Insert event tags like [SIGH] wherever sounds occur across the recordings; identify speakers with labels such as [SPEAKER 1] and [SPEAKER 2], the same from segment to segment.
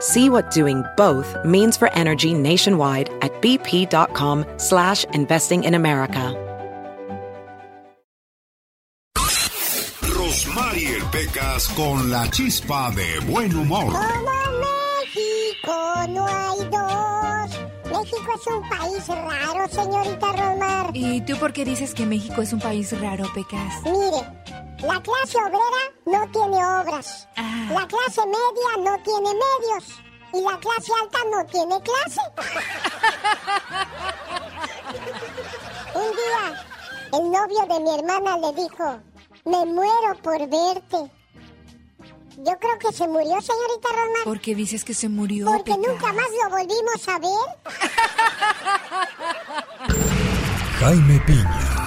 [SPEAKER 1] See what doing both means for energy nationwide at bp.com slash investing in America.
[SPEAKER 2] Rosmarie Pecas con la chispa de buen humor.
[SPEAKER 3] Como México no hay dos. México es un país raro, señorita Rosmar.
[SPEAKER 4] ¿Y tú por qué dices que México es un país raro, Pecas?
[SPEAKER 3] Mire, la clase obrera no tiene obras.
[SPEAKER 4] Ah.
[SPEAKER 3] La clase media no tiene medios. Y la clase alta no tiene clase. [LAUGHS] Un día, el novio de mi hermana le dijo, me muero por verte. Yo creo que se murió, señorita Rosmar.
[SPEAKER 4] ¿Por qué dices que se murió,
[SPEAKER 3] Porque
[SPEAKER 4] Pecas?
[SPEAKER 3] nunca más lo volvimos a ver. [LAUGHS]
[SPEAKER 5] Jaime Piña,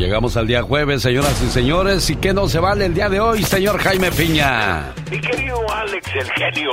[SPEAKER 6] Llegamos al día jueves, señoras y señores, y que no se vale el día de hoy, señor Jaime Piña.
[SPEAKER 7] Mi querido Alex, el genio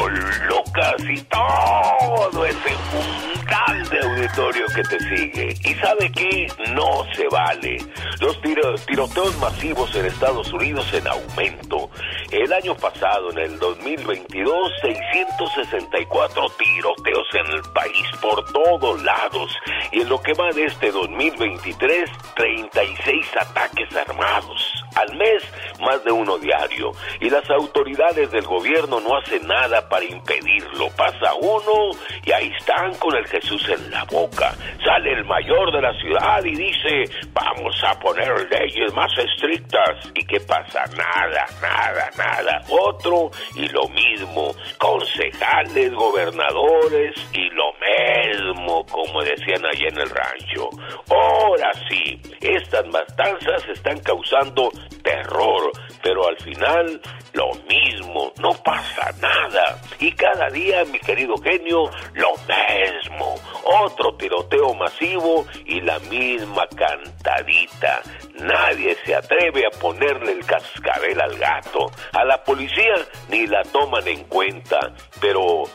[SPEAKER 7] Lucas y todo ese puntal de auditorio que te sigue. ¿Y sabe qué? No se vale. Los tiro- tiroteos masivos en Estados Unidos en aumento. El año pasado, en el 2022, 664 tiroteos en el país por todos lados. Y en lo que va de este 2023, 36 ataques armados. Al mes, más de uno diario. Y las autoridades del gobierno no hacen nada para impedirlo. Pasa uno y ahí están con el Jesús en la boca. Sale el mayor de la ciudad y dice, vamos a poner leyes más estrictas. ¿Y qué pasa? Nada, nada, nada. Otro y lo mismo. Concejales, gobernadores y lo mismo, como decían allá en el rancho. Ahora sí, estas matanzas están causando terror, pero al final lo mismo, no pasa nada. Y cada día, mi querido genio, lo mismo. Otro tiroteo masivo y la misma cantadita. Nadie se atreve a ponerle el cascabel al gato. A la policía ni la toman en cuenta, pero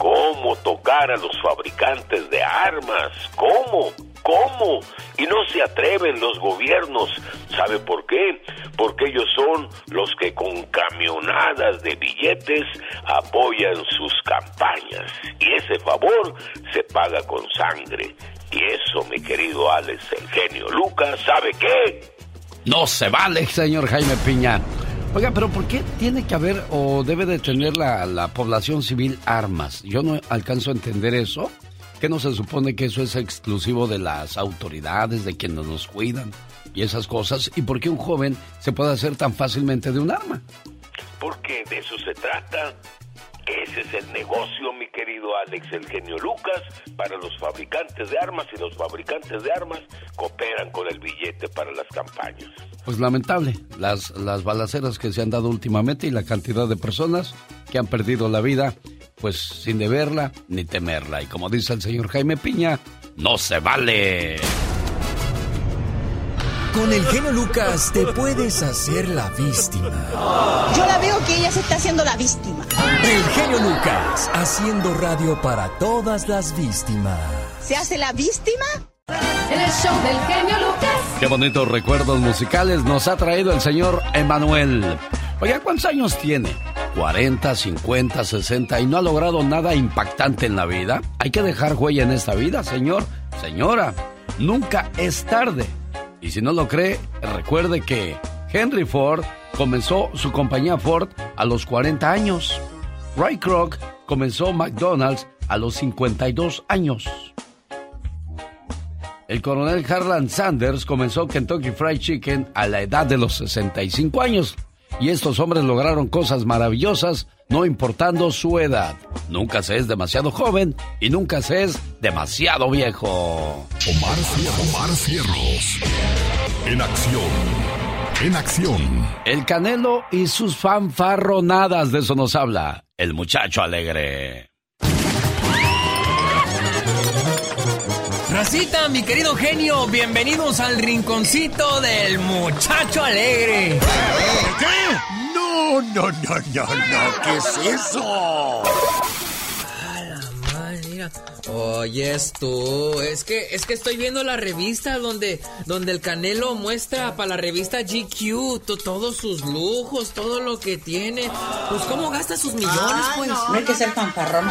[SPEAKER 7] ¿Cómo tocar a los fabricantes de armas? ¿Cómo? ¿Cómo? Y no se atreven los gobiernos. ¿Sabe por qué? Porque ellos son los que con camionadas de billetes apoyan sus campañas. Y ese favor se paga con sangre. Y eso, mi querido Alex, el genio Lucas, ¿sabe qué?
[SPEAKER 6] No se vale, señor Jaime Piña. Oiga, pero ¿por qué tiene que haber o debe de tener la, la población civil armas? Yo no alcanzo a entender eso. ¿Que no se supone que eso es exclusivo de las autoridades, de quienes nos cuidan y esas cosas? ¿Y por qué un joven se puede hacer tan fácilmente de un arma?
[SPEAKER 7] Porque de eso se trata. Ese es el negocio, mi querido Alex, el genio Lucas, para los fabricantes de armas y los fabricantes de armas cooperan con el billete para las campañas.
[SPEAKER 6] Pues lamentable, las, las balaceras que se han dado últimamente y la cantidad de personas que han perdido la vida, pues sin deberla ni temerla. Y como dice el señor Jaime Piña, no se vale.
[SPEAKER 5] Con el genio Lucas te puedes hacer la víctima.
[SPEAKER 8] Yo la veo que ella se está haciendo la víctima.
[SPEAKER 5] El genio Lucas, haciendo radio para todas las víctimas.
[SPEAKER 8] ¿Se hace la víctima?
[SPEAKER 4] En el show del genio Lucas.
[SPEAKER 6] Qué bonitos recuerdos musicales nos ha traído el señor Emanuel. Oiga, ¿cuántos años tiene? 40, 50, 60 y no ha logrado nada impactante en la vida. Hay que dejar huella en esta vida, señor, señora. Nunca es tarde. Y si no lo cree, recuerde que Henry Ford comenzó su compañía Ford a los 40 años. Ray Kroc comenzó McDonald's a los 52 años. El coronel Harlan Sanders comenzó Kentucky Fried Chicken a la edad de los 65 años. Y estos hombres lograron cosas maravillosas no importando su edad. Nunca se es demasiado joven y nunca se es demasiado viejo.
[SPEAKER 2] Omar, Omar Cierros. En acción. En acción.
[SPEAKER 6] El Canelo y sus fanfarronadas, de eso nos habla el muchacho alegre.
[SPEAKER 9] Racita, mi querido genio, bienvenidos al rinconcito del muchacho alegre.
[SPEAKER 10] No, no, no, no, no, ¿qué es eso?
[SPEAKER 9] Mira. Oyes tú, es que es que estoy viendo la revista donde donde el Canelo muestra para la revista GQ to- todos sus lujos, todo lo que tiene. Pues cómo gasta sus millones, pues.
[SPEAKER 11] No hay que ser fanfarrón.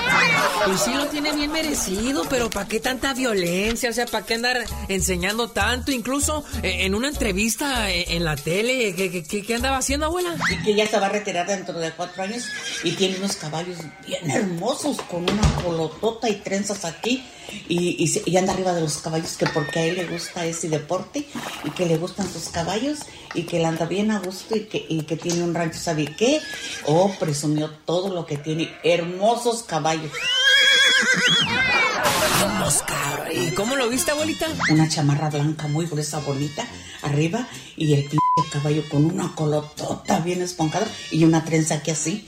[SPEAKER 9] Pues sí lo tiene bien merecido, pero ¿para qué tanta violencia? O sea, ¿para qué andar enseñando tanto? Incluso eh, en una entrevista eh, en la tele, ¿qué, qué- qué- qué andaba haciendo, abuela?
[SPEAKER 11] Y que ya se va a retirar dentro de cuatro años y tiene unos caballos bien hermosos con una colotota y trenzas aquí y, y, anda arriba de los caballos que porque a él le gusta ese deporte y que le gustan sus caballos y que él anda bien a gusto y que, y que tiene un rancho, ¿sabe qué? Oh, presumió todo lo que tiene, hermosos caballos. [LAUGHS]
[SPEAKER 9] ¿Y cómo lo viste, abuelita?
[SPEAKER 11] Una chamarra blanca muy gruesa, bonita, arriba, y el caballo con una colotota bien esponjada y una trenza aquí así.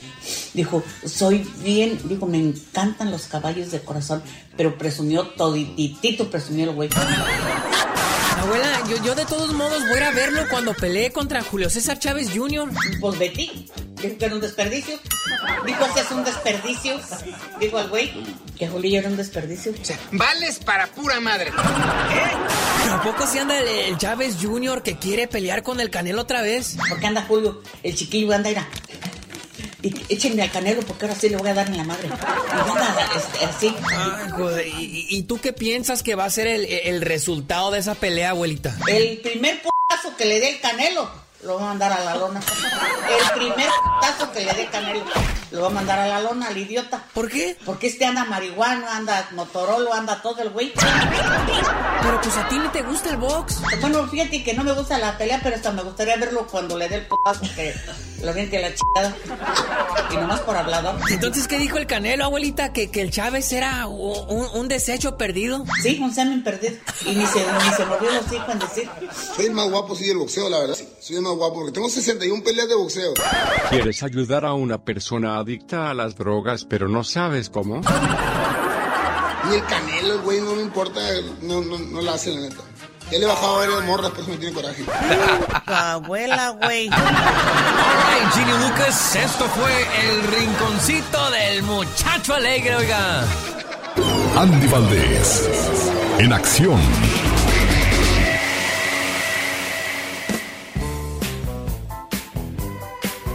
[SPEAKER 11] Dijo, soy bien, dijo, me encantan los caballos de corazón, pero presumió todititito, presumió el güey.
[SPEAKER 9] Abuela, yo, yo de todos modos voy a verlo cuando peleé contra Julio César Chávez Jr.
[SPEAKER 11] Pues Betty, dijo que era un desperdicio. Dijo que es un desperdicio. Dijo el güey que Julio era un desperdicio.
[SPEAKER 12] Vales para pura madre.
[SPEAKER 9] ¿Pero a poco si anda el, el Chávez Jr. que quiere pelear con el Canelo otra vez?
[SPEAKER 11] Porque anda Julio, el chiquillo anda, mira. Y échenme al canelo porque ahora sí le voy a dar en la madre. Este, así.
[SPEAKER 9] Ay, joder, ¿y, y tú qué piensas que va a ser el, el resultado de esa pelea, abuelita?
[SPEAKER 11] El primer putazo que le dé el canelo, lo va a mandar a la lona. El primer putazo que le dé canelo, lo va a mandar a la lona, al idiota.
[SPEAKER 9] ¿Por qué?
[SPEAKER 11] Porque este anda marihuana, anda motorolo, anda todo el güey.
[SPEAKER 9] Pero pues a ti ni te gusta el box.
[SPEAKER 11] Bueno, fíjate que no me gusta la pelea, pero hasta me gustaría verlo cuando le dé el putazo que lo viente la chingada. Y nomás por hablador.
[SPEAKER 9] Entonces, ¿qué dijo el Canelo, abuelita? ¿Que, que el Chávez era un, un desecho perdido?
[SPEAKER 11] Sí, un semen perdido. Y ni se, ni se movió los hijos en decir.
[SPEAKER 13] Soy el más guapo, sí, del boxeo, la verdad. Soy el más guapo, porque tengo 61 peleas de boxeo.
[SPEAKER 14] ¿Quieres ayudar a una persona adicta a las drogas, pero no sabes cómo?
[SPEAKER 13] Y el canelo, el güey, no me importa, no, no, no la hace, la neta. Ya le he bajado a varias morras, por eso me tiene coraje.
[SPEAKER 11] abuela, güey.
[SPEAKER 9] Ay, Ginny Lucas, esto fue el rinconcito del muchacho alegre, oiga.
[SPEAKER 2] Andy Valdés. En acción.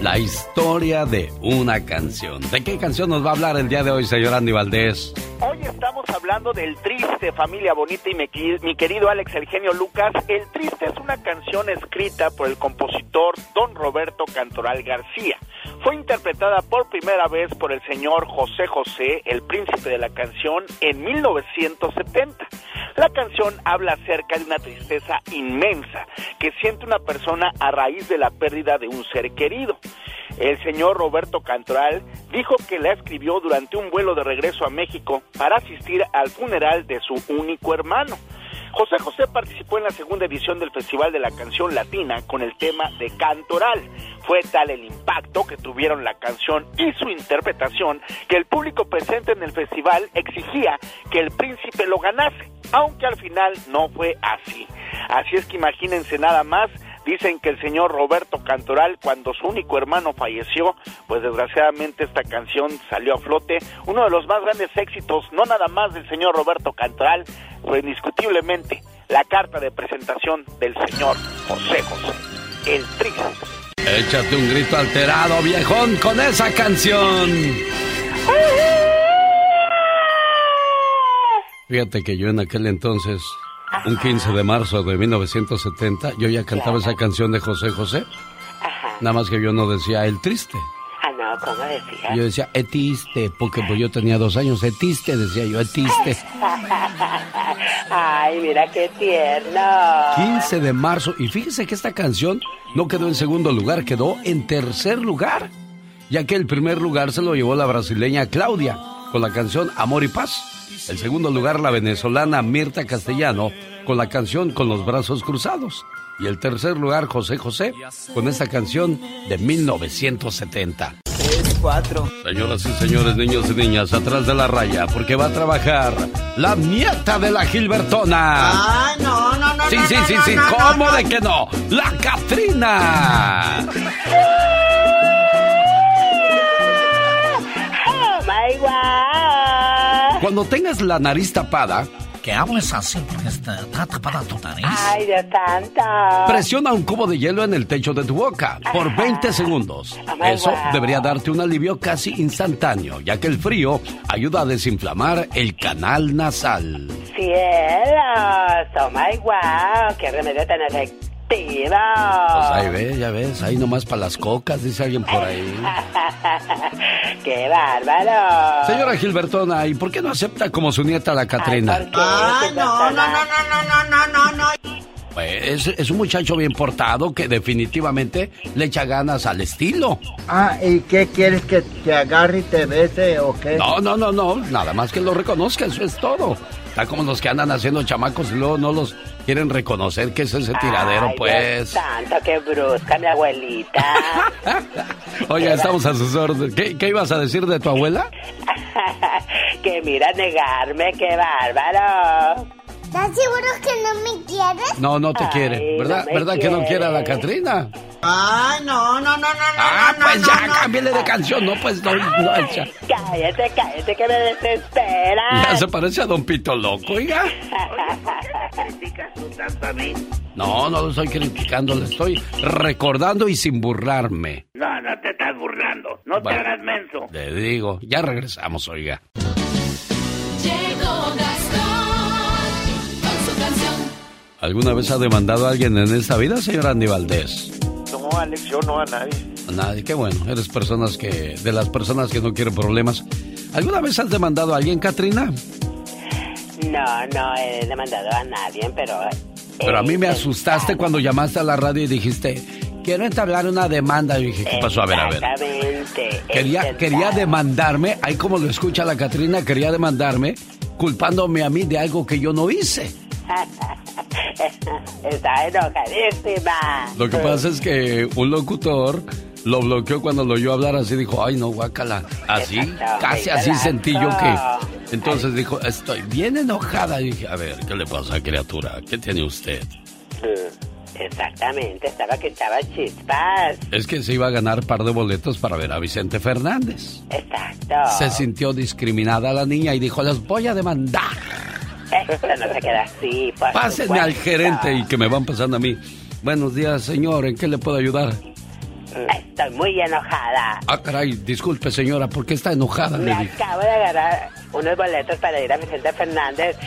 [SPEAKER 6] La historia de una canción. ¿De qué canción nos va a hablar el día de hoy, señor Andy Valdés?
[SPEAKER 15] Hoy estamos hablando del triste, familia bonita y mi, mi querido Alex Eugenio Lucas. El triste es una canción escrita por el compositor Don Roberto Cantoral García. Fue interpretada por primera vez por el señor José José, el príncipe de la canción, en 1970. La canción habla acerca de una tristeza inmensa que siente una persona a raíz de la pérdida de un ser querido. El señor Roberto Cantoral dijo que la escribió durante un vuelo de regreso a México para asistir al funeral de su único hermano. José José participó en la segunda edición del Festival de la Canción Latina con el tema de Cantoral. Fue tal el impacto que tuvieron la canción y su interpretación que el público presente en el festival exigía que el príncipe lo ganase, aunque al final no fue así. Así es que imagínense nada más Dicen que el señor Roberto Cantoral, cuando su único hermano falleció, pues desgraciadamente esta canción salió a flote. Uno de los más grandes éxitos, no nada más del señor Roberto Cantoral, fue indiscutiblemente la carta de presentación del señor José José, el triste.
[SPEAKER 6] Échate un grito alterado, viejón, con esa canción. Fíjate que yo en aquel entonces, un 15 de marzo de 1970, yo ya cantaba esa canción de José José. Nada más que yo no decía el triste.
[SPEAKER 16] Ah, no,
[SPEAKER 17] ¿cómo decía?
[SPEAKER 6] Yo decía, etiste, porque pues yo tenía dos años, etiste, decía yo, etiste.
[SPEAKER 17] Ay, mira qué tierno.
[SPEAKER 6] 15 de marzo, y fíjese que esta canción no quedó en segundo lugar, quedó en tercer lugar, ya que el primer lugar se lo llevó la brasileña Claudia, con la canción Amor y Paz. El segundo lugar, la venezolana Mirta Castellano, con la canción Con los brazos cruzados. Y el tercer lugar, José José, con esta canción de 1970.
[SPEAKER 18] cuatro.
[SPEAKER 6] Señoras y señores, niños y niñas, atrás de la raya, porque va a trabajar la nieta de la Gilbertona.
[SPEAKER 18] Ay, no, no, no.
[SPEAKER 6] Sí,
[SPEAKER 18] no,
[SPEAKER 6] sí,
[SPEAKER 18] no,
[SPEAKER 6] sí,
[SPEAKER 18] no,
[SPEAKER 6] sí,
[SPEAKER 18] no,
[SPEAKER 6] ¿cómo
[SPEAKER 18] no,
[SPEAKER 6] de que no? ¡La Catrina!
[SPEAKER 17] Oh my God.
[SPEAKER 6] Cuando tengas la nariz tapada,
[SPEAKER 18] Que hables así porque está, está tapada tu nariz.
[SPEAKER 17] Ay, Dios santo.
[SPEAKER 6] presiona un cubo de hielo en el techo de tu boca por 20 segundos.
[SPEAKER 17] Oh my
[SPEAKER 6] Eso debería darte un alivio casi instantáneo, ya que el frío ayuda a desinflamar el canal nasal.
[SPEAKER 17] Cielos. Oh my God. Qué remedio tan efectivo.
[SPEAKER 6] Pues ahí ves, ya ves, ahí nomás para las cocas, dice alguien por ahí. [LAUGHS]
[SPEAKER 17] qué bárbaro.
[SPEAKER 6] Señora Gilbertona, ¿y por qué no acepta como su nieta la Catrina?
[SPEAKER 18] Ay, no, no, no, no, no, no, no, no, no.
[SPEAKER 6] Pues es, es un muchacho bien portado que definitivamente le echa ganas al estilo.
[SPEAKER 18] Ah, ¿y qué quieres que te agarre y te bese o qué?
[SPEAKER 6] No, no, no, no, nada más que lo reconozca, eso es todo. Está como los que andan haciendo chamacos y luego no los quieren reconocer que es ese tiradero,
[SPEAKER 17] Ay,
[SPEAKER 6] pues.
[SPEAKER 17] Dios santo, qué brusca, mi abuelita. [LAUGHS]
[SPEAKER 6] Oye, estamos a sus órdenes. ¿Qué, qué ibas a decir de tu abuela? [LAUGHS]
[SPEAKER 17] que mira negarme, qué bárbaro.
[SPEAKER 3] ¿Estás seguro que no me quieres?
[SPEAKER 6] No, no te
[SPEAKER 17] Ay,
[SPEAKER 6] quiere. ¿Verdad,
[SPEAKER 17] no
[SPEAKER 6] ¿verdad que no quiere a la. Catrina?
[SPEAKER 18] Ay, no, no, no, no,
[SPEAKER 6] Ah,
[SPEAKER 18] no,
[SPEAKER 6] pues
[SPEAKER 18] no,
[SPEAKER 6] ya,
[SPEAKER 18] no.
[SPEAKER 6] cámbiale de canción, no, pues no, no, echa.
[SPEAKER 17] Cállate, cállate, que me desespera.
[SPEAKER 6] Ya se parece a Don Pito Loco, oiga. [LAUGHS] No, no lo estoy criticando, le estoy recordando y sin burlarme.
[SPEAKER 8] No, no te estás burlando. No
[SPEAKER 6] Bueno.
[SPEAKER 8] te hagas menso.
[SPEAKER 6] Le digo, ya regresamos, oiga.
[SPEAKER 19] Llegó
[SPEAKER 6] ¿Alguna vez ha demandado a alguien en esta vida, señor Andy Valdés?
[SPEAKER 20] No, Alex, yo no a nadie.
[SPEAKER 6] A nadie, qué bueno. Eres personas que, de las personas que no quieren problemas. ¿Alguna vez has demandado a alguien, Katrina?
[SPEAKER 17] No, no he demandado a nadie, pero...
[SPEAKER 6] Pero a mí me
[SPEAKER 17] eh,
[SPEAKER 6] asustaste cuando llamaste a la radio y dijiste, quiero entablar una demanda. Y dije, ¿qué pasó? A ver, a ver.
[SPEAKER 17] Exactamente.
[SPEAKER 6] Quería,
[SPEAKER 17] es
[SPEAKER 6] quería
[SPEAKER 17] verdad.
[SPEAKER 6] demandarme, ahí como lo escucha la Catrina, quería demandarme culpándome a mí de algo que yo no hice. [LAUGHS]
[SPEAKER 17] Está enojadísima.
[SPEAKER 6] Lo que pasa es que un locutor lo bloqueó cuando lo oyó hablar así, dijo, ay no, guácala. Así,
[SPEAKER 17] Exacto,
[SPEAKER 6] casi así sentí yo que... Entonces dijo, estoy bien enojada. Y dije, a ver, ¿qué le pasa, criatura? ¿Qué tiene usted?
[SPEAKER 17] Mm, Exactamente, estaba que echaba chispas.
[SPEAKER 6] Es que se iba a ganar par de boletos para ver a Vicente Fernández.
[SPEAKER 17] Exacto.
[SPEAKER 6] Se sintió discriminada la niña y dijo, los voy a demandar.
[SPEAKER 17] Esto no se queda así, por
[SPEAKER 6] Pásenme al gerente y que me van pasando a mí. Buenos días, señor, ¿en qué le puedo ayudar?
[SPEAKER 17] Estoy muy enojada.
[SPEAKER 6] Ah, caray, disculpe, señora, ¿por qué está enojada?
[SPEAKER 17] Me acabo de agarrar unos boletos para ir a Vicente Fernández.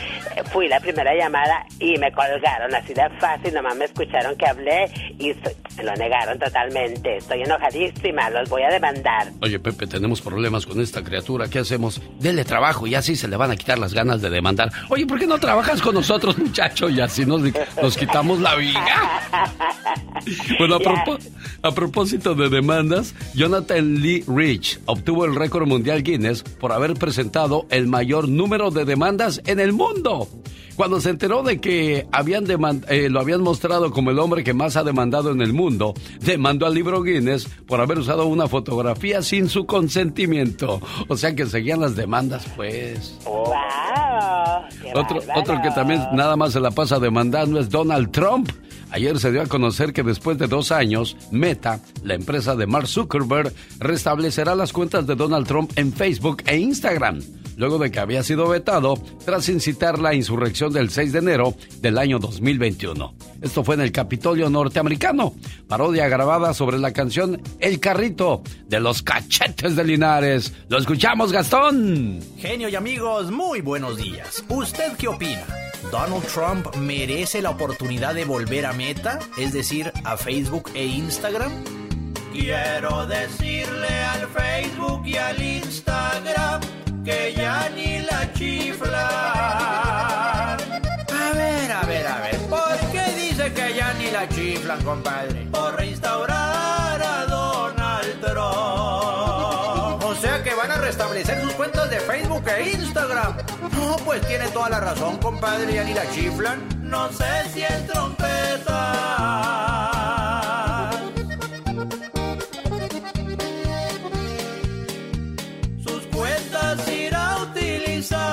[SPEAKER 17] Fui la primera llamada y me colgaron así de fácil. Nomás me escucharon que hablé y me lo negaron totalmente. Estoy enojadísima. Los voy a demandar.
[SPEAKER 6] Oye, Pepe, tenemos problemas con esta criatura. ¿Qué hacemos? Dele trabajo y así se le van a quitar las ganas de demandar. Oye, ¿por qué no trabajas con nosotros, muchacho? Y así nos, nos quitamos la viga. [LAUGHS] Bueno, a, propo- a propósito de demandas, Jonathan Lee Rich obtuvo el récord mundial Guinness por haber presentado el mayor número de demandas en el mundo. Cuando se enteró de que habían eh, lo habían mostrado como el hombre que más ha demandado en el mundo, demandó al libro Guinness por haber usado una fotografía sin su consentimiento. O sea que seguían las demandas, pues.
[SPEAKER 17] ¡Wow! ¡Qué
[SPEAKER 6] Otro,
[SPEAKER 17] bárbaro!
[SPEAKER 6] otro que también nada más se la pasa demandando es Donald Trump. Ayer se dio a conocer que después de dos años, Meta, la empresa de Mark Zuckerberg, restablecerá las cuentas de Donald Trump en Facebook e Instagram, luego de que había sido vetado tras incitar la insurrección del 6 de enero del año 2021. Esto fue en el Capitolio norteamericano, parodia grabada sobre la canción El Carrito de los Cachetes de Linares. Lo escuchamos, Gastón.
[SPEAKER 21] Genio y amigos, muy buenos días. ¿Usted qué opina? ¿Donald Trump merece la oportunidad de volver a Meta, es decir, a Facebook e Instagram?
[SPEAKER 22] Quiero decirle al Facebook y al Instagram que ya ni la chiflan. A ver, a ver, a ver, ¿por qué dice que ya ni la chiflan, compadre? Por restaurar de Facebook e Instagram. No, pues tiene toda la razón, compadre, ya ni la chiflan. No sé si el trompeta. sus cuentas irá a utilizar.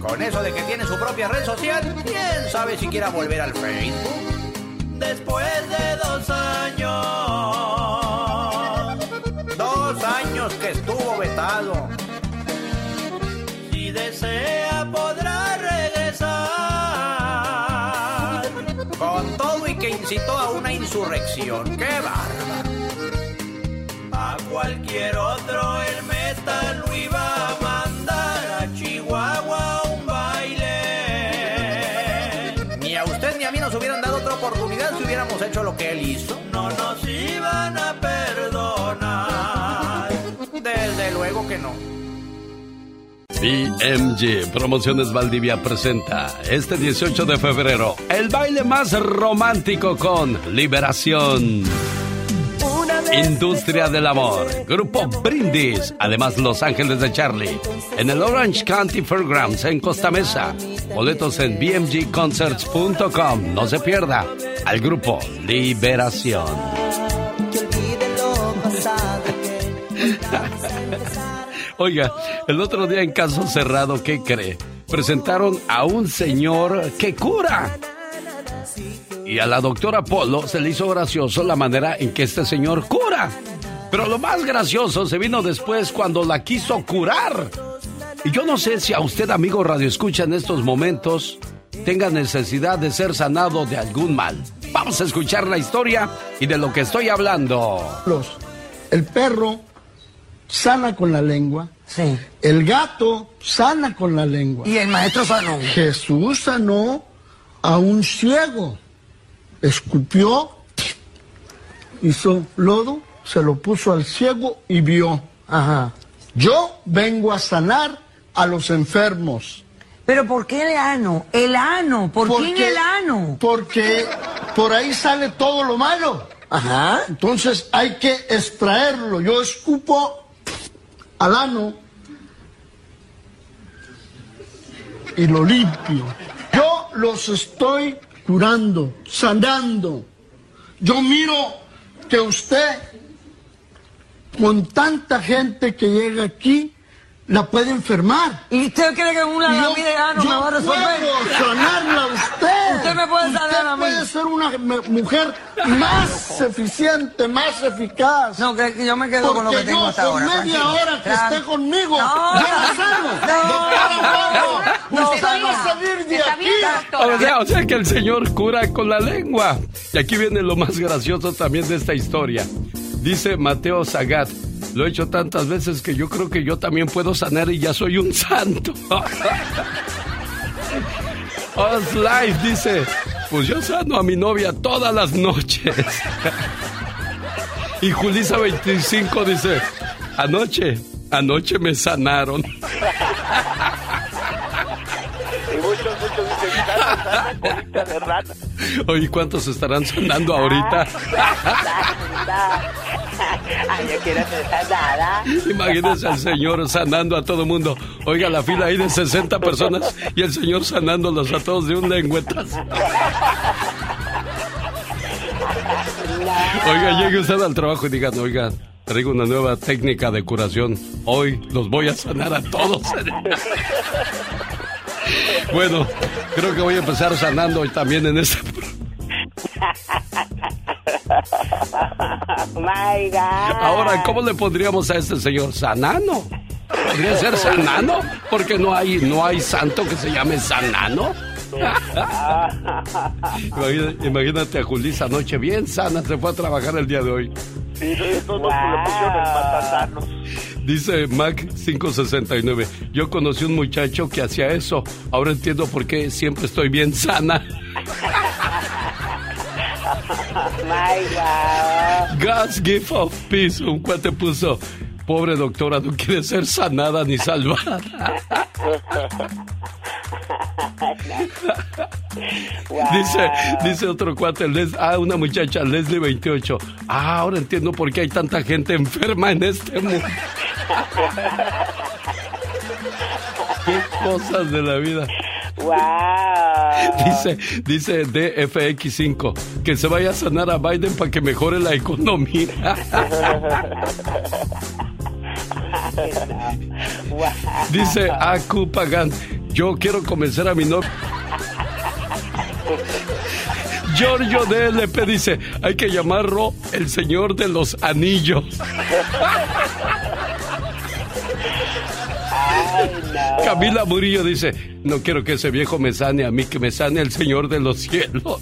[SPEAKER 22] Con eso de que tiene su propia red social, quién sabe si quiera volver al Facebook. Después de dos años, Si desea podrá regresar. Con todo y que incitó a una insurrección. ¡Qué bárbaro! A cualquier otro el meta lo iba a mandar a Chihuahua un baile. Ni a usted ni a mí nos hubieran dado otra oportunidad si hubiéramos hecho lo que él hizo. Que no.
[SPEAKER 6] BMG Promociones Valdivia presenta este 18 de febrero el baile más romántico con Liberación. Industria del Amor, Grupo Brindis, además Los Ángeles de Charlie, en el Orange County Fairgrounds en Costa Mesa. Boletos en bmgconcerts.com. No se pierda al grupo Liberación. [LAUGHS] Oiga, el otro día en caso cerrado, ¿qué cree? Presentaron a un señor que cura. Y a la doctora Polo se le hizo gracioso la manera en que este señor cura. Pero lo más gracioso se vino después cuando la quiso curar. Y yo no sé si a usted, amigo Radio Escucha, en estos momentos tenga necesidad de ser sanado de algún mal. Vamos a escuchar la historia y de lo que estoy hablando.
[SPEAKER 23] El perro sana con la lengua.
[SPEAKER 24] Sí.
[SPEAKER 23] El gato sana con la lengua.
[SPEAKER 24] Y el maestro sanó.
[SPEAKER 23] Jesús sanó a un ciego. Escupió, hizo lodo, se lo puso al ciego y vio.
[SPEAKER 24] Ajá.
[SPEAKER 23] Yo vengo a sanar a los enfermos.
[SPEAKER 24] Pero ¿por qué el ano? El ano. ¿Por qué en el ano?
[SPEAKER 23] Porque por ahí sale todo lo malo.
[SPEAKER 24] Ajá.
[SPEAKER 23] Entonces hay que extraerlo. Yo escupo al ano y lo limpio. Yo los estoy curando, sanando. Yo miro que usted, con tanta gente que llega aquí, la puede enfermar.
[SPEAKER 24] ¿Y usted cree que una
[SPEAKER 23] Yo-
[SPEAKER 24] lamida ano me
[SPEAKER 23] yo
[SPEAKER 24] va a resolver?
[SPEAKER 23] puedo sanarla a usted.
[SPEAKER 24] Usted me puede sanar
[SPEAKER 23] Usted
[SPEAKER 24] a mí.
[SPEAKER 23] puede ser una mujer más eficiente, más eficaz.
[SPEAKER 24] No, que que yo me quedo con lo que
[SPEAKER 23] Porque
[SPEAKER 24] tengo
[SPEAKER 23] yo,
[SPEAKER 24] hasta ahora.
[SPEAKER 23] media
[SPEAKER 24] tranquilo.
[SPEAKER 23] hora que
[SPEAKER 24] Claro.
[SPEAKER 23] esté conmigo,
[SPEAKER 24] No,
[SPEAKER 23] yo la sano.
[SPEAKER 24] no, no,
[SPEAKER 23] usted
[SPEAKER 24] no,
[SPEAKER 23] va a salir de aquí.
[SPEAKER 6] O sea, o sea que el señor cura con la lengua. Y aquí viene lo más gracioso también de esta historia. Dice Mateo Zagat, lo he hecho tantas veces que yo creo que yo también puedo sanar y ya soy un [LAUGHS] santo. Oz Life dice, pues yo sano a mi novia todas las noches. Y Julisa 25 dice, anoche, anoche me sanaron. [LAUGHS] [LAUGHS]
[SPEAKER 25] colita de rana.
[SPEAKER 6] Oye, ¿cuántos estarán sonando ahorita? [LAUGHS]
[SPEAKER 17] Ay, yo quiero ser sanada.
[SPEAKER 6] Imagínense al señor sanando a todo mundo. Oiga, la fila ahí de 60 personas y el señor sanándolos a todos de un lengüetazo. Oiga, llegue usted al trabajo y digan, oiga, traigo una nueva técnica de curación. Hoy los voy a sanar a todos. [LAUGHS] [LAUGHS] Bueno, creo que voy a empezar sanando hoy también en este... [LAUGHS]
[SPEAKER 17] My God.
[SPEAKER 6] Ahora, ¿cómo le pondríamos a este señor? ¿Sanano? ¿Podría ser Sanano? Porque no hay, no hay santo que se llame Sanano. Imagina- Imagínate a Julisa anoche bien sana, se fue a trabajar el día de hoy.
[SPEAKER 25] Sí.
[SPEAKER 6] Dice Mac 569, yo conocí un muchacho que hacía eso, ahora entiendo por qué siempre estoy bien sana. [LAUGHS]
[SPEAKER 17] My God.
[SPEAKER 6] God's gift of peace. Un cuate puso, pobre doctora, no quiere ser sanada ni salvada. [LAUGHS] Dice, dice otro cuate, Les- ah, una muchacha, Leslie 28. Ah, ahora entiendo por qué hay tanta gente enferma en este mundo. [LAUGHS] Qué cosas de la vida.
[SPEAKER 17] Wow.
[SPEAKER 6] Dice, dice DFX5, que se vaya a sanar a Biden para que mejore la economía. [LAUGHS] Dice Aku Pagan, yo quiero convencer a mi novio. Giorgio DLP dice, hay que llamarlo el señor de los anillos. Camila Murillo dice, no quiero que ese viejo me sane a mí, que me sane el señor de los cielos.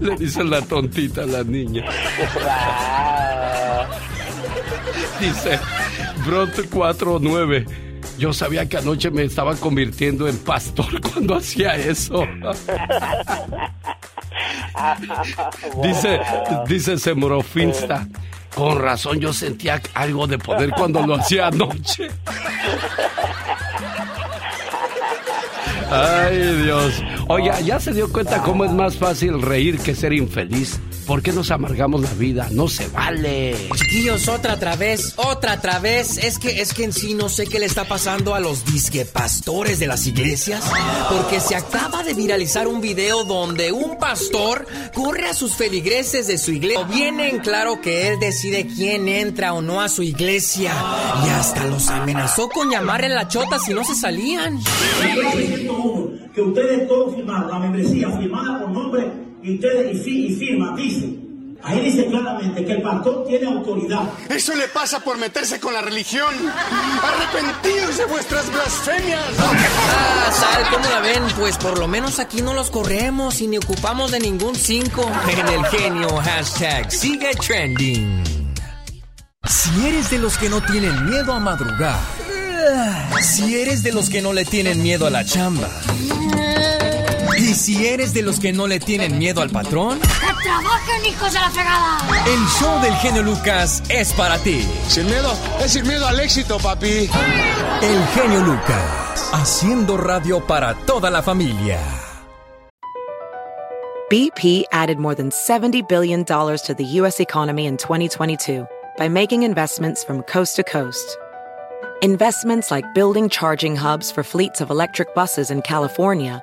[SPEAKER 6] Le dice la tontita a la niña. Dice, Brot 49. Yo sabía que anoche me estaba convirtiendo en pastor [LAUGHS] cuando hacía eso. [LAUGHS] Dice, dice Semorofinsta. Con razón yo sentía algo de poder cuando lo hacía anoche. Ay, Dios. Oye, ¿ya se dio cuenta cómo es más fácil reír que ser infeliz? ¿Por qué nos amargamos la vida? No se vale.
[SPEAKER 9] Chiquillos, otra otra vez, otra otra vez. Es que, es que en sí no sé qué le está pasando a los disque pastores de las iglesias. Porque se acaba de viralizar un video donde un pastor corre a sus feligreses de su iglesia. Viene en claro que él decide quién entra o no a su iglesia. Y hasta los amenazó con llamarle la chota si no se salían.
[SPEAKER 26] que ustedes todos firmaron, la membresía firmada por nombre y ustedes y, fi- y firma, dice. Ahí dice claramente que el pastor tiene autoridad.
[SPEAKER 10] Eso le pasa por meterse con la religión. Arrepentidos de vuestras blasfemias.
[SPEAKER 9] Ah, Sal, ¿cómo la ven? Pues por lo menos aquí no los corremos y ni ocupamos de ningún 5 en el genio hashtag sigue trending.
[SPEAKER 27] Si eres de los que no tienen miedo a madrugar, si eres de los que no le tienen miedo a la chamba, y si eres de los que no le tienen miedo al patrón,
[SPEAKER 28] ¡Que trabajen, hijos de la fregada!
[SPEAKER 27] el show del genio Lucas es para ti.
[SPEAKER 10] Sin miedo, es sin miedo al éxito, papi.
[SPEAKER 27] El genio Lucas, haciendo radio para toda la familia.
[SPEAKER 1] BP added more than $70 billion to the U.S. economy in 2022 by making investments from coast to coast. Investments like building charging hubs for fleets of electric buses in California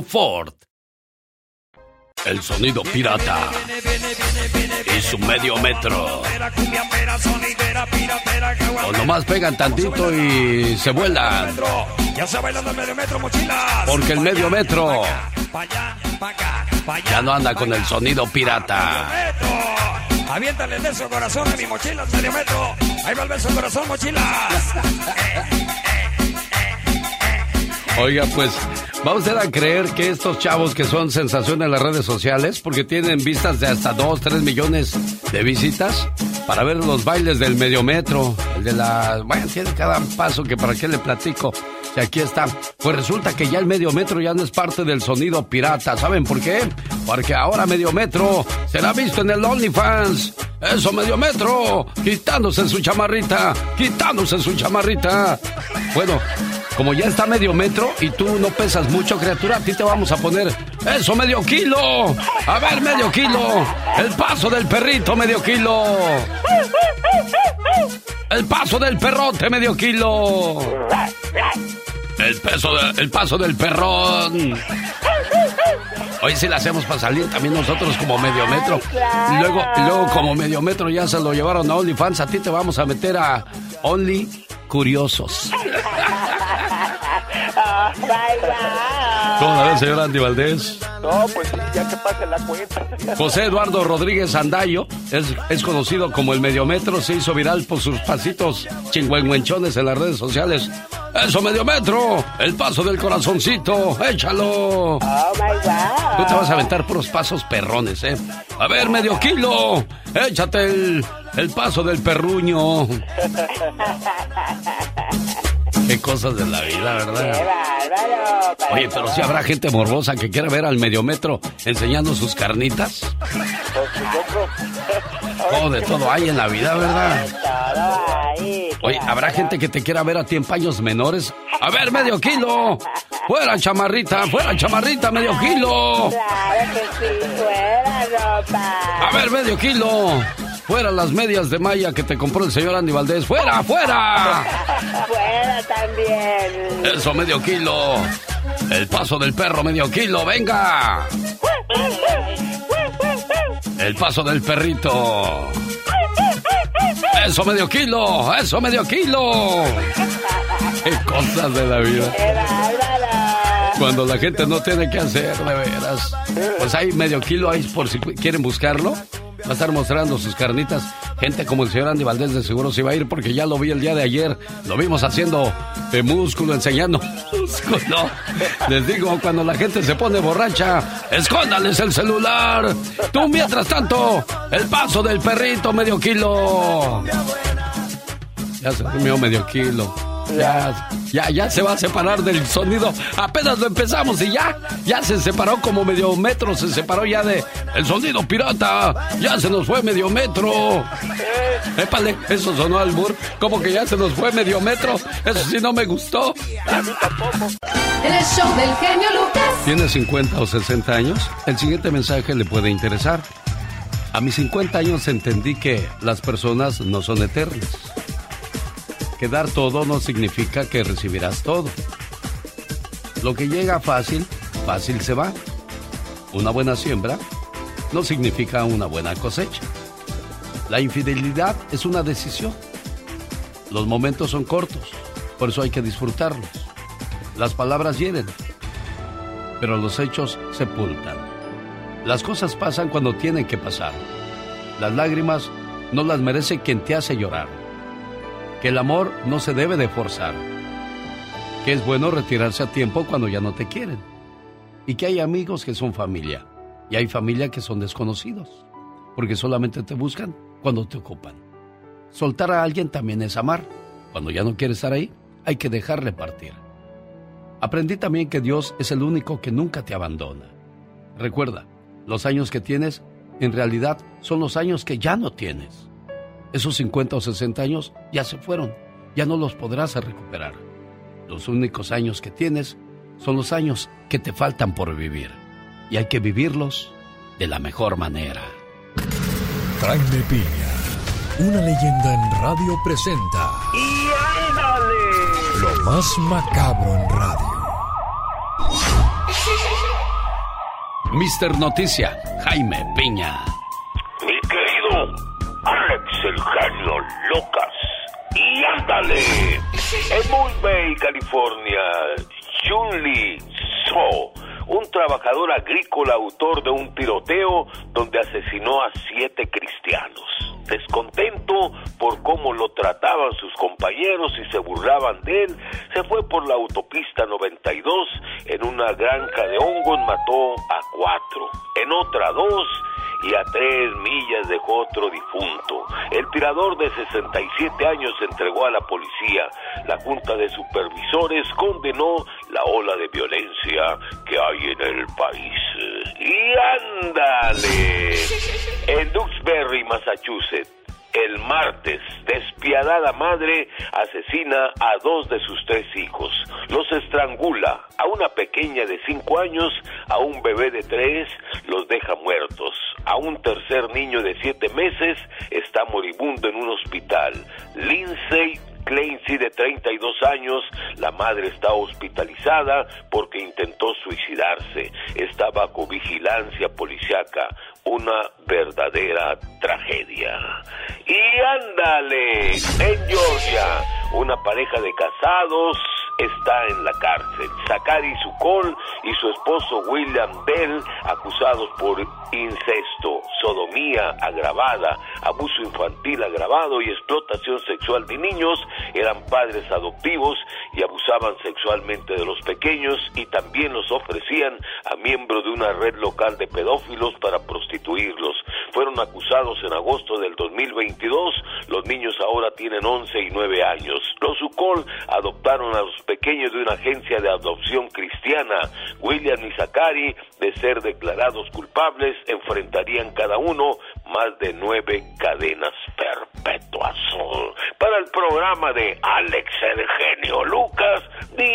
[SPEAKER 6] Ford. El sonido pirata y su medio metro. O nomás pegan tantito y se vuelan. Porque el medio metro ya no anda con el sonido pirata.
[SPEAKER 29] Aviéntale el beso corazón a mi mochilas, medio metro. Ahí va el beso corazón, mochilas.
[SPEAKER 6] Oiga, pues, vamos a creer que estos chavos que son sensación en las redes sociales, porque tienen vistas de hasta 2, 3 millones de visitas, para ver los bailes del mediometro, el de la... Bueno, tiene cada paso que para qué le platico. Y aquí está. Pues resulta que ya el mediometro ya no es parte del sonido pirata. ¿Saben por qué? Porque ahora mediometro será visto en el OnlyFans. Eso, mediometro, quitándose su chamarrita, quitándose su chamarrita. Bueno, como ya está medio metro y tú no pesas mucho, criatura, a ti te vamos a poner eso, medio kilo. A ver, medio kilo. El paso del perrito, medio kilo. El paso del perrote, medio kilo. El peso de- el paso del perrón. Hoy sí la hacemos para salir también nosotros como medio metro. Y luego, luego como medio metro ya se lo llevaron a OnlyFans. A ti te vamos a meter a Only Curiosos. [LAUGHS] ¿Cómo la señor Andy Valdés?
[SPEAKER 15] No, pues sí, ya que pase la cuenta. [LAUGHS]
[SPEAKER 6] José Eduardo Rodríguez Andayo es, es conocido como el Mediometro, se hizo viral por sus pasitos chingüengüenchones en las redes sociales. ¡Eso, Mediometro! ¡El paso del corazoncito! ¡Échalo!
[SPEAKER 16] Oh my God.
[SPEAKER 6] Tú te vas a aventar puros pasos perrones, ¿eh? A ver, medio kilo, échate el, el paso del perruño. [LAUGHS] Qué cosas de la vida, ¿verdad?
[SPEAKER 16] Bárbaro.
[SPEAKER 6] Oye, pero si habrá gente morbosa que quiera ver al mediometro enseñando sus carnitas. Oh, de todo hay en la vida, ¿verdad? Oye, ¿habrá gente que te quiera ver a ti en paños menores? A ver, medio kilo. Fuera, chamarrita, fuera, chamarrita, medio kilo.
[SPEAKER 16] Claro que sí, fuera ropa.
[SPEAKER 6] A ver, medio kilo. Fuera las medias de malla que te compró el señor Andy Valdés. ¡Fuera, fuera!
[SPEAKER 16] Fuera también.
[SPEAKER 6] Eso, medio kilo. El paso del perro, medio kilo, venga. El paso del perrito. Eso, medio kilo. Eso, medio kilo. Qué cosas de la vida. Cuando la gente no tiene que hacer, de veras. Pues hay medio kilo ahí por si quieren buscarlo. Va a estar mostrando sus carnitas. Gente como el señor Andy Valdés de seguro se va a ir porque ya lo vi el día de ayer. Lo vimos haciendo de músculo, enseñando [LAUGHS] músculo. Les digo, cuando la gente se pone borracha, escóndales el celular. Tú, mientras tanto, el paso del perrito, medio kilo. Ya se durmió medio kilo. Ya, ya, ya se va a separar del sonido. Apenas lo empezamos y ya, ya se separó como medio metro, se separó ya de el sonido pirata. Ya se nos fue medio metro. Épale, eso sonó al bur. Como que ya se nos fue medio metro. Eso sí no me gustó.
[SPEAKER 30] El show del genio Lucas.
[SPEAKER 6] ¿Tiene 50 o 60 años? El siguiente mensaje le puede interesar. A mis 50 años entendí que las personas no son eternas. Que dar todo no significa que recibirás todo. Lo que llega fácil, fácil se va. Una buena siembra no significa una buena cosecha. La infidelidad es una decisión. Los momentos son cortos, por eso hay que disfrutarlos. Las palabras hieren, pero los hechos sepultan. Las cosas pasan cuando tienen que pasar. Las lágrimas no las merece quien te hace llorar. Que el amor no se debe de forzar. Que es bueno retirarse a tiempo cuando ya no te quieren. Y que hay amigos que son familia. Y hay familia que son desconocidos. Porque solamente te buscan cuando te ocupan. Soltar a alguien también es amar. Cuando ya no quiere estar ahí, hay que dejarle partir. Aprendí también que Dios es el único que nunca te abandona. Recuerda, los años que tienes en realidad son los años que ya no tienes. Esos 50 o 60 años ya se fueron, ya no los podrás recuperar. Los únicos años que tienes son los años que te faltan por vivir. Y hay que vivirlos de la mejor manera.
[SPEAKER 27] Jaime Piña, una leyenda en radio presenta
[SPEAKER 7] ¡Y ándale!
[SPEAKER 27] lo más macabro en radio.
[SPEAKER 6] Mister Noticia, Jaime Piña.
[SPEAKER 7] Mi querido Alex el genio Lucas. ¡Y ándale! En California, Chun-Li So, un trabajador agrícola autor de un tiroteo donde asesinó a siete cristianos. Descontento por cómo lo trataban sus compañeros y se burlaban de él, se fue por la autopista 92. En una granja de hongos mató a cuatro, en otra dos y a tres millas dejó otro difunto. El tirador de 67 años se entregó a la policía. La Junta de Supervisores condenó la ola de violencia que hay en el país. Y ándale. En Duxbury, Massachusetts. El martes, despiadada madre asesina a dos de sus tres hijos. Los estrangula. A una pequeña de cinco años, a un bebé de tres, los deja muertos. A un tercer niño de siete meses está moribundo en un hospital. Lindsay Clancy, de 32 años, la madre está hospitalizada porque intentó suicidarse. Está bajo vigilancia policiaca. Una verdadera tragedia. Y ándale, en Georgia, una pareja de casados está en la cárcel. Zachary Sukol y su esposo William Bell, acusados por incesto, sodomía agravada, abuso infantil agravado y explotación sexual de niños, eran padres adoptivos y abusaban sexualmente de los pequeños y también los ofrecían a miembros de una red local de pedófilos para prostituirlos. Fueron acusados en agosto del 2022, los niños ahora tienen 11 y 9 años. Los Sukol adoptaron a los pequeños de una agencia de adopción cristiana. William y Zachary, de ser declarados culpables, enfrentarían cada uno más de nueve cadenas perpetuas. Para el programa de Alex Eugenio Lucas, di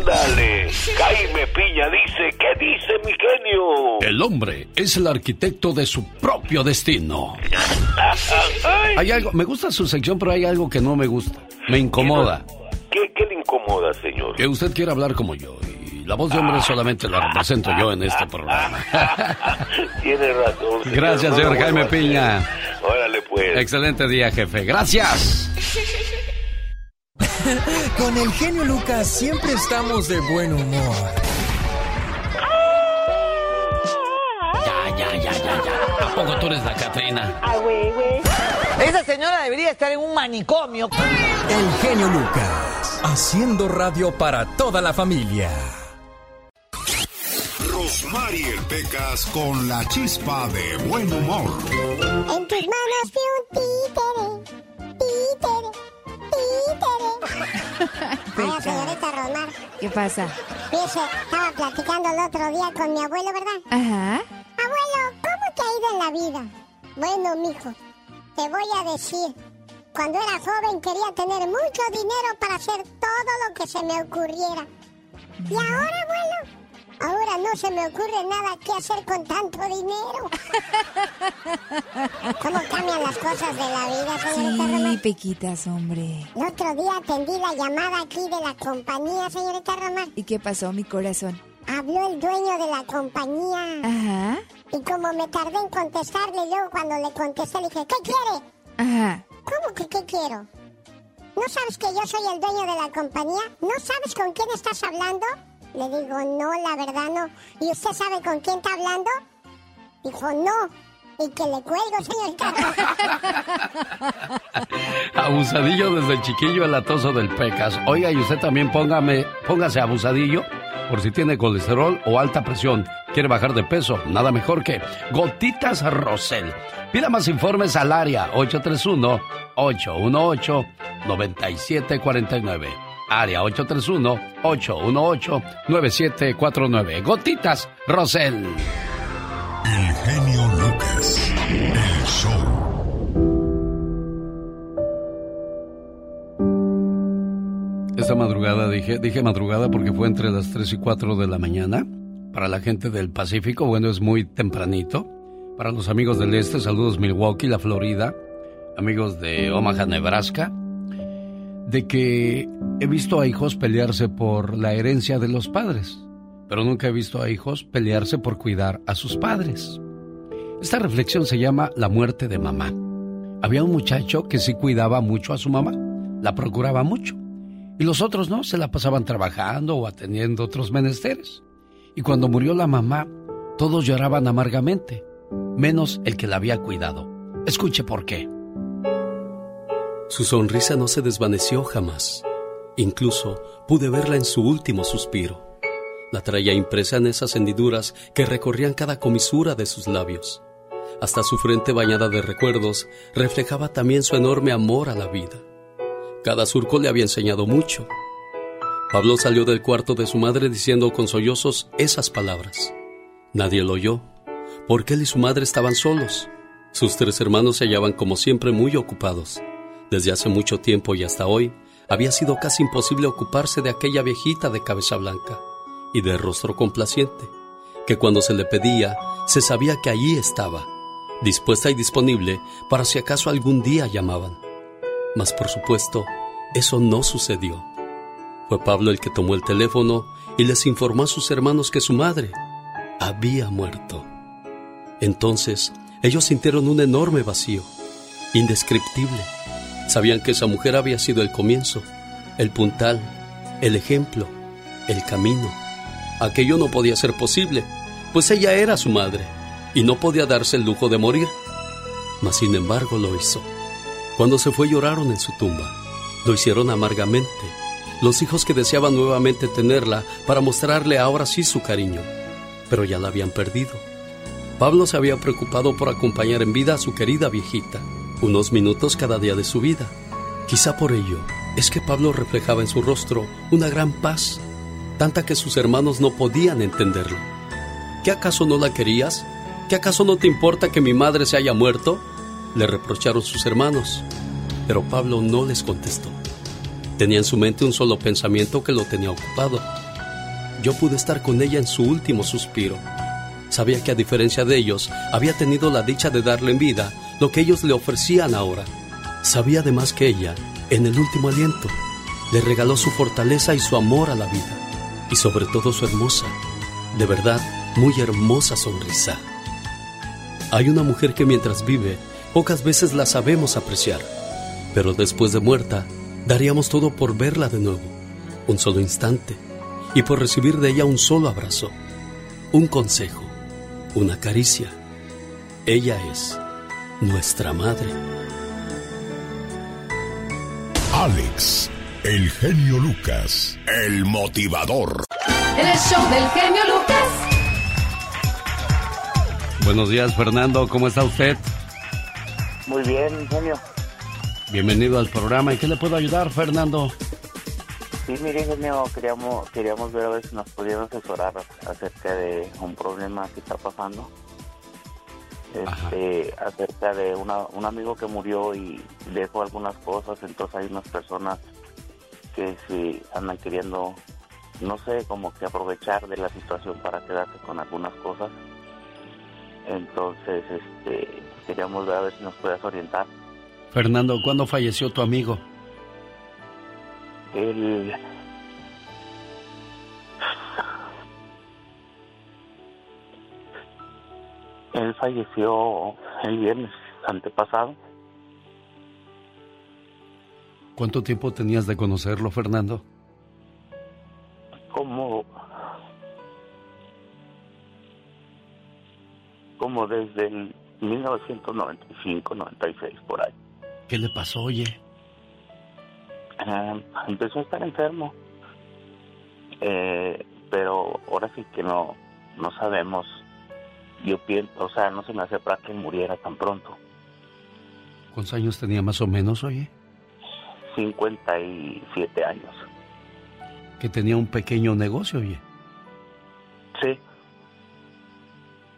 [SPEAKER 7] ándale. Jaime Piña dice, ¿qué dice mi genio?
[SPEAKER 6] El hombre es el arquitecto de su propio destino. [LAUGHS] hay algo, me gusta su sección, pero hay algo que no me gusta. Me incomoda.
[SPEAKER 7] ¿Qué, qué le incomoda, señor?
[SPEAKER 6] Que usted quiera hablar como yo. Y la voz de hombre solamente la represento yo en este programa. [LAUGHS]
[SPEAKER 7] Tiene razón. señor.
[SPEAKER 6] Gracias,
[SPEAKER 7] No
[SPEAKER 6] señor Jaime Piña.
[SPEAKER 7] Órale, pues.
[SPEAKER 6] Excelente día, jefe. Gracias. [LAUGHS]
[SPEAKER 5] Con el genio Lucas siempre estamos de buen humor.
[SPEAKER 6] Ya, ya, ya, ya, ya. ¿A poco tú eres la Catrina?
[SPEAKER 24] Esa señora debería estar en un manicomio.
[SPEAKER 27] El genio Lucas, haciendo radio para toda la familia.
[SPEAKER 2] Rosmarie Pecas con la chispa de buen humor.
[SPEAKER 3] En tus manos un títere, títere, títere. [LAUGHS] Oiga, señorita Rosmar,
[SPEAKER 31] ¿Qué pasa?
[SPEAKER 3] fíjese, estaba platicando el otro día con mi abuelo, ¿verdad?
[SPEAKER 31] Ajá.
[SPEAKER 3] Abuelo, ¿cómo te ha ido en la vida? Bueno, mijo, te voy a decir. Cuando era joven quería tener mucho dinero para hacer todo lo que se me ocurriera. ¿Y ahora, abuelo? Ahora no se me ocurre nada que hacer con tanto dinero. [LAUGHS] ¿Cómo cambian las cosas de la vida, señorita
[SPEAKER 31] Sí,
[SPEAKER 3] Romar?
[SPEAKER 31] pequitas, hombre.
[SPEAKER 3] El otro día atendí la llamada aquí de la compañía, señorita Romar.
[SPEAKER 31] ¿Y qué pasó, mi corazón?
[SPEAKER 3] Habló el dueño de la compañía.
[SPEAKER 31] Ajá.
[SPEAKER 3] Y como me tardé en contestarle, luego cuando le contesté le dije, ¿qué quiere?
[SPEAKER 31] Ajá.
[SPEAKER 3] ¿Cómo que qué quiero? ¿No sabes que yo soy el dueño de la compañía? ¿No sabes con quién estás hablando? Le digo, no, la verdad no. ¿Y usted sabe con quién está hablando? Dijo, no. Y que le cuelgo, señorita. [LAUGHS]
[SPEAKER 6] Abusadillo desde chiquillo el atoso del Pecas. Oiga, y usted también póngame, póngase abusadillo por si tiene colesterol o alta presión. Quiere bajar de peso, nada mejor que Gotitas Rosel. Pida más informes al área 831-818-9749. Área 831-818-9749. Gotitas Rosel.
[SPEAKER 2] El genio Lucas. El show.
[SPEAKER 6] Esta madrugada dije, dije madrugada porque fue entre las 3 y 4 de la mañana. Para la gente del Pacífico, bueno, es muy tempranito. Para los amigos del Este, saludos Milwaukee, la Florida. Amigos de Omaha, Nebraska. De que he visto a hijos pelearse por la herencia de los padres. Pero nunca he visto a hijos pelearse por cuidar a sus padres. Esta reflexión se llama La muerte de mamá. Había un muchacho que sí cuidaba mucho a su mamá. La procuraba mucho. Y los otros no, se la pasaban trabajando o atendiendo otros menesteres. Y cuando murió la mamá, todos lloraban amargamente, menos el que la había cuidado. Escuche por qué.
[SPEAKER 32] Su sonrisa no se desvaneció jamás. Incluso pude verla en su último suspiro. La traía impresa en esas hendiduras que recorrían cada comisura de sus labios. Hasta su frente bañada de recuerdos reflejaba también su enorme amor a la vida. Cada surco le había enseñado mucho. Pablo salió del cuarto de su madre diciendo con sollozos esas palabras. Nadie lo oyó, porque él y su madre estaban solos. Sus tres hermanos se hallaban como siempre muy ocupados. Desde hace mucho tiempo y hasta hoy, había sido casi imposible ocuparse de aquella viejita de cabeza blanca y de rostro complaciente, que cuando se le pedía, se sabía que allí estaba, dispuesta y disponible para si acaso algún día llamaban. Mas por supuesto,
[SPEAKER 6] Eso no sucedió. Fue Pablo el que tomó el teléfono y les informó a sus hermanos que su madre había muerto. Entonces, ellos sintieron un enorme vacío, indescriptible. Sabían que esa mujer había sido el comienzo, el puntal, el ejemplo, el camino. Aquello no podía ser posible, pues ella era su madre y no podía darse el lujo de morir. Mas sin embargo lo hizo. Cuando se fue lloraron en su tumba. Lo hicieron amargamente. Los hijos que deseaban nuevamente tenerla para mostrarle ahora sí su cariño. Pero ya la habían perdido. Pablo se había preocupado por acompañar en vida a su querida viejita, unos minutos cada día de su vida. Quizá por ello es que Pablo reflejaba en su rostro una gran paz, tanta que sus hermanos no podían entenderlo. ¿Qué acaso no la querías? ¿Qué acaso no te importa que mi madre se haya muerto? Le reprocharon sus hermanos, pero Pablo no les contestó. Tenía en su mente un solo pensamiento que lo tenía ocupado. Yo pude estar con ella en su último suspiro. Sabía que a diferencia de ellos, había tenido la dicha de darle en vida lo que ellos le ofrecían ahora. Sabía además que ella, en el último aliento, le regaló su fortaleza y su amor a la vida, y sobre todo su hermosa, de verdad, muy hermosa sonrisa. Hay una mujer que mientras vive, pocas veces la sabemos apreciar, pero después de muerta, daríamos todo por verla de nuevo, un solo instante, y por recibir de ella un solo abrazo, un consejo, una caricia. Ella es nuestra madre.
[SPEAKER 2] Alex, el genio Lucas, el motivador.
[SPEAKER 30] El show del genio Lucas.
[SPEAKER 33] Buenos días, Fernando. ¿Cómo está usted?
[SPEAKER 34] Muy bien, genio.
[SPEAKER 33] Bienvenido al programa. ¿Y qué le puedo ayudar, Fernando?
[SPEAKER 34] Sí, mire, genio, queríamos, queríamos ver a ver si nos pudieron asesorar acerca de un problema que está pasando. Este, acerca de una, un amigo que murió y dejó algunas cosas, entonces hay unas personas que sí andan queriendo, no sé, como que aprovechar de la situación para quedarse con algunas cosas. Entonces, este, queríamos ver a ver si nos puedes orientar.
[SPEAKER 33] Fernando, ¿cuándo falleció tu amigo?
[SPEAKER 34] Él... Él falleció el viernes antepasado.
[SPEAKER 33] ¿Cuánto tiempo tenías de conocerlo, Fernando?
[SPEAKER 34] Como... Como desde el 1995, 96, por ahí.
[SPEAKER 33] ¿Qué le pasó, oye?
[SPEAKER 34] Eh, empezó a estar enfermo. Eh, pero ahora sí que no, no sabemos. Yo pienso, o sea, no se me hace para que muriera tan pronto.
[SPEAKER 33] ¿Cuántos años tenía más o menos, oye?
[SPEAKER 34] 57 años.
[SPEAKER 33] Que tenía un pequeño negocio, oye.
[SPEAKER 34] Sí.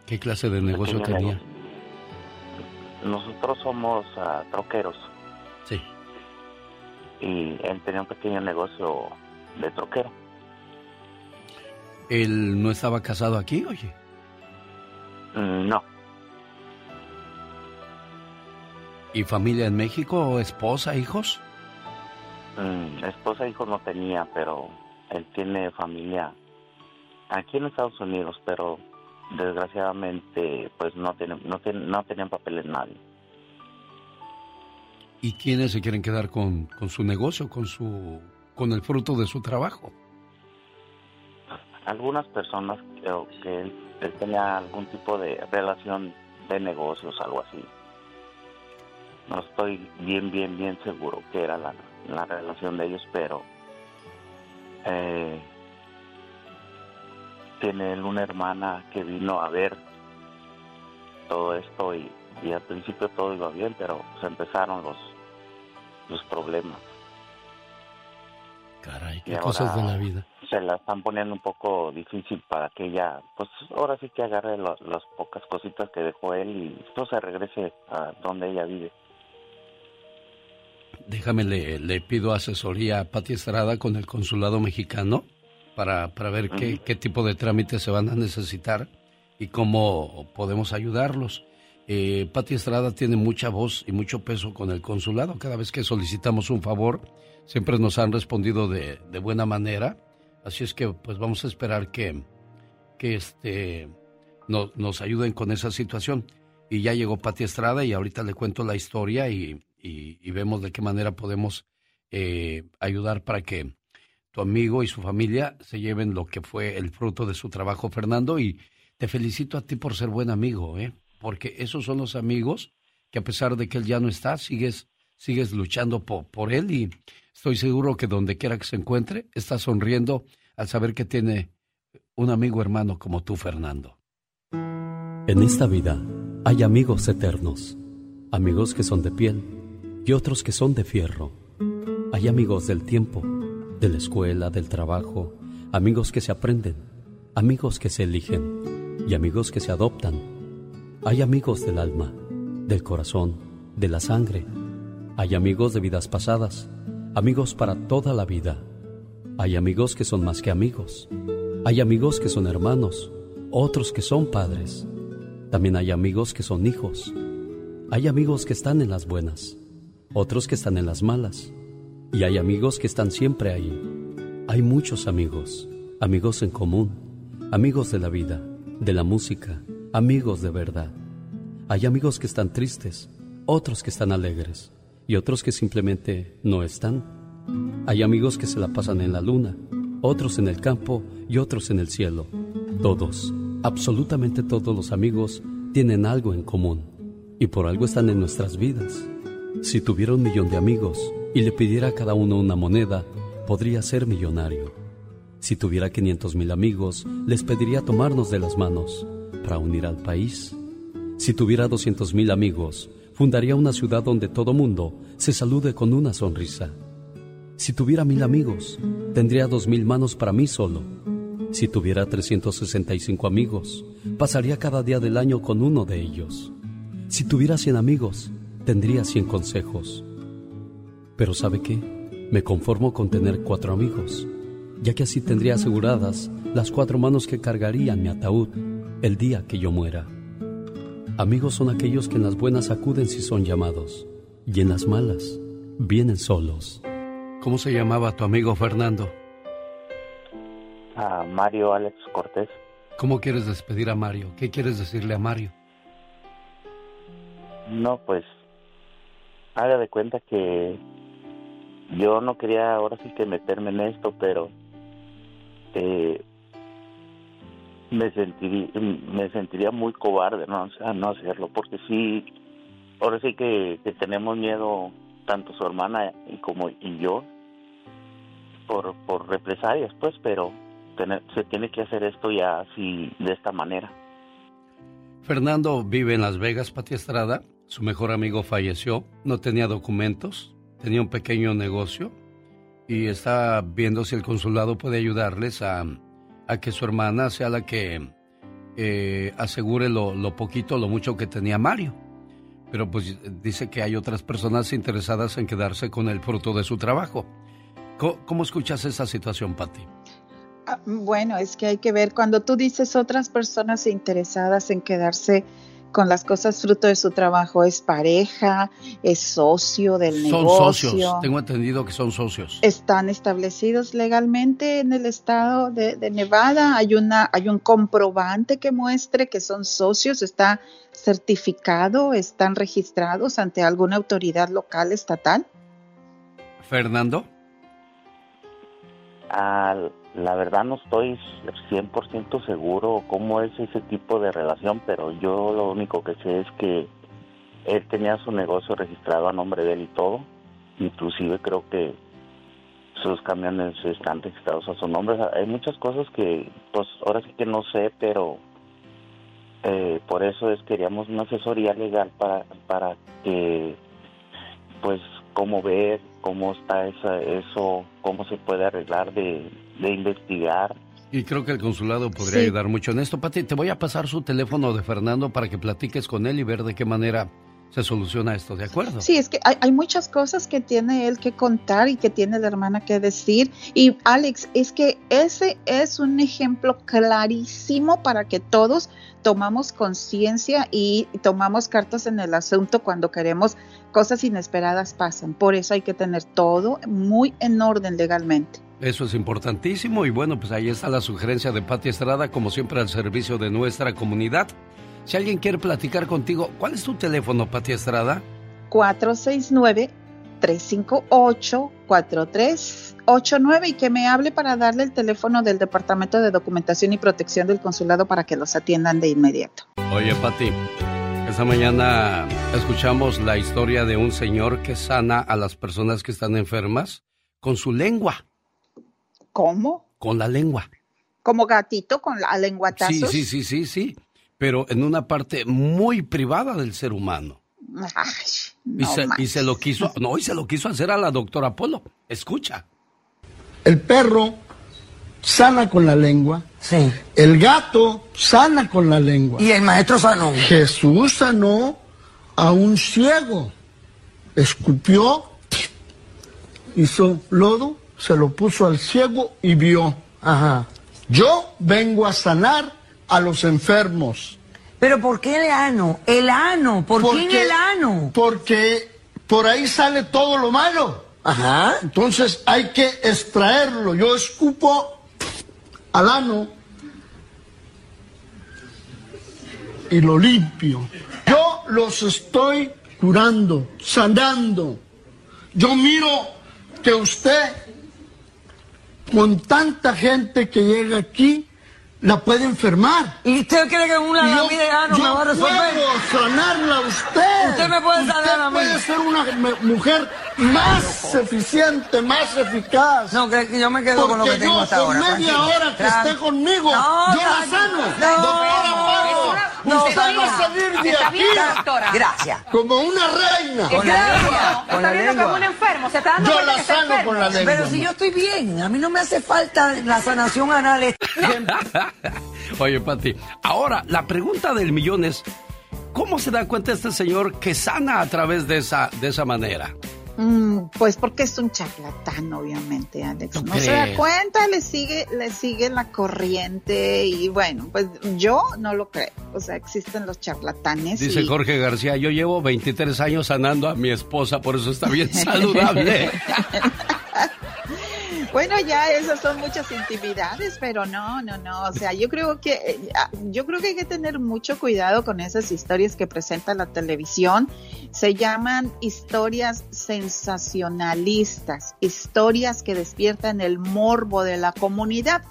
[SPEAKER 33] ¿Qué clase de negocio
[SPEAKER 34] Pequeño
[SPEAKER 33] tenía?
[SPEAKER 34] negocio. Nosotros somos ah, troqueros.
[SPEAKER 33] Sí.
[SPEAKER 34] Y él tenía un pequeño negocio de troquero.
[SPEAKER 33] ¿Él no estaba casado aquí, oye?
[SPEAKER 34] Mm, No,
[SPEAKER 33] ¿Y familia en México? ¿Esposa, hijos?
[SPEAKER 34] Mm, esposa e hijos no tenía, pero él tiene familia aquí en Estados Unidos, pero desgraciadamente pues no tiene, no, tiene- no tenían papeles nadie.
[SPEAKER 33] ¿Y quiénes se quieren quedar con, con su negocio, con su con el fruto de su trabajo?
[SPEAKER 34] Algunas personas creo que él, él tenía algún tipo de relación de negocios, algo así. No estoy bien, bien, bien seguro que era la, la relación de ellos, pero eh, tiene él una hermana que vino a ver todo esto y, y al principio todo iba bien, pero se empezaron los, los problemas.
[SPEAKER 33] Caray, qué
[SPEAKER 34] Y
[SPEAKER 33] cosas de la vida.
[SPEAKER 34] Se la están poniendo un poco difícil para que ella, pues ahora sí que agarre lo- las pocas cositas que dejó él y pues se regrese a donde ella vive.
[SPEAKER 33] Déjame, le, le pido asesoría a Pati Estrada con el consulado mexicano para, para ver qué, qué tipo de trámites se van a necesitar y cómo podemos ayudarlos.
[SPEAKER 6] eh, Pati Estrada tiene mucha voz y mucho peso con el consulado. Cada vez que solicitamos un favor, siempre nos han respondido de, buena manera. Así es que pues vamos a esperar que, que este, nos ayuden con esa situación. Y ya llegó Pati Estrada y ahorita le cuento la historia y, vemos de qué manera podemos eh, ayudar para que tu amigo y su familia se lleven lo que fue el fruto de su trabajo, Fernando. Y te felicito a ti por ser buen amigo, ¿eh? porque esos son los amigos que a pesar de que él ya no está, sigues, sigues luchando por, por él y estoy seguro que donde quiera que se encuentre, está sonriendo al saber que tiene un amigo hermano como tú, Fernando.
[SPEAKER 32] En esta vida hay amigos eternos, amigos que son de piel y otros que son de fierro. Hay amigos del tiempo, de la escuela, del trabajo, amigos que se aprenden, amigos que se eligen y amigos que se adoptan hay amigos del alma, del corazón, de la sangre. Hay amigos de vidas pasadas, amigos para toda la vida. Hay amigos que son más que amigos. Hay amigos que son hermanos, otros que son padres. También hay amigos que son hijos. Hay amigos que están en las buenas, otros que están en las malas. Y hay amigos que están siempre ahí. Hay muchos amigos, amigos en común, amigos de la vida, de la música, amigos de verdad. Hay amigos que están tristes, otros que están alegres y otros que simplemente no están. Hay amigos que se la pasan en la luna, otros en el campo y otros en el cielo. Todos, absolutamente todos los amigos tienen algo en común y por algo están en nuestras vidas. Si tuviera un millón de amigos y le pidiera a cada uno una moneda, podría ser millonario. Si tuviera 500 mil amigos, les pediría tomarnos de las manos para unir al país. Si tuviera 200 mil amigos, fundaría una ciudad donde todo mundo se salude con una sonrisa. Si tuviera mil amigos, tendría dos mil manos para mí solo. Si tuviera 365 amigos, pasaría cada día del año con uno de ellos. Si tuviera 100 amigos, tendría 100 consejos. Pero ¿sabe qué? Me conformo con tener cuatro amigos, ya que así tendría aseguradas las cuatro manos que cargarían mi ataúd el día que yo muera. Amigos son aquellos que en las buenas acuden si son llamados, y en las malas vienen solos.
[SPEAKER 6] ¿Cómo se llamaba tu amigo Fernando?
[SPEAKER 34] A Mario Alex Cortés.
[SPEAKER 6] ¿Cómo quieres despedir a Mario? ¿Qué quieres decirle a Mario?
[SPEAKER 34] No, pues haga de cuenta que yo no quería ahora sí que meterme en esto, pero eh, me sentiría muy cobarde no no hacerlo porque sí ahora sí que, tenemos miedo tanto su hermana y como y yo por por represalias pues pero se tiene que hacer esto ya así de esta manera.
[SPEAKER 6] Fernando vive en Las Vegas Pati Estrada. Su mejor amigo falleció. No tenía documentos tenía un pequeño negocio y está viendo si el consulado puede ayudarles a a que su hermana sea la que eh, asegure lo, lo poquito, lo mucho que tenía Mario. Pero pues dice que hay otras personas interesadas en quedarse con el fruto de su trabajo. ¿Cómo, escuchas esa situación, Patti?
[SPEAKER 35] Ah, bueno, es que hay que ver, cuando tú dices otras personas interesadas en quedarse con las cosas fruto de su trabajo. Es pareja, es socio del negocio.
[SPEAKER 6] Son socios, tengo entendido que son socios.
[SPEAKER 35] Están establecidos legalmente en el estado de, Nevada. Hay, una, hay un comprobante que muestre que son socios, está certificado, están registrados ante alguna autoridad local, estatal.
[SPEAKER 6] Fernando.
[SPEAKER 34] Al la verdad no estoy 100% seguro cómo es ese tipo de relación, pero yo lo único que sé es que él tenía su negocio registrado a nombre de él y todo. Inclusive creo que sus camiones están registrados a su nombre. hay muchas cosas que, pues ahora sí que no sé, pero eh, por eso es queríamos una asesoría legal para, para que, pues, cómo ver, cómo está esa, eso, cómo se puede arreglar de de investigar.
[SPEAKER 6] Y creo que el consulado podría ayudar mucho en esto. Pati, te voy a pasar su teléfono de Fernando para que platiques con él y ver de qué manera se soluciona esto, ¿de acuerdo?
[SPEAKER 35] Sí, es que hay, hay, muchas cosas que tiene él que contar y que tiene la hermana que decir. Y Alex, es que ese es un ejemplo clarísimo para que todos tomamos conciencia y tomamos cartas en el asunto cuando queremos cosas inesperadas pasan. Por eso hay que tener todo muy en orden legalmente.
[SPEAKER 6] Eso es importantísimo y bueno, pues ahí está la sugerencia de Pati Estrada, como siempre al servicio de nuestra comunidad. Si alguien quiere platicar contigo, ¿cuál es tu teléfono, Pati Estrada?
[SPEAKER 35] 469-358-4389 y que me hable para darle el teléfono del Departamento de Documentación y Protección del Consulado para que los atiendan de inmediato.
[SPEAKER 6] Oye, Pati, esta mañana escuchamos la historia de un señor que sana a las personas que están enfermas con su lengua.
[SPEAKER 35] ¿Cómo?
[SPEAKER 6] Con la lengua.
[SPEAKER 35] Como gatito con la lenguatazos.
[SPEAKER 6] Sí, sí, sí, sí, sí pero en una parte muy privada del ser humano.
[SPEAKER 35] Ay, no
[SPEAKER 6] y, se, y, se, lo quiso, no, y se lo quiso hacer a la doctora Polo. Escucha.
[SPEAKER 23] El perro sana con la lengua.
[SPEAKER 24] Sí.
[SPEAKER 23] El gato sana con la lengua.
[SPEAKER 24] Y el maestro sanó.
[SPEAKER 23] Jesús sanó a un ciego. Escupió, hizo lodo, se lo puso al ciego y vio.
[SPEAKER 24] Ajá.
[SPEAKER 23] Yo vengo a sanar a los enfermos.
[SPEAKER 24] ¿Pero por qué el ano? El ano, ¿por
[SPEAKER 23] porque,
[SPEAKER 24] qué el ano?
[SPEAKER 23] Porque por ahí sale todo lo malo.
[SPEAKER 24] Ajá.
[SPEAKER 23] Entonces hay que extraerlo. Yo escupo al ano y lo limpio. Yo los estoy curando, sanando. Yo miro que usted, con tanta gente que llega aquí, la puede enfermar.
[SPEAKER 24] ¿Y usted cree que una
[SPEAKER 23] yo,
[SPEAKER 24] de ano me va a resolver?
[SPEAKER 23] puedo sanarla a usted.
[SPEAKER 24] Usted me puede sanar a mí.
[SPEAKER 23] puede ser una mujer más eficiente, más eficaz.
[SPEAKER 24] No, que yo me quedo con lo que tengo
[SPEAKER 23] yo,
[SPEAKER 24] hasta ahora.
[SPEAKER 23] media
[SPEAKER 24] tranquilo.
[SPEAKER 23] hora que
[SPEAKER 24] Claro.
[SPEAKER 23] esté conmigo,
[SPEAKER 24] No,
[SPEAKER 23] yo la sano.
[SPEAKER 24] No,
[SPEAKER 23] doctora
[SPEAKER 24] no,
[SPEAKER 23] usted va a salir de
[SPEAKER 24] Está
[SPEAKER 23] aquí
[SPEAKER 24] bien, doctora. Gracias.
[SPEAKER 23] como una reina.
[SPEAKER 24] Con la lengua. Con la
[SPEAKER 4] Está viendo
[SPEAKER 24] lengua.
[SPEAKER 4] como un enfermo, se está dando
[SPEAKER 23] Yo la sano con la lengua.
[SPEAKER 24] Pero si yo estoy bien, a mí no me hace falta la sanación anal. [LAUGHS] [LAUGHS]
[SPEAKER 6] Oye, Pati, ahora la pregunta del millón es, ¿cómo se da cuenta este señor que sana a través de esa, de esa manera?
[SPEAKER 35] Mm, pues porque es un charlatán, obviamente, Alex.
[SPEAKER 6] ¿Tú
[SPEAKER 35] No se da cuenta, le sigue, le sigue la corriente y bueno, pues yo no lo creo. O sea, existen los charlatanes.
[SPEAKER 6] Dice
[SPEAKER 35] y-
[SPEAKER 6] Jorge García, yo llevo 23 años sanando a mi esposa, por eso está bien [LAUGHS] saludable. [LAUGHS]
[SPEAKER 35] Bueno, ya esas son muchas intimidades, pero no, no, no. O sea, yo creo que eh, ah, yo creo que hay que tener mucho cuidado con esas historias que presenta la televisión. Se llaman historias sensacionalistas, historias que despiertan el morbo de la comunidad.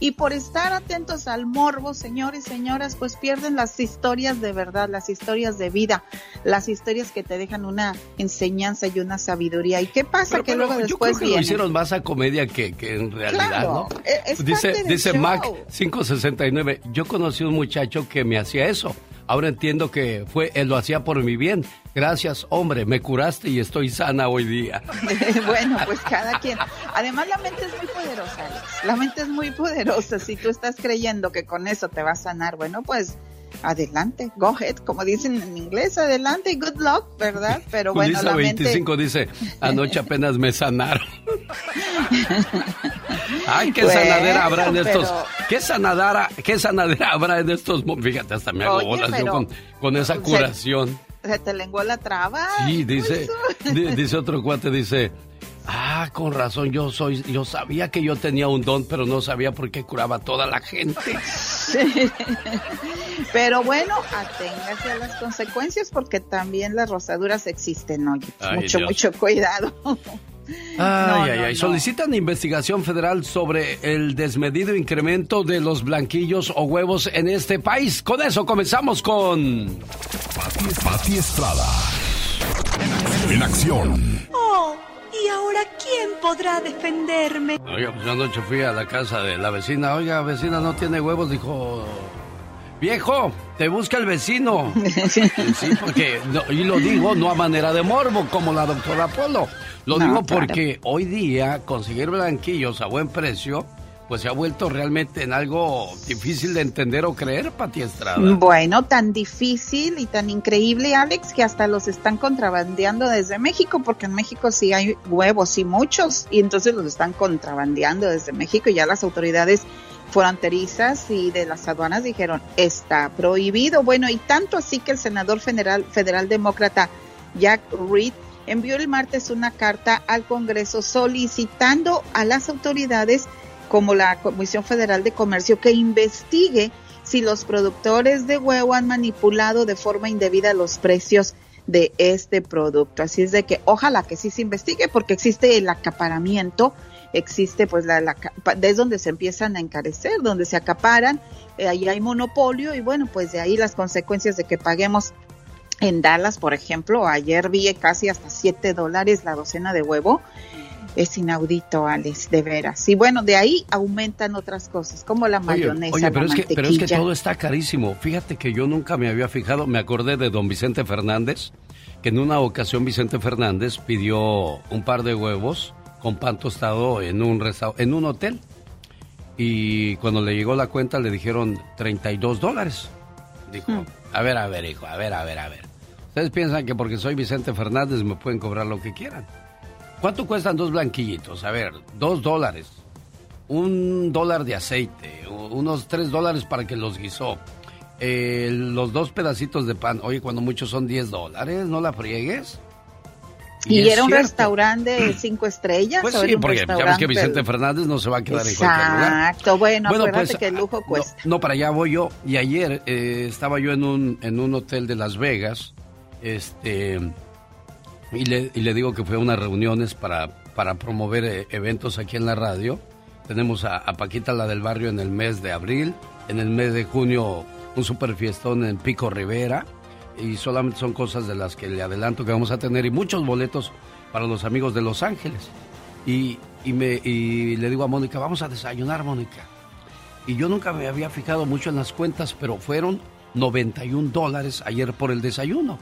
[SPEAKER 35] Y por estar atentos al morbo, señores, señoras, pues pierden las historias de verdad, las historias de vida, las historias que te dejan una enseñanza y una sabiduría. ¿Y qué pasa?
[SPEAKER 6] Pero,
[SPEAKER 35] que
[SPEAKER 6] pero
[SPEAKER 35] luego
[SPEAKER 6] yo
[SPEAKER 35] después
[SPEAKER 6] creo que lo hicieron más a comedia que, que en realidad,
[SPEAKER 35] Claro,
[SPEAKER 6] ¿no?
[SPEAKER 35] e- es
[SPEAKER 6] dice
[SPEAKER 35] parte del
[SPEAKER 6] dice
[SPEAKER 35] show.
[SPEAKER 6] Mac 569, yo conocí un muchacho que me hacía eso. Ahora entiendo que fue él lo hacía por mi bien. Gracias, hombre, me curaste y estoy sana hoy día. [LAUGHS]
[SPEAKER 35] bueno, pues cada quien. Además, la mente es muy poderosa, Alex. La mente es muy poderosa. Si tú estás creyendo que con eso te va a sanar, bueno, pues adelante, go ahead, como dicen en inglés, adelante good luck, ¿verdad? Pero bueno,
[SPEAKER 6] Julissa
[SPEAKER 35] la mente.
[SPEAKER 6] 25 dice, anoche apenas me sanaron. [LAUGHS] Ay, qué
[SPEAKER 35] Bueno,
[SPEAKER 6] sanadera habrá en estos.
[SPEAKER 35] pero-
[SPEAKER 6] ¿Qué sanadera, qué sanadera habrá en estos Fíjate, hasta me hago
[SPEAKER 35] Oye,
[SPEAKER 6] bolas yo
[SPEAKER 35] pero-
[SPEAKER 6] con, con esa
[SPEAKER 35] se-
[SPEAKER 6] curación.
[SPEAKER 35] Se te lenguó la traba.
[SPEAKER 6] Sí, dice, di- dice otro cuate, dice, ah, con razón, yo soy, yo sabía que yo tenía un don, pero no sabía por qué curaba a toda la gente. [LAUGHS]
[SPEAKER 35] Sí. Pero bueno, aténgase a las consecuencias porque también las rosaduras existen, oye.
[SPEAKER 6] Ay,
[SPEAKER 35] mucho,
[SPEAKER 6] Dios.
[SPEAKER 35] mucho cuidado.
[SPEAKER 6] Ay,
[SPEAKER 35] No,
[SPEAKER 6] ay,
[SPEAKER 35] no,
[SPEAKER 6] ay.
[SPEAKER 35] no.
[SPEAKER 6] Solicitan investigación federal sobre el desmedido incremento de los blanquillos o huevos en este país. Con eso comenzamos con...
[SPEAKER 2] Pati, Pati Estrada. En acción.
[SPEAKER 36] Oh, ¿y ahora quién podrá defenderme?
[SPEAKER 6] Oiga, pues yo anoche fui a la casa de la vecina. Oiga, vecina, no tiene huevos. Dijo, viejo, te busca el vecino. [LAUGHS] Sí, porque, no, y lo digo no a manera de morbo, como la doctora Polo. Lo
[SPEAKER 35] No,
[SPEAKER 6] digo
[SPEAKER 35] claro.
[SPEAKER 6] porque hoy día conseguir blanquillos a buen precio, pues se ha vuelto realmente en algo difícil de entender o creer, Pati Estrada.
[SPEAKER 35] Bueno, tan difícil y tan increíble, Alex, que hasta los están contrabandeando desde México, porque en México sí hay huevos y muchos, y entonces los están contrabandeando desde México y ya las autoridades fronterizas y de las aduanas dijeron está prohibido. Bueno, y tanto así que el senador federal, federal demócrata Jack Reed envió el martes una carta al Congreso solicitando a las autoridades como la Comisión Federal de Comercio que investigue si los productores de huevo han manipulado de forma indebida los precios de este producto. Así es de que ojalá que sí se investigue porque existe el acaparamiento, existe pues la, la es donde se empiezan a encarecer, donde se acaparan, eh, ahí hay monopolio y bueno, pues de ahí las consecuencias de que paguemos en Dallas, por ejemplo, ayer vi casi hasta 7 dólares la docena de huevo es inaudito, Alex, de veras. Y bueno, de ahí aumentan otras cosas, como la mayonesa.
[SPEAKER 6] Oye, pero,
[SPEAKER 35] es
[SPEAKER 6] que, pero es que todo está carísimo. Fíjate que yo nunca me había fijado, me acordé de don Vicente Fernández, que en una ocasión Vicente Fernández pidió un par de huevos con pan tostado en un, en un hotel. Y cuando le llegó la cuenta le dijeron 32 dólares. Dijo, hmm. a ver, a ver, hijo, a ver, a ver, a ver. Ustedes piensan que porque soy Vicente Fernández me pueden cobrar lo que quieran. ¿Cuánto cuestan dos blanquillitos? A ver, dos dólares. Un dólar de aceite. Unos tres dólares para que los guisó. Eh, los dos pedacitos de pan. Oye, cuando muchos son diez dólares, no la friegues.
[SPEAKER 35] ¿Y, era un restaurante de cinco estrellas?
[SPEAKER 6] Pues sí, porque ya ves que Vicente Fernández no se va a quedar
[SPEAKER 35] en cualquier lugar. Exacto, bueno, bueno acuérdate
[SPEAKER 6] pues,
[SPEAKER 35] que el lujo cuesta.
[SPEAKER 6] No, para allá voy yo. Y ayer eh, estaba yo en un, en un hotel de Las Vegas. Este y le, digo que fue a unas reuniones para, promover eh, eventos aquí en la radio. Tenemos a, Paquita, la del barrio, en el mes de abril. En el mes de junio, un super fiestón en Pico Rivera. Y solamente son cosas de las que le adelanto que vamos a tener. Y muchos boletos para los amigos de Los Ángeles. Y, y, me, y le digo a Mónica, vamos a desayunar, Mónica. Y yo nunca me había fijado mucho en las cuentas, pero fueron 91 dólares ayer por el desayuno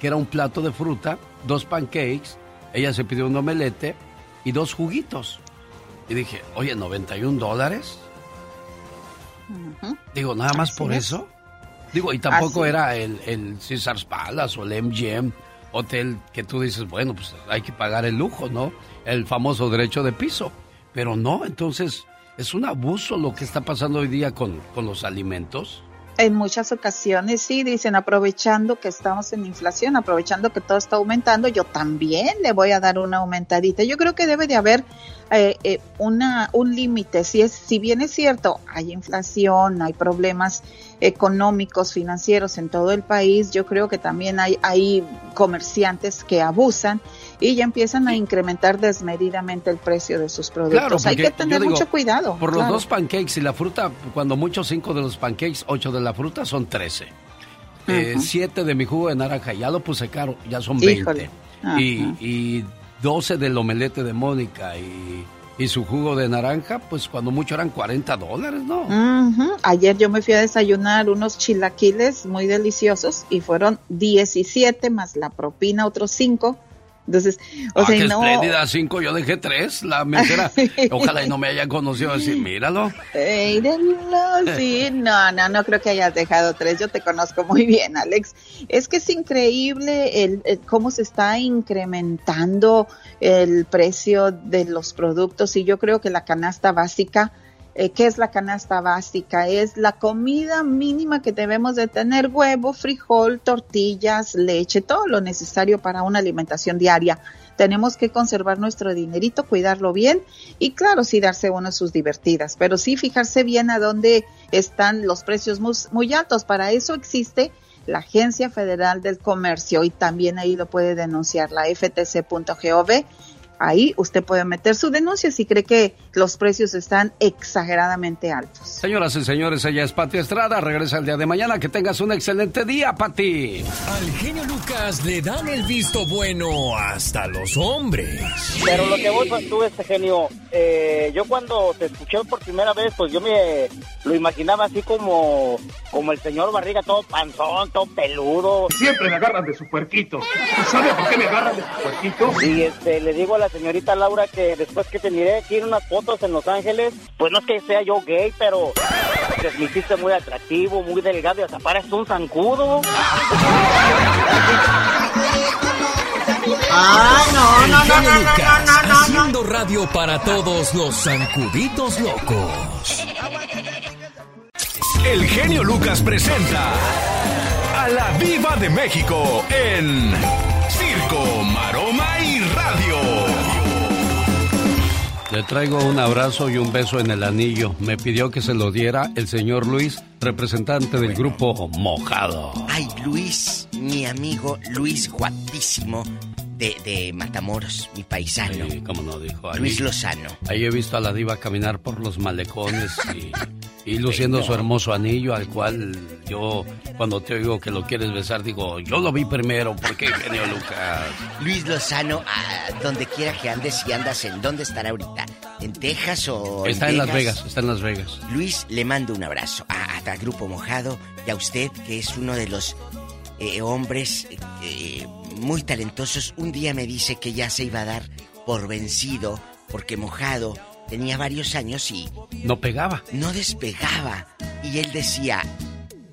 [SPEAKER 6] que era un plato de fruta, dos pancakes, ella se pidió un omelete y dos juguitos. Y dije, oye, 91 dólares. Digo, nada más por eso. Digo, y tampoco era el, el Caesar's Palace o el MGM Hotel que tú dices, bueno, pues hay que pagar el lujo, ¿no? El famoso derecho de piso. Pero no, entonces es un abuso lo que está pasando hoy día con, con los alimentos.
[SPEAKER 35] En muchas ocasiones sí dicen, aprovechando que estamos en inflación, aprovechando que todo está aumentando, yo también le voy a dar una aumentadita. Yo creo que debe de haber eh, eh, una, un límite. Si, es, si bien es cierto, hay inflación, hay problemas económicos, financieros en todo el país, yo creo que también hay, hay comerciantes que abusan y ya empiezan a incrementar desmedidamente el precio de sus productos. Hay que tener mucho cuidado.
[SPEAKER 6] Por los dos pancakes y la fruta, cuando mucho cinco de los pancakes, ocho de la fruta son trece. Eh, siete de mi jugo de naranja, ya lo puse caro, ya son veinte. Y, y 12 del omelete de Mónica y, y, su jugo de naranja, pues cuando mucho eran 40 dólares, ¿no?
[SPEAKER 35] Ayer yo me fui a desayunar unos chilaquiles muy deliciosos y fueron 17 más la propina, otros 5 entonces, o
[SPEAKER 6] ah,
[SPEAKER 35] sea,
[SPEAKER 6] qué
[SPEAKER 35] no.
[SPEAKER 6] espléndida, cinco, yo dejé tres. La mesera, [LAUGHS] ojalá y no me haya conocido así, míralo.
[SPEAKER 35] sí, no, no, no creo que hayas dejado tres. Yo te conozco muy bien, Alex. Es que es increíble el, cómo se está incrementando el precio de los productos y yo creo que la canasta básica eh, ¿Qué es la canasta básica? Es la comida mínima que debemos de tener, huevo, frijol, tortillas, leche, todo lo necesario para una alimentación diaria. Tenemos que conservar nuestro dinerito, cuidarlo bien y claro, sí darse uno sus divertidas, pero sí fijarse bien a dónde están los precios muy, muy altos. Para eso existe la Agencia Federal del Comercio y también ahí lo puede denunciar la ftc.gov ahí usted puede meter su denuncia si cree que los precios están exageradamente altos.
[SPEAKER 6] Señoras y señores, ella es Pati Estrada. Regresa el día de mañana. Que tengas un excelente día, Pati.
[SPEAKER 27] Al genio Lucas le dan el visto bueno hasta los hombres.
[SPEAKER 15] Pero lo que voy con tú, este genio, eh, yo cuando te escuché por primera vez, pues yo me lo imaginaba así como, como el señor Barriga, todo panzón, todo peludo.
[SPEAKER 10] Siempre me agarran de su puerquito. ¿Sabe por qué me agarran de su puerquito?
[SPEAKER 15] Y este, le digo a la
[SPEAKER 37] la señorita Laura que después que te miré tiene unas fotos en Los Ángeles, pues no es que sea yo gay, pero te me hiciste muy atractivo, muy delgado y hasta pareces un zancudo.
[SPEAKER 27] Ay, no, no, no, no, Lucas, no, no, haciendo radio para todos los zancuditos locos.
[SPEAKER 2] El genio Lucas presenta a la Viva de México en Circo, Maroma
[SPEAKER 6] Le traigo un abrazo y un beso en el anillo. Me pidió que se lo diera el señor Luis, representante del grupo Mojado.
[SPEAKER 38] Ay, Luis, mi amigo Luis guapísimo de, de Matamoros, mi paisano.
[SPEAKER 6] Sí, como no dijo. Ahí,
[SPEAKER 38] Luis Lozano.
[SPEAKER 6] Ahí he visto a la diva caminar por los malecones y, y luciendo su hermoso anillo, al cual yo, cuando te oigo que lo quieres besar, digo, yo lo vi primero, porque genio Lucas.
[SPEAKER 38] Luis Lozano, a donde quiera que andes, si andas en dónde estará ahorita, en Texas o
[SPEAKER 6] Está en, Las Vegas, está en Las Vegas.
[SPEAKER 38] Luis, le mando un abrazo a, a Grupo Mojado y a usted, que es uno de los eh, hombres eh, muy talentosos. Un día me dice que ya se iba a dar por vencido porque Mojado tenía varios años y...
[SPEAKER 6] No pegaba.
[SPEAKER 38] No despegaba. Y él decía,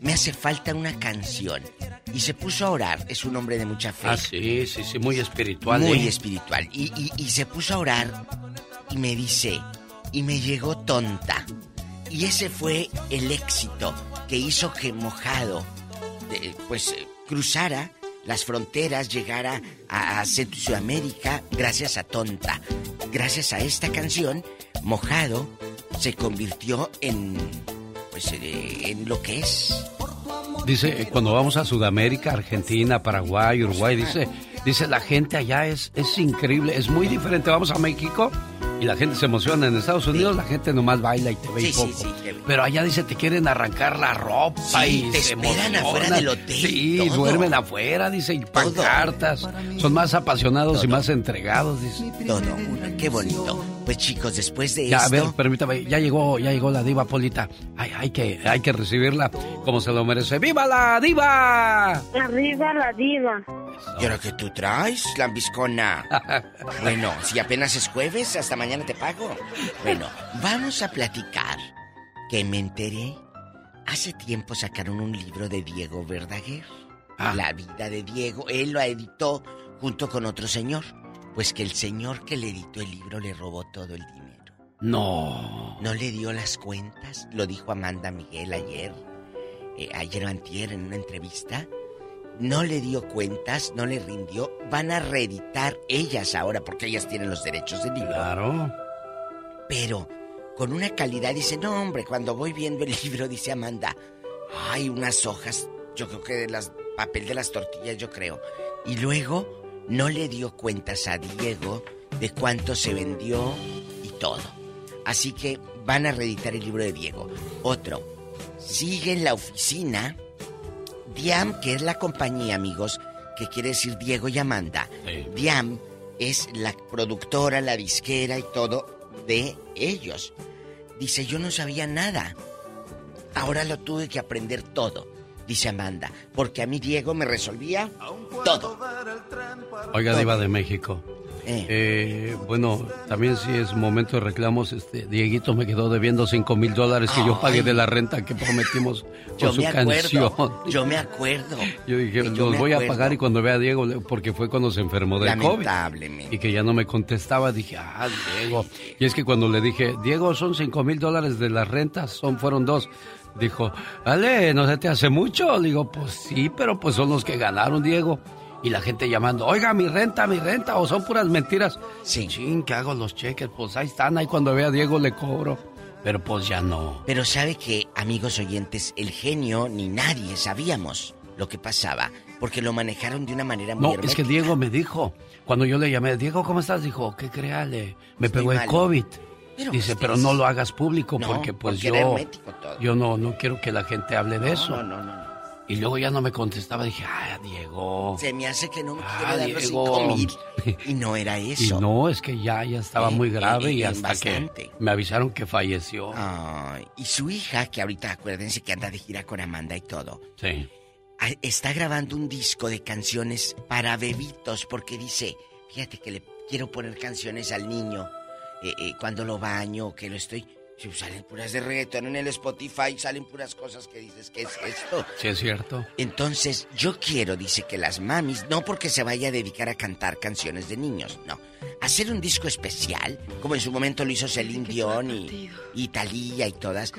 [SPEAKER 38] me hace falta una canción. Y se puso a orar. Es un hombre de mucha fe.
[SPEAKER 6] Ah, sí, sí, sí, muy espiritual.
[SPEAKER 38] Muy
[SPEAKER 6] ¿eh?
[SPEAKER 38] espiritual. Y, y, y se puso a orar y me dice, y me llegó tonta. Y ese fue el éxito que hizo que Mojado, eh, pues, eh, cruzara las fronteras, llegara a, a Centro y Sudamérica gracias a Tonta. Gracias a esta canción, Mojado se convirtió en, pues, eh, en lo que es.
[SPEAKER 6] Dice, eh, cuando vamos a Sudamérica, Argentina, Paraguay, Uruguay, dice, dice la gente allá es, es increíble, es muy diferente. Vamos a México y la gente se emociona. En Estados Unidos la gente nomás baila y te ve
[SPEAKER 38] Sí,
[SPEAKER 6] y poco.
[SPEAKER 38] sí,
[SPEAKER 6] Pero allá dice, te quieren arrancar la ropa
[SPEAKER 38] Sí,
[SPEAKER 6] y
[SPEAKER 38] te
[SPEAKER 6] se
[SPEAKER 38] esperan
[SPEAKER 6] emocionan.
[SPEAKER 38] afuera del hotel
[SPEAKER 6] Sí,
[SPEAKER 38] todo.
[SPEAKER 6] duermen afuera, dice, y pancartas. Son más apasionados y más entregados, dice.
[SPEAKER 38] Todo, qué bonito. Pues chicos, después de
[SPEAKER 6] Ya, a
[SPEAKER 38] esto...
[SPEAKER 6] ver, permítame, ya llegó, ya llegó la diva Polita. Ay, hay que, hay que recibirla como se lo merece. ¡Viva la diva!
[SPEAKER 39] Arriba la diva.
[SPEAKER 38] ¿Y ahora que tú traes, lambiscona? [LAUGHS] bueno, si apenas es jueves, hasta mañana te pago. Bueno, vamos a platicar. Que me enteré. Hace tiempo sacaron un libro de Diego Verdaguer. La vida de Diego. Él lo editó junto con otro señor. Pues que el señor que le editó el libro le robó todo el dinero.
[SPEAKER 6] No.
[SPEAKER 38] No le dio las cuentas. Lo dijo Amanda Miguel ayer. eh, ayer o antier en una entrevista. No le dio cuentas, no le rindió. Van a reeditar ellas ahora porque ellas tienen los derechos del libro.
[SPEAKER 6] Claro.
[SPEAKER 38] Pero con una calidad, dice, no hombre, cuando voy viendo el [LAUGHS] libro, dice Amanda, hay unas hojas, yo creo que de las papel de las tortillas, yo creo. Y luego no le dio cuentas a Diego de cuánto se vendió y todo. Así que van a reeditar el libro de Diego. Otro, sigue en la oficina Diam, que es la compañía, amigos, que quiere decir Diego y Amanda. Diam es la productora, la disquera y todo de ellos. Dice, yo no sabía nada. Ahora lo tuve que aprender todo, dice Amanda, porque a mí Diego me resolvía todo.
[SPEAKER 6] Oiga, diva de México. Eh, bueno, también si es momento de reclamos, este Dieguito me quedó debiendo 5 mil dólares que yo pagué de la renta que prometimos [LAUGHS] por
[SPEAKER 38] Yo
[SPEAKER 6] su
[SPEAKER 38] me acuerdo,
[SPEAKER 6] canción.
[SPEAKER 38] yo me acuerdo.
[SPEAKER 6] Yo dije,
[SPEAKER 38] Yo
[SPEAKER 6] los voy a pagar y cuando vea a Diego, porque fue cuando se enfermó de COVID.
[SPEAKER 38] Lamentablemente.
[SPEAKER 6] Y que ya no me contestaba, dije, ah, Diego. Y es que cuando le dije, Diego, son 5 mil dólares de las rentas, son, fueron dos. Dijo, vale, ¿no se te hace mucho? Le digo, pues sí, pero pues son los que ganaron, Diego. Y la gente llamando, oiga, mi renta, mi renta, o son puras mentiras.
[SPEAKER 38] Sí.
[SPEAKER 6] Chin, que hago los cheques, pues ahí están, ahí cuando vea a Diego le cobro. Pero pues ya no.
[SPEAKER 38] Pero sabe que, amigos oyentes, el genio ni nadie sabíamos lo que pasaba, porque lo manejaron de una manera muy
[SPEAKER 6] No, es que. Diego me dijo, cuando yo le llamé, Diego, ¿cómo estás? Dijo, ¿qué créale? Me
[SPEAKER 38] Estoy
[SPEAKER 6] pegó el
[SPEAKER 38] malo.
[SPEAKER 6] COVID.
[SPEAKER 38] Pero
[SPEAKER 6] Dice, pero no lo hagas público
[SPEAKER 38] No,
[SPEAKER 6] porque pues
[SPEAKER 38] porque
[SPEAKER 6] yo, yo no, no quiero que la gente hable de eso.
[SPEAKER 38] No, no, no.
[SPEAKER 6] Y luego ya no me contestaba, dije, ah, Diego.
[SPEAKER 38] Se me hace que no me
[SPEAKER 6] Ah,
[SPEAKER 38] quiere dar los cinco mil. [LAUGHS] Y no era
[SPEAKER 6] Y
[SPEAKER 38] eso.
[SPEAKER 6] no, es que ya, ya estaba
[SPEAKER 38] Eh,
[SPEAKER 6] muy grave
[SPEAKER 38] eh,
[SPEAKER 6] y
[SPEAKER 38] eh,
[SPEAKER 6] hasta
[SPEAKER 38] bastante.
[SPEAKER 6] que me avisaron que falleció.
[SPEAKER 38] Ay, y su hija, que ahorita acuérdense que anda de gira con Amanda y todo,
[SPEAKER 6] Sí.
[SPEAKER 38] a- está grabando un disco de canciones para bebitos porque dice, fíjate que le quiero poner canciones al niño eh, eh, cuando lo baño, que lo estoy... Si salen puras de reggaetón en el Spotify, salen puras cosas que dices, ¿qué es esto?
[SPEAKER 6] Sí, es cierto.
[SPEAKER 38] Entonces, yo quiero, dice que las mamis, no porque se vaya a dedicar a cantar canciones de niños, no. Hacer un disco especial, como en su momento lo hizo Celine Dion y, y Thalía y todas,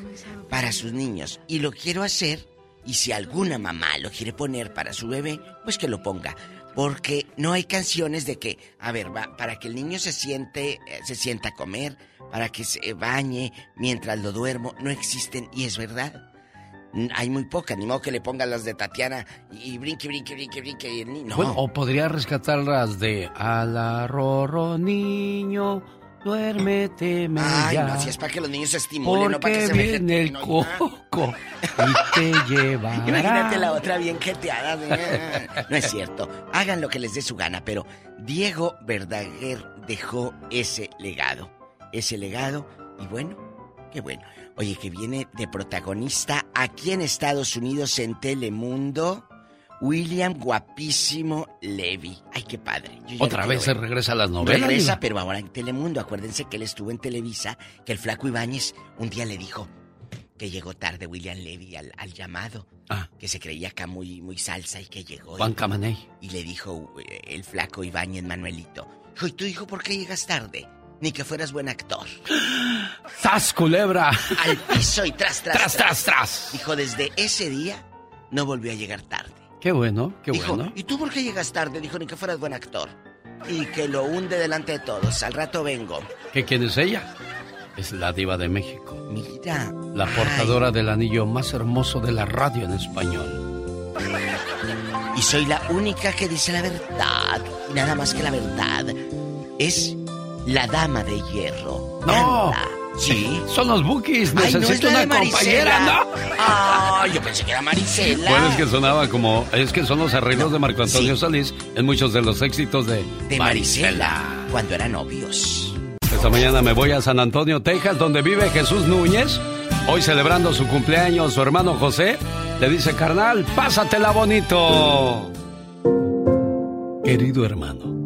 [SPEAKER 38] para sus niños. Y lo quiero hacer, y si alguna mamá lo quiere poner para su bebé, pues que lo ponga. Porque no hay canciones de que, a ver, va, para que el niño se siente, eh, se sienta a comer, para que se bañe mientras lo duermo, no existen y es verdad. Hay muy pocas, ni modo que le pongan las de Tatiana y brinque, brinque, brinque, brinque y el. No.
[SPEAKER 6] Bueno, o podría rescatar las de Ala Rorro niño, duérmete
[SPEAKER 38] Ay,
[SPEAKER 6] ya.
[SPEAKER 38] no, si es para que los niños se estimulen, no para que se
[SPEAKER 6] el
[SPEAKER 38] vegeten, oiga.
[SPEAKER 6] coco [LAUGHS] y te llevará.
[SPEAKER 38] Imagínate la otra bien jeteada. No es cierto. Hagan lo que les dé su gana, pero Diego Verdaguer dejó ese legado. Ese legado, y bueno, qué bueno. Oye, que viene de protagonista aquí en Estados Unidos en Telemundo, William Guapísimo Levy. Ay, qué padre.
[SPEAKER 6] Otra vez se regresa a las novelas.
[SPEAKER 38] Regresa, pero ahora en Telemundo. Acuérdense que él estuvo en Televisa, que el flaco Ibáñez un día le dijo que llegó tarde William Levy al, al llamado.
[SPEAKER 6] Ah.
[SPEAKER 38] Que se creía acá muy, muy salsa y que llegó.
[SPEAKER 6] Juan
[SPEAKER 38] y-
[SPEAKER 6] Camaney.
[SPEAKER 38] Y le dijo eh, el flaco Ibáñez Manuelito. Dijo, ¿y tú, hijo, por qué llegas tarde? Ni que fueras buen actor.
[SPEAKER 6] ¡Sas, culebra!
[SPEAKER 38] Al piso y tras, tras,
[SPEAKER 6] Tras, tras, tras.
[SPEAKER 38] Dijo, desde ese día no volvió a llegar tarde.
[SPEAKER 6] Qué bueno, qué
[SPEAKER 38] Dijo,
[SPEAKER 6] bueno.
[SPEAKER 38] ¿y tú por qué llegas tarde? Dijo, ni que fueras buen actor. Y que lo hunde delante de todos. Al rato vengo.
[SPEAKER 6] ¿Qué quién es ella? Es la diva de México.
[SPEAKER 38] Mira.
[SPEAKER 6] La portadora del anillo más hermoso de la radio en español.
[SPEAKER 38] Y soy la única que dice la verdad. Y nada más que la verdad. Es la dama de hierro.
[SPEAKER 6] ¡No!
[SPEAKER 38] Anda. Sí.
[SPEAKER 6] Son los bookies.
[SPEAKER 38] Ay, no,
[SPEAKER 6] Necesito
[SPEAKER 38] es la
[SPEAKER 6] una compañera, ¿no?
[SPEAKER 38] Ah, yo pensé que era Marisela.
[SPEAKER 6] Bueno, es que sonaba como. Es que son los arreglos de Marco Antonio Solís en muchos de los éxitos de,
[SPEAKER 38] De Marisela. Cuando eran novios.
[SPEAKER 6] Esta mañana me voy a San Antonio, Texas, donde vive Jesús Núñez. Hoy celebrando su cumpleaños, su hermano José le dice, carnal, pásatela bonito. Querido hermano,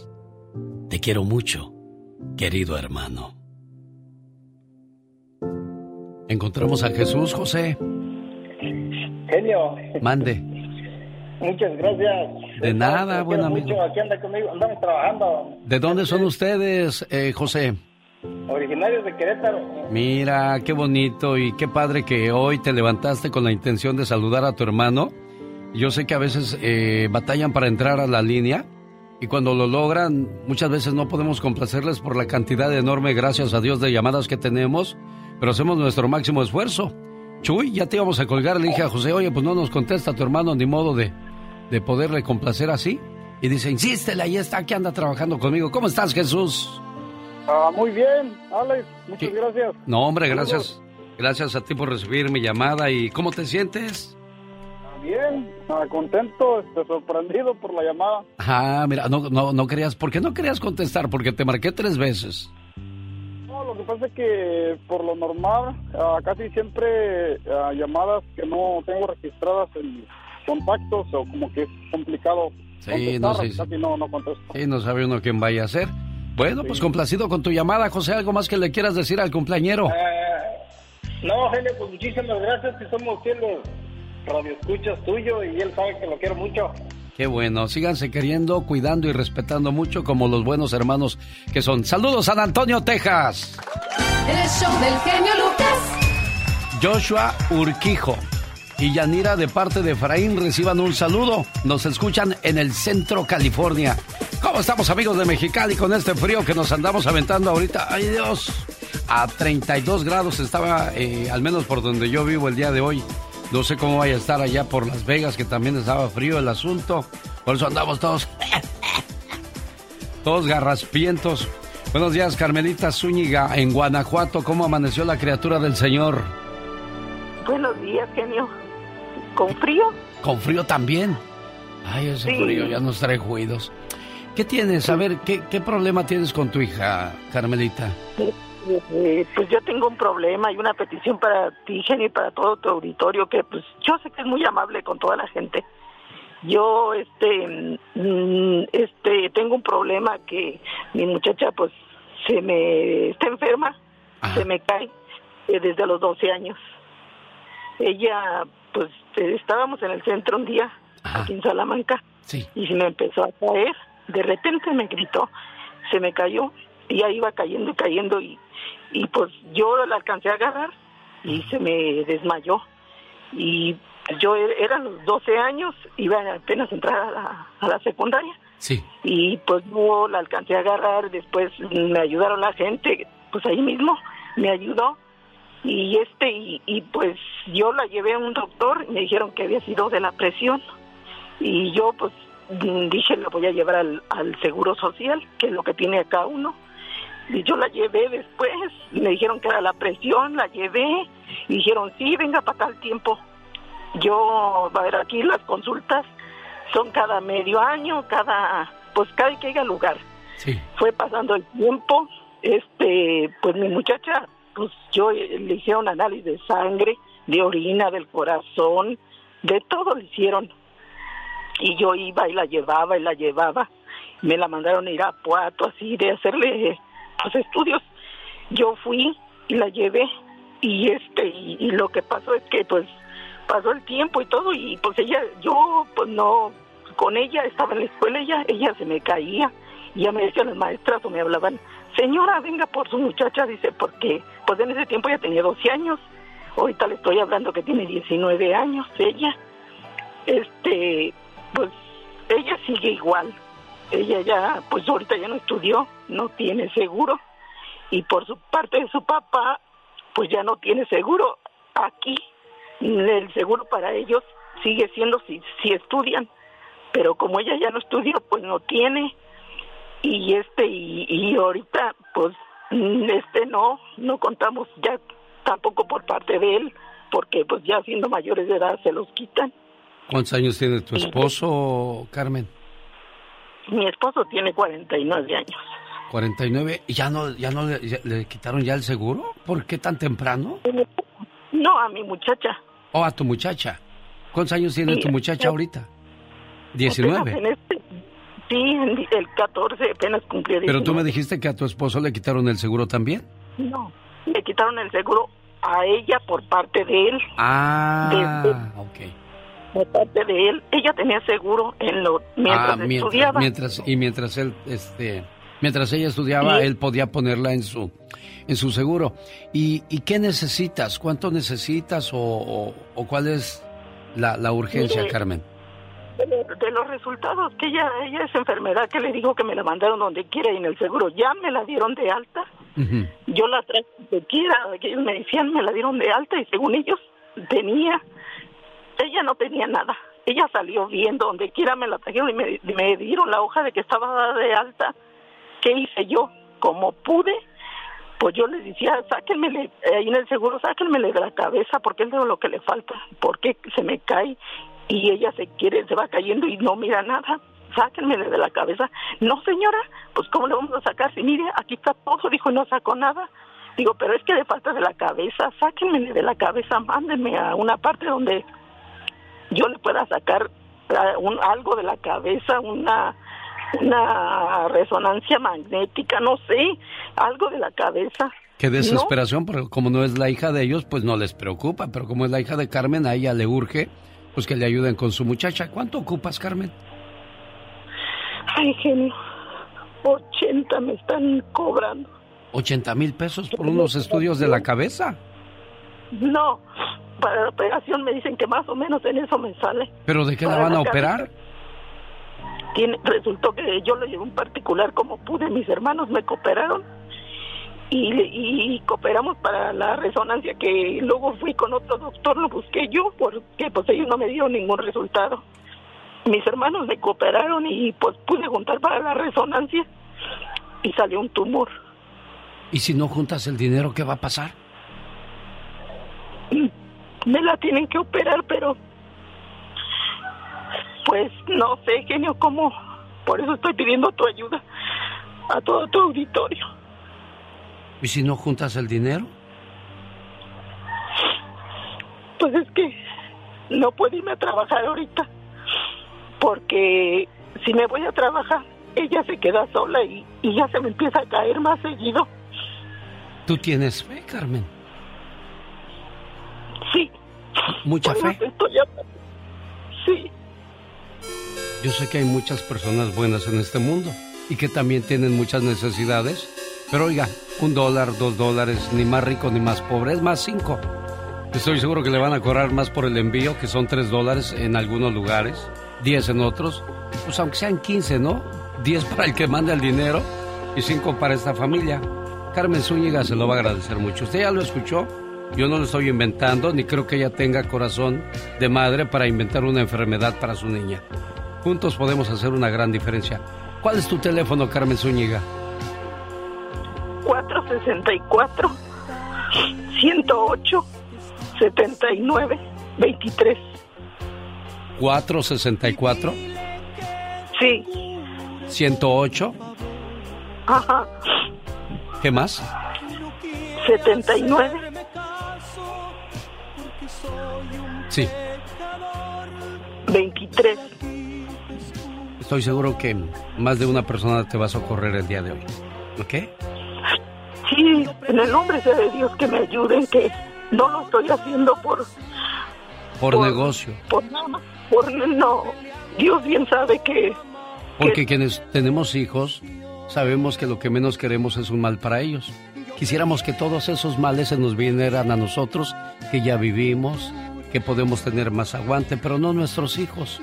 [SPEAKER 6] Te quiero mucho, querido hermano. Encontramos a Jesús, José.
[SPEAKER 40] Genio,
[SPEAKER 6] Mande.
[SPEAKER 40] muchas gracias.
[SPEAKER 6] De nada,
[SPEAKER 40] Te
[SPEAKER 6] buen amigo.
[SPEAKER 40] mucho, Aquí anda conmigo, andamos trabajando.
[SPEAKER 6] ¿De dónde son ustedes, eh, José?
[SPEAKER 40] Originarios de Querétaro.
[SPEAKER 6] Mira, qué bonito y qué padre que hoy te levantaste con la intención de saludar a tu hermano. Yo sé que a veces eh, batallan para entrar a la línea y cuando lo logran muchas veces no podemos complacerles por la cantidad enorme, gracias a Dios, de llamadas que tenemos, pero hacemos nuestro máximo esfuerzo. Chuy, ya te íbamos a colgar, le dije a José, oye, pues no nos contesta tu hermano ni modo de, de poderle complacer así. Y dice, insístele, ahí está, que anda trabajando conmigo. ¿Cómo estás, Jesús?
[SPEAKER 40] Ah, muy bien, Alex, muchas gracias.
[SPEAKER 6] No, hombre, gracias. Gracias a ti por recibir mi llamada. ¿Y cómo te sientes?
[SPEAKER 40] Bien, contento, este, sorprendido por la llamada.
[SPEAKER 6] Ah, mira, no, no, no querías. ¿Por qué no querías contestar? Porque te marqué tres veces.
[SPEAKER 40] No, lo que pasa es que por lo normal, ah, casi siempre ah, llamadas que no tengo registradas en contactos o como que es complicado
[SPEAKER 6] Sí, no
[SPEAKER 40] contestar,
[SPEAKER 6] sé.
[SPEAKER 40] casi no, no contesto.
[SPEAKER 6] Sí, no sabe uno quién vaya a ser. Bueno, pues complacido con tu llamada, José. ¿Algo más que le quieras decir al cumpleañero?
[SPEAKER 40] Eh, no, Genio, pues muchísimas gracias, que somos fieles radioescuchas tuyo y él sabe que lo quiero mucho.
[SPEAKER 6] Qué bueno. Síganse queriendo, cuidando y respetando mucho como los buenos hermanos que son. Saludos, San Antonio, Texas.
[SPEAKER 30] El show del genio Lucas.
[SPEAKER 6] Joshua Urquijo y Yanira de parte de Efraín reciban un saludo. Nos escuchan en el centro California. ¿Cómo estamos amigos de Mexicali con este frío que nos andamos aventando ahorita? ¡Ay Dios! A 32 grados estaba, eh, al menos por donde yo vivo el día de hoy. No sé cómo vaya a estar allá por Las Vegas, que también estaba frío el asunto. Por eso andamos todos. Todos garraspientos. Buenos días, Carmelita Zúñiga, en Guanajuato. ¿Cómo amaneció la criatura del Señor?
[SPEAKER 41] Buenos días, genio. ¿Con frío?
[SPEAKER 6] Con frío también. Ay, ese frío ya nos trae juidos. ¿Qué tienes? A ver, ¿qué, ¿qué problema tienes con tu hija, Carmelita?
[SPEAKER 41] Eh, pues yo tengo un problema y una petición para ti, genio, y para todo tu auditorio, que pues yo sé que es muy amable con toda la gente. Yo, este, mm, este, tengo un problema que mi muchacha, pues, se me está enferma, se me cae eh, desde los 12 años. Ella, pues, eh, estábamos en el centro un día, aquí en Salamanca, y se me empezó a caer. De repente me gritó, se me cayó, y ya iba cayendo y cayendo, y, y pues yo la alcancé a agarrar y se me desmayó. Y yo e-, era los 12 años, iba apenas a entrar a la, a la secundaria.
[SPEAKER 6] Sí.
[SPEAKER 41] Y pues no la alcancé a agarrar, después me ayudaron la gente, pues ahí mismo me ayudó. Y este, y, y pues yo la llevé a un doctor, me dijeron que había sido de la presión. Y yo pues dije, la voy a llevar al, al seguro social, que es lo que tiene acá uno. Y yo la llevé después, me dijeron que era la presión, la llevé, y dijeron, sí, venga para acá el tiempo. Yo, a ver, aquí las consultas son cada medio año, cada, pues cada que haya lugar.
[SPEAKER 6] Sí.
[SPEAKER 41] Fue pasando el tiempo, este, pues mi muchacha, pues yo le hicieron análisis de sangre, de orina, del corazón, de todo le hicieron. Y yo iba y la llevaba y la llevaba. Me la mandaron a ir a Puato, así, de hacerle los estudios. Yo fui y la llevé y este, y, lo que pasó es que pues pasó el tiempo y todo y pues ella, yo pues no, con ella estaba en la escuela, ella, ella se me caía y ya me decían las maestras o me hablaban, señora, venga por su muchacha, dice, porque pues en ese tiempo ya tenía 12 años, ahorita le estoy hablando que tiene 19 años ella, este, pues ella sigue igual, ella ya, pues ahorita ya no estudió, no tiene seguro y por su parte de su papá, pues ya no tiene seguro aquí el seguro para ellos sigue siendo si, si estudian, pero como ella ya no estudia, pues no tiene. Y este, y, y ahorita, pues, este no, no contamos ya tampoco por parte de él, porque pues ya siendo mayores de edad se los quitan.
[SPEAKER 6] ¿Cuántos años tiene tu esposo, Carmen?
[SPEAKER 41] Mi esposo tiene 49 años.
[SPEAKER 6] 49, ¿y ya no, ya no le, le quitaron ya el seguro? ¿Por qué tan temprano?
[SPEAKER 41] No, a mi muchacha.
[SPEAKER 6] ¿O a tu muchacha? ¿Cuántos años tiene tu muchacha ahorita? 19.
[SPEAKER 41] En este, sí, el 14 apenas cumplió 19.
[SPEAKER 6] Pero tú me dijiste que a tu esposo le quitaron el seguro también.
[SPEAKER 41] No, le quitaron el seguro a ella por parte de él.
[SPEAKER 6] Ah,
[SPEAKER 41] de,
[SPEAKER 6] ok.
[SPEAKER 41] Por parte de él. Ella tenía seguro en lo, mientras,
[SPEAKER 6] ah, mientras
[SPEAKER 41] estudiaba.
[SPEAKER 6] Mientras, y mientras él, este, mientras ella estudiaba,
[SPEAKER 41] Sí.
[SPEAKER 6] él podía ponerla en su, en su seguro. ¿Y, y qué necesitas? ¿Cuánto necesitas o, o, o cuál es la, la urgencia,
[SPEAKER 41] Mire,
[SPEAKER 6] Carmen?
[SPEAKER 41] de, de los resultados que ella ella es enfermedad que le dijo que me la mandaron donde quiera y en el seguro ya me la dieron de alta yo la traje donde quiera que ellos me decían me la dieron de alta y según ellos tenía ella no tenía nada ella salió bien donde quiera me la trajeron y me, dieron la hoja de que estaba de alta qué hice yo como pude pues yo les decía, sáquenmele, ahí en el seguro, sáquenmele de la cabeza, porque es lo que le falta, porque se me cae y ella se quiere, se va cayendo y no mira nada, sáquenmele de la cabeza. No, señora, pues ¿cómo le vamos a sacar? Si mire, aquí está todo, dijo, y no sacó nada. Digo, pero es que le falta de la cabeza, sáquenmele de la cabeza, mándenme a una parte donde yo le pueda sacar un, algo de la cabeza, una una resonancia magnética, no sé, algo de la cabeza.
[SPEAKER 6] Qué
[SPEAKER 41] No,
[SPEAKER 6] desesperación, porque como no es la hija de ellos, pues no les preocupa, pero como es la hija de Carmen, a ella le urge, pues que le ayuden con su muchacha. ¿Cuánto ocupas, Carmen?
[SPEAKER 41] Ay, genio, 80 me están cobrando.
[SPEAKER 6] 80 mil pesos por unos estudios de la cabeza.
[SPEAKER 41] No, para la operación me dicen que más o menos en eso me sale.
[SPEAKER 6] ¿Pero de qué la van a operar?
[SPEAKER 41] Tiene, resultó que yo lo llevé un particular como pude, mis hermanos me cooperaron y, y cooperamos para la resonancia que luego fui con otro doctor, lo busqué yo porque pues ellos no me dieron ningún resultado. Mis hermanos me cooperaron y pues pude juntar para la resonancia y salió un tumor.
[SPEAKER 6] ¿Y si no juntas el dinero, qué va a pasar?
[SPEAKER 41] Me la tienen que operar, pero pues no sé, genio, cómo. Por eso estoy pidiendo tu ayuda a todo tu auditorio.
[SPEAKER 6] ¿Y si no juntas el dinero?
[SPEAKER 41] Pues es que no puedo irme a trabajar ahorita. Porque si me voy a trabajar, ella se queda sola y, y ya se me empieza a caer más seguido.
[SPEAKER 6] ¿Tú tienes fe, Carmen?
[SPEAKER 41] Sí.
[SPEAKER 6] ¿Mucha fe?
[SPEAKER 41] estoy Sí.
[SPEAKER 6] Yo sé que hay muchas personas buenas en este mundo y que también tienen muchas necesidades. Pero oiga, un dólar, dos dólares, ni más rico ni más pobre, es más cinco. Estoy seguro que le van a cobrar más por el envío, que son tres dólares en algunos lugares, diez en otros. Pues aunque sean quince, ¿no? Diez para el que manda el dinero y cinco para esta familia. Carmen Zúñiga se lo va a agradecer mucho. Usted ya lo escuchó. Yo no lo estoy inventando, ni creo que ella tenga corazón de madre para inventar una enfermedad para su niña. Juntos podemos hacer una gran diferencia. ¿Cuál es tu teléfono, Carmen Zúñiga?
[SPEAKER 41] 464 108 79 23.
[SPEAKER 6] 464
[SPEAKER 41] Sí,
[SPEAKER 6] 108.
[SPEAKER 41] ajá.
[SPEAKER 6] ¿Qué más?
[SPEAKER 41] 79
[SPEAKER 6] Sí,
[SPEAKER 41] 23.
[SPEAKER 6] estoy seguro que más de una persona te va a socorrer el día de hoy. ¿Ok?
[SPEAKER 41] Sí, en el nombre de Dios que me ayuden, que no lo estoy haciendo por,
[SPEAKER 6] Por negocio.
[SPEAKER 41] por nada por no. Dios bien sabe que
[SPEAKER 6] Porque quienes tenemos hijos sabemos que lo que menos queremos es un mal para ellos. Quisiéramos que todos esos males se nos vinieran a nosotros, que ya vivimos, que podemos tener más aguante, pero no nuestros hijos.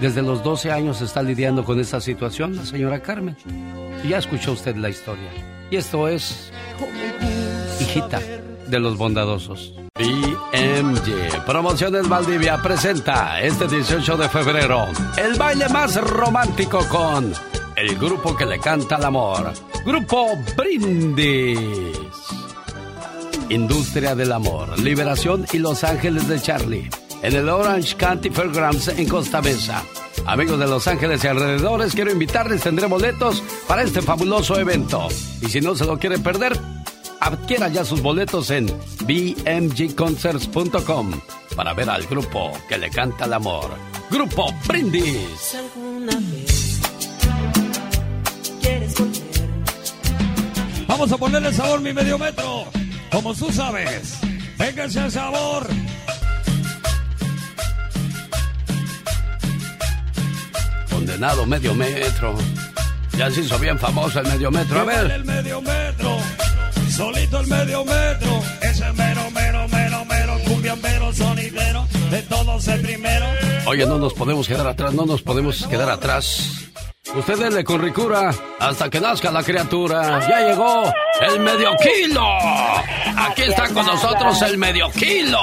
[SPEAKER 6] Desde los 12 años está lidiando con esta situación la señora Carmen. Ya escuchó usted la historia. Y esto es Hijita de los Bondadosos. BMG Promociones Valdivia presenta este 18 de febrero el baile más romántico con el grupo que le canta al amor. Grupo Brindis. Industria del Amor, Liberación y Los Ángeles de Charlie. En el Orange County Fairgrounds en Costa Mesa. Amigos de Los Ángeles y alrededores, quiero invitarles, tendré boletos para este fabuloso evento. Y si no se lo quiere perder, adquiera ya sus boletos en bmgconcerts.com para ver al grupo que le canta el amor. Grupo Brindis.
[SPEAKER 29] Vamos a ponerle sabor mi medio metro. Como tú sabes. Véngase el sabor.
[SPEAKER 6] Condenado medio metro. Ya se hizo bien famoso el medio metro. A ver.
[SPEAKER 29] el medio metro. Solito el medio metro. Ese mero, mero, mero, mero. Cumbiambero, sonidero. De todos el primero.
[SPEAKER 6] Oye, no nos podemos quedar atrás, no nos podemos quedar atrás. Usted denle con ricura hasta que nazca la criatura. Ya llegó el medio kilo. Aquí está con nosotros el medio kilo.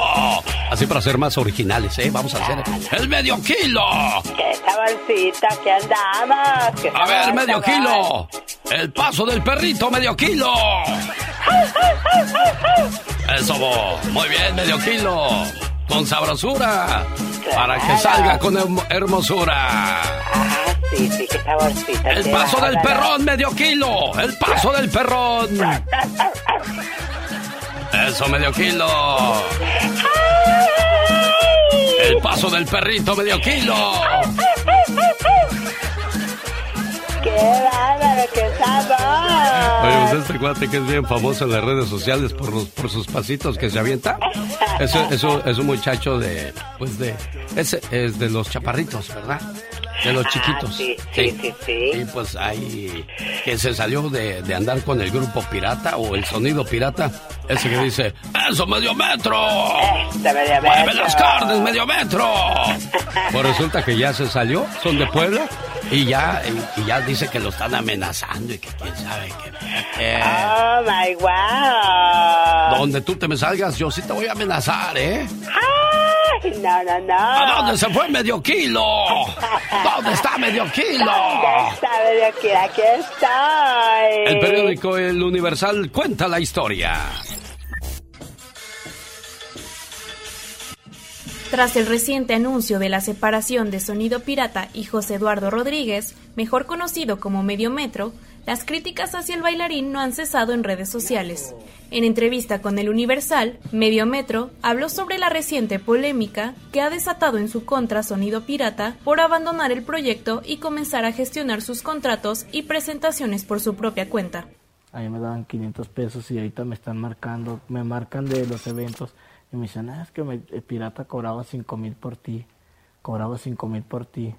[SPEAKER 6] Así para ser más originales, ¿eh? Vamos a hacer el medio kilo.
[SPEAKER 17] ¡Qué saborcita que qué
[SPEAKER 6] A ver, medio kilo. El paso del perrito, medio kilo. Eso, bo. muy bien, medio kilo. Con sabrosura. Para que salga con hermo- hermosura.
[SPEAKER 17] Sí, sí, qué saborcita.
[SPEAKER 6] El paso del perrón, medio kilo. El paso del perrón. Eso, medio kilo. El paso del perrito, medio kilo.
[SPEAKER 17] ¡Qué bárbaro, qué sabor!
[SPEAKER 6] Oye, pues este cuate que es bien famoso en las redes sociales por, los- por sus pasitos que se avienta. Es, es, un- es un muchacho de, pues de, es, es de los chaparritos, ¿verdad? De los chiquitos.
[SPEAKER 17] sí, sí, sí, sí.
[SPEAKER 6] Y pues ahí, que se salió de, de andar con el grupo pirata o el sonido pirata. Ese que dice, ¡Eso, medio metro!
[SPEAKER 17] Este medio
[SPEAKER 6] ¡Mueve
[SPEAKER 17] metro.
[SPEAKER 6] las carnes, medio metro! Pues resulta que ya se salió, son de Puebla, y ya, y, y ya dice que lo están amenazando y que quién sabe qué. qué-
[SPEAKER 17] ¡Oh, my wow!
[SPEAKER 6] donde tú te me salgas, yo sí te voy a amenazar, ¿eh?
[SPEAKER 17] ¡Ay! Ay, no, no, no.
[SPEAKER 6] ¿A dónde se fue medio kilo? [LAUGHS] ¿Dónde está medio kilo?
[SPEAKER 17] ¿Dónde está medio kilo? Aquí estoy.
[SPEAKER 6] El periódico El Universal cuenta la historia.
[SPEAKER 42] Tras el reciente anuncio de la separación de Sonido Pirata y José Eduardo Rodríguez, mejor conocido como Medio Metro, las críticas hacia el bailarín no han cesado en redes sociales. En entrevista con el Universal, Medio Metro habló sobre la reciente polémica que ha desatado en su contra Sonido Pirata por abandonar el proyecto y comenzar a gestionar sus contratos y presentaciones por su propia cuenta.
[SPEAKER 43] Ahí me daban 500 pesos y ahorita me están marcando, me marcan de los eventos y me dicen, ah, es que el pirata cobraba 5 mil por ti, cobraba 5 mil por ti.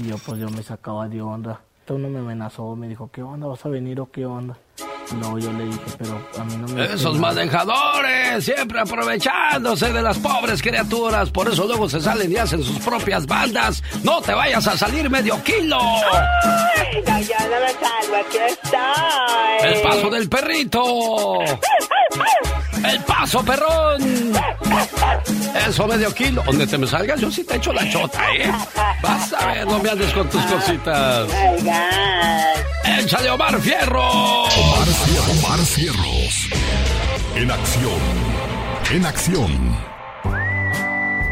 [SPEAKER 43] Y yo pues yo me sacaba de onda. Uno me amenazó, me dijo, ¿qué onda? ¿Vas a venir o qué onda? Y luego yo le dije, pero a mí no me...
[SPEAKER 6] Esos manejadores, siempre aprovechándose de las pobres criaturas. Por eso luego se salen y hacen sus propias bandas. No te vayas a salir medio kilo.
[SPEAKER 17] Ay, no, yo no me salgo, aquí estoy.
[SPEAKER 6] El paso del perrito. [LAUGHS] El paso, perrón. Eso, medio kilo. Donde te me salgas, yo sí te echo la chota, ¿eh? Vas a ver, no me andes con tus cositas. Échale, Omar Fierro.
[SPEAKER 2] Omar, Fierro- Omar Fierros. En acción. En acción.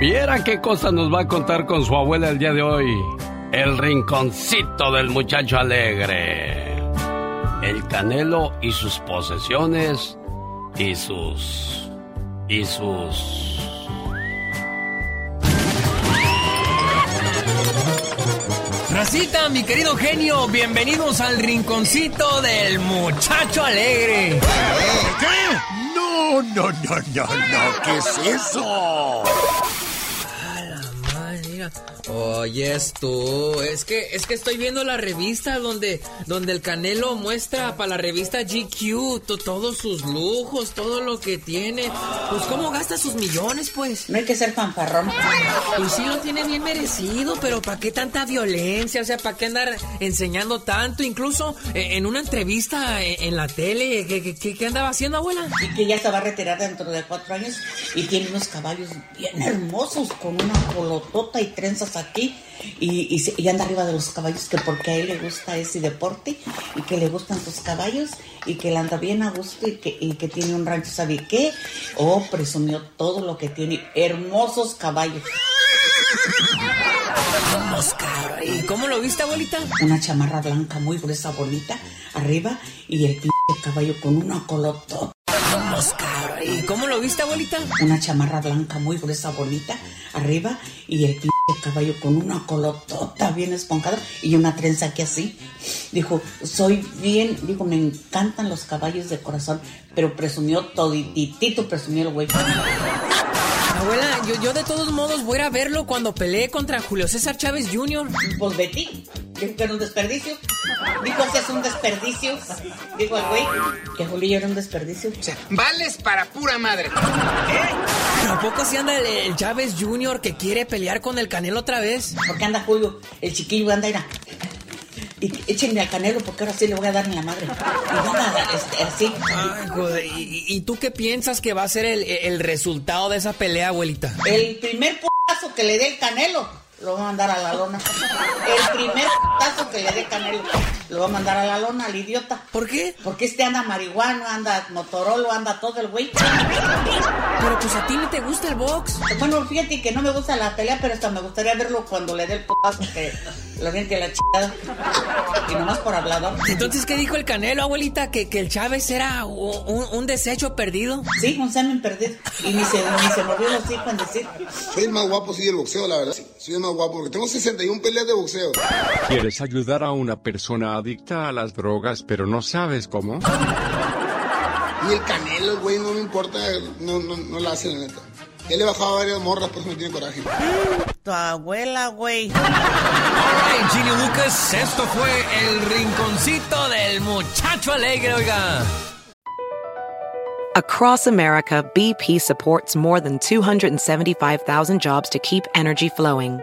[SPEAKER 6] Viera qué cosa nos va a contar con su abuela el día de hoy. El rinconcito del muchacho alegre. El canelo y sus posesiones y sus... y sus...
[SPEAKER 9] Racita, mi querido genio, bienvenidos al rinconcito del muchacho alegre.
[SPEAKER 44] ¿Qué? No, no, no, no, no. ¿Qué es eso?
[SPEAKER 9] Ay, mira. Oyes tú, es que es que estoy viendo la revista donde donde el Canelo muestra para la revista GQ to- todos sus lujos, todo lo que tiene. Pues cómo gasta sus millones, pues.
[SPEAKER 11] No hay que ser fanfarrón.
[SPEAKER 9] Pues sí lo tiene bien merecido, pero ¿para qué tanta violencia? O sea, ¿para qué andar enseñando tanto? Incluso eh, en una entrevista eh, en la tele, ¿qué, qué- qué- qué andaba haciendo, abuela?
[SPEAKER 11] Y que ya se va a retirar dentro de cuatro años y tiene unos caballos bien hermosos con una colotota y trenzas aquí y, y, y anda arriba de los caballos que porque a él le gusta ese deporte y que le gustan sus caballos y que él anda bien a gusto y que, y que tiene un rancho, ¿sabe qué? Oh, presumió todo lo que tiene, hermosos caballos.
[SPEAKER 9] Vamos, caro. ¿Y cómo lo viste, abuelita?
[SPEAKER 11] Una chamarra blanca muy gruesa, bonita, arriba y el pinche caballo con una colotota.
[SPEAKER 9] Vamos, caro. ¿Y cómo lo viste, abuelita?
[SPEAKER 11] Una chamarra blanca muy gruesa, bonita, arriba, y el pinche caballo con una colotota bien esponjada y una trenza aquí así. Dijo, soy bien, dijo, me encantan los caballos de corazón, pero presumió todititito, presumió el güey.
[SPEAKER 9] Abuela, yo, yo de todos modos voy a verlo cuando peleé contra Julio César Chávez Jr.
[SPEAKER 11] Pues Betty, dijo que era un desperdicio. Dijo que es un desperdicio. Dijo el güey que Julio era un desperdicio.
[SPEAKER 9] Vales para pura madre. ¿A poco si anda el, el Chávez Jr. que quiere pelear con el Canelo otra vez?
[SPEAKER 11] Porque anda Julio, el chiquillo anda, mira. Y échenme al canelo porque ahora sí le voy a dar en la madre. Y anda, este, así.
[SPEAKER 9] Ay, joder, ¿y, y tú qué piensas que va a ser el, el resultado de esa pelea, abuelita?
[SPEAKER 11] El primer putazo que le dé el canelo, lo va a mandar a la lona. El primer putazo que le dé canelo, lo va a mandar a la lona, al idiota.
[SPEAKER 9] ¿Por qué?
[SPEAKER 11] Porque este anda marihuano, anda motorolo, anda todo el güey.
[SPEAKER 9] Pero pues a ti ni te gusta el box.
[SPEAKER 11] Bueno, fíjate que no me gusta la pelea, pero hasta me gustaría verlo cuando le dé el putazo que lo viente a la chingada. Y nomás por hablador.
[SPEAKER 9] Entonces, ¿qué dijo el Canelo, abuelita? ¿Que, que el Chávez era un, desecho perdido?
[SPEAKER 11] Sí, un semen perdido. Y ni se, ni se movió los hijos en decir.
[SPEAKER 13] Soy el más guapo, sí, del boxeo, la verdad. Sí, soy el más guapo, porque tengo 61 peleas de boxeo.
[SPEAKER 14] ¿Quieres ayudar a una persona adicta a las drogas, pero no sabes cómo?
[SPEAKER 13] Y el canelo, güey, no me importa, no, no, no la hace, la neta. Ya le he bajado a varias morras, por eso me tiene coraje.
[SPEAKER 11] Tu abuela, güey.
[SPEAKER 9] Alright, Genio Lucas, esto fue el rinconcito del muchacho alegre, oiga.
[SPEAKER 1] Across America, BP supports more than 275,000 jobs to keep energy flowing.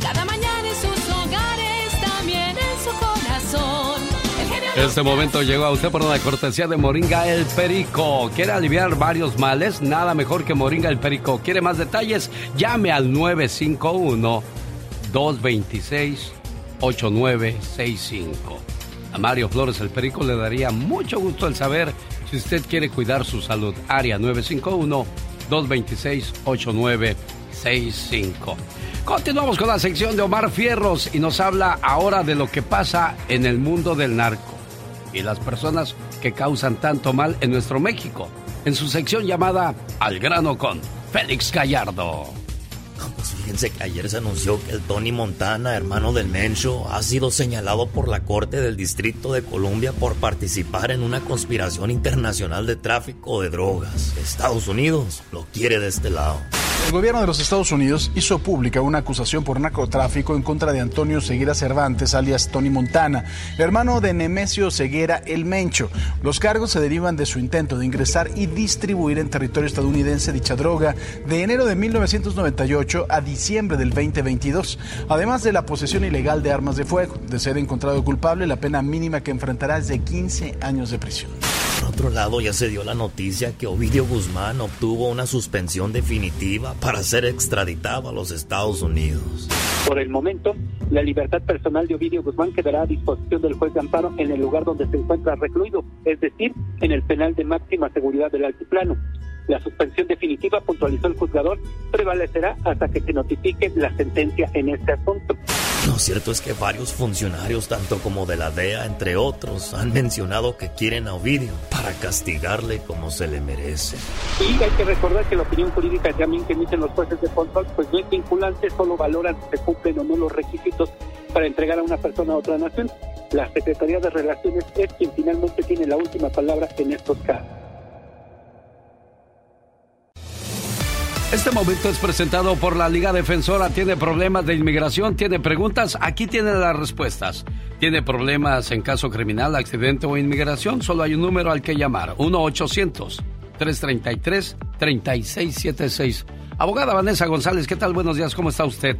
[SPEAKER 30] Cada mañana en sus hogares, también en su corazón.
[SPEAKER 6] Este momento llegó a usted por una cortesía de Moringa el Perico. ¿Quiere aliviar varios males? Nada mejor que Moringa el Perico. ¿Quiere más detalles? Llame al 951-226-8965. A Mario Flores el Perico le daría mucho gusto el saber si usted quiere cuidar su salud. Área 951-226-8965. Continuamos con la sección de Omar Fierros y nos habla ahora de lo que pasa en el mundo del narco y las personas que causan tanto mal en nuestro México, en su sección llamada Al grano con Félix Gallardo.
[SPEAKER 45] Pues fíjense que ayer se anunció que el Tony Montana, hermano del Mencho, ha sido señalado por la Corte del Distrito de Columbia por participar en una conspiración internacional de tráfico de drogas. Estados Unidos lo quiere de este lado.
[SPEAKER 46] El gobierno de los Estados Unidos hizo pública una acusación por narcotráfico en contra de Antonio Ceguera Cervantes, alias Tony Montana, hermano de Nemesio Ceguera El Mencho. Los cargos se derivan de su intento de ingresar y distribuir en territorio estadounidense dicha droga de enero de 1998 a diciembre del 2022, además de la posesión ilegal de armas de fuego. De ser encontrado culpable, la pena mínima que enfrentará es de 15 años de prisión.
[SPEAKER 45] Otro lado, ya se dio la noticia que Ovidio Guzmán obtuvo una suspensión definitiva para ser extraditado a los Estados Unidos.
[SPEAKER 47] Por el momento, la libertad personal de Ovidio Guzmán quedará a disposición del juez de amparo en el lugar donde se encuentra recluido, es decir, en el penal de máxima seguridad del altiplano. La suspensión definitiva, puntualizó el juzgador, prevalecerá hasta que se notifique la sentencia en este asunto.
[SPEAKER 45] Lo cierto es que varios funcionarios, tanto como de la DEA, entre otros, han mencionado que quieren a Ovidio para castigarle como se le merece.
[SPEAKER 47] Y hay que recordar que la opinión jurídica también que emiten los jueces de control, pues no es vinculante, solo valoran si se cumplen o no los requisitos para entregar a una persona a otra nación. La Secretaría de Relaciones es quien finalmente tiene la última palabra en estos casos.
[SPEAKER 6] Este momento es presentado por la Liga Defensora. ¿Tiene problemas de inmigración? ¿Tiene preguntas? Aquí tiene las respuestas. ¿Tiene problemas en caso criminal, accidente o inmigración? Solo hay un número al que llamar. 1-800-333-3676. Abogada Vanessa González, ¿qué tal? Buenos días, ¿cómo está usted?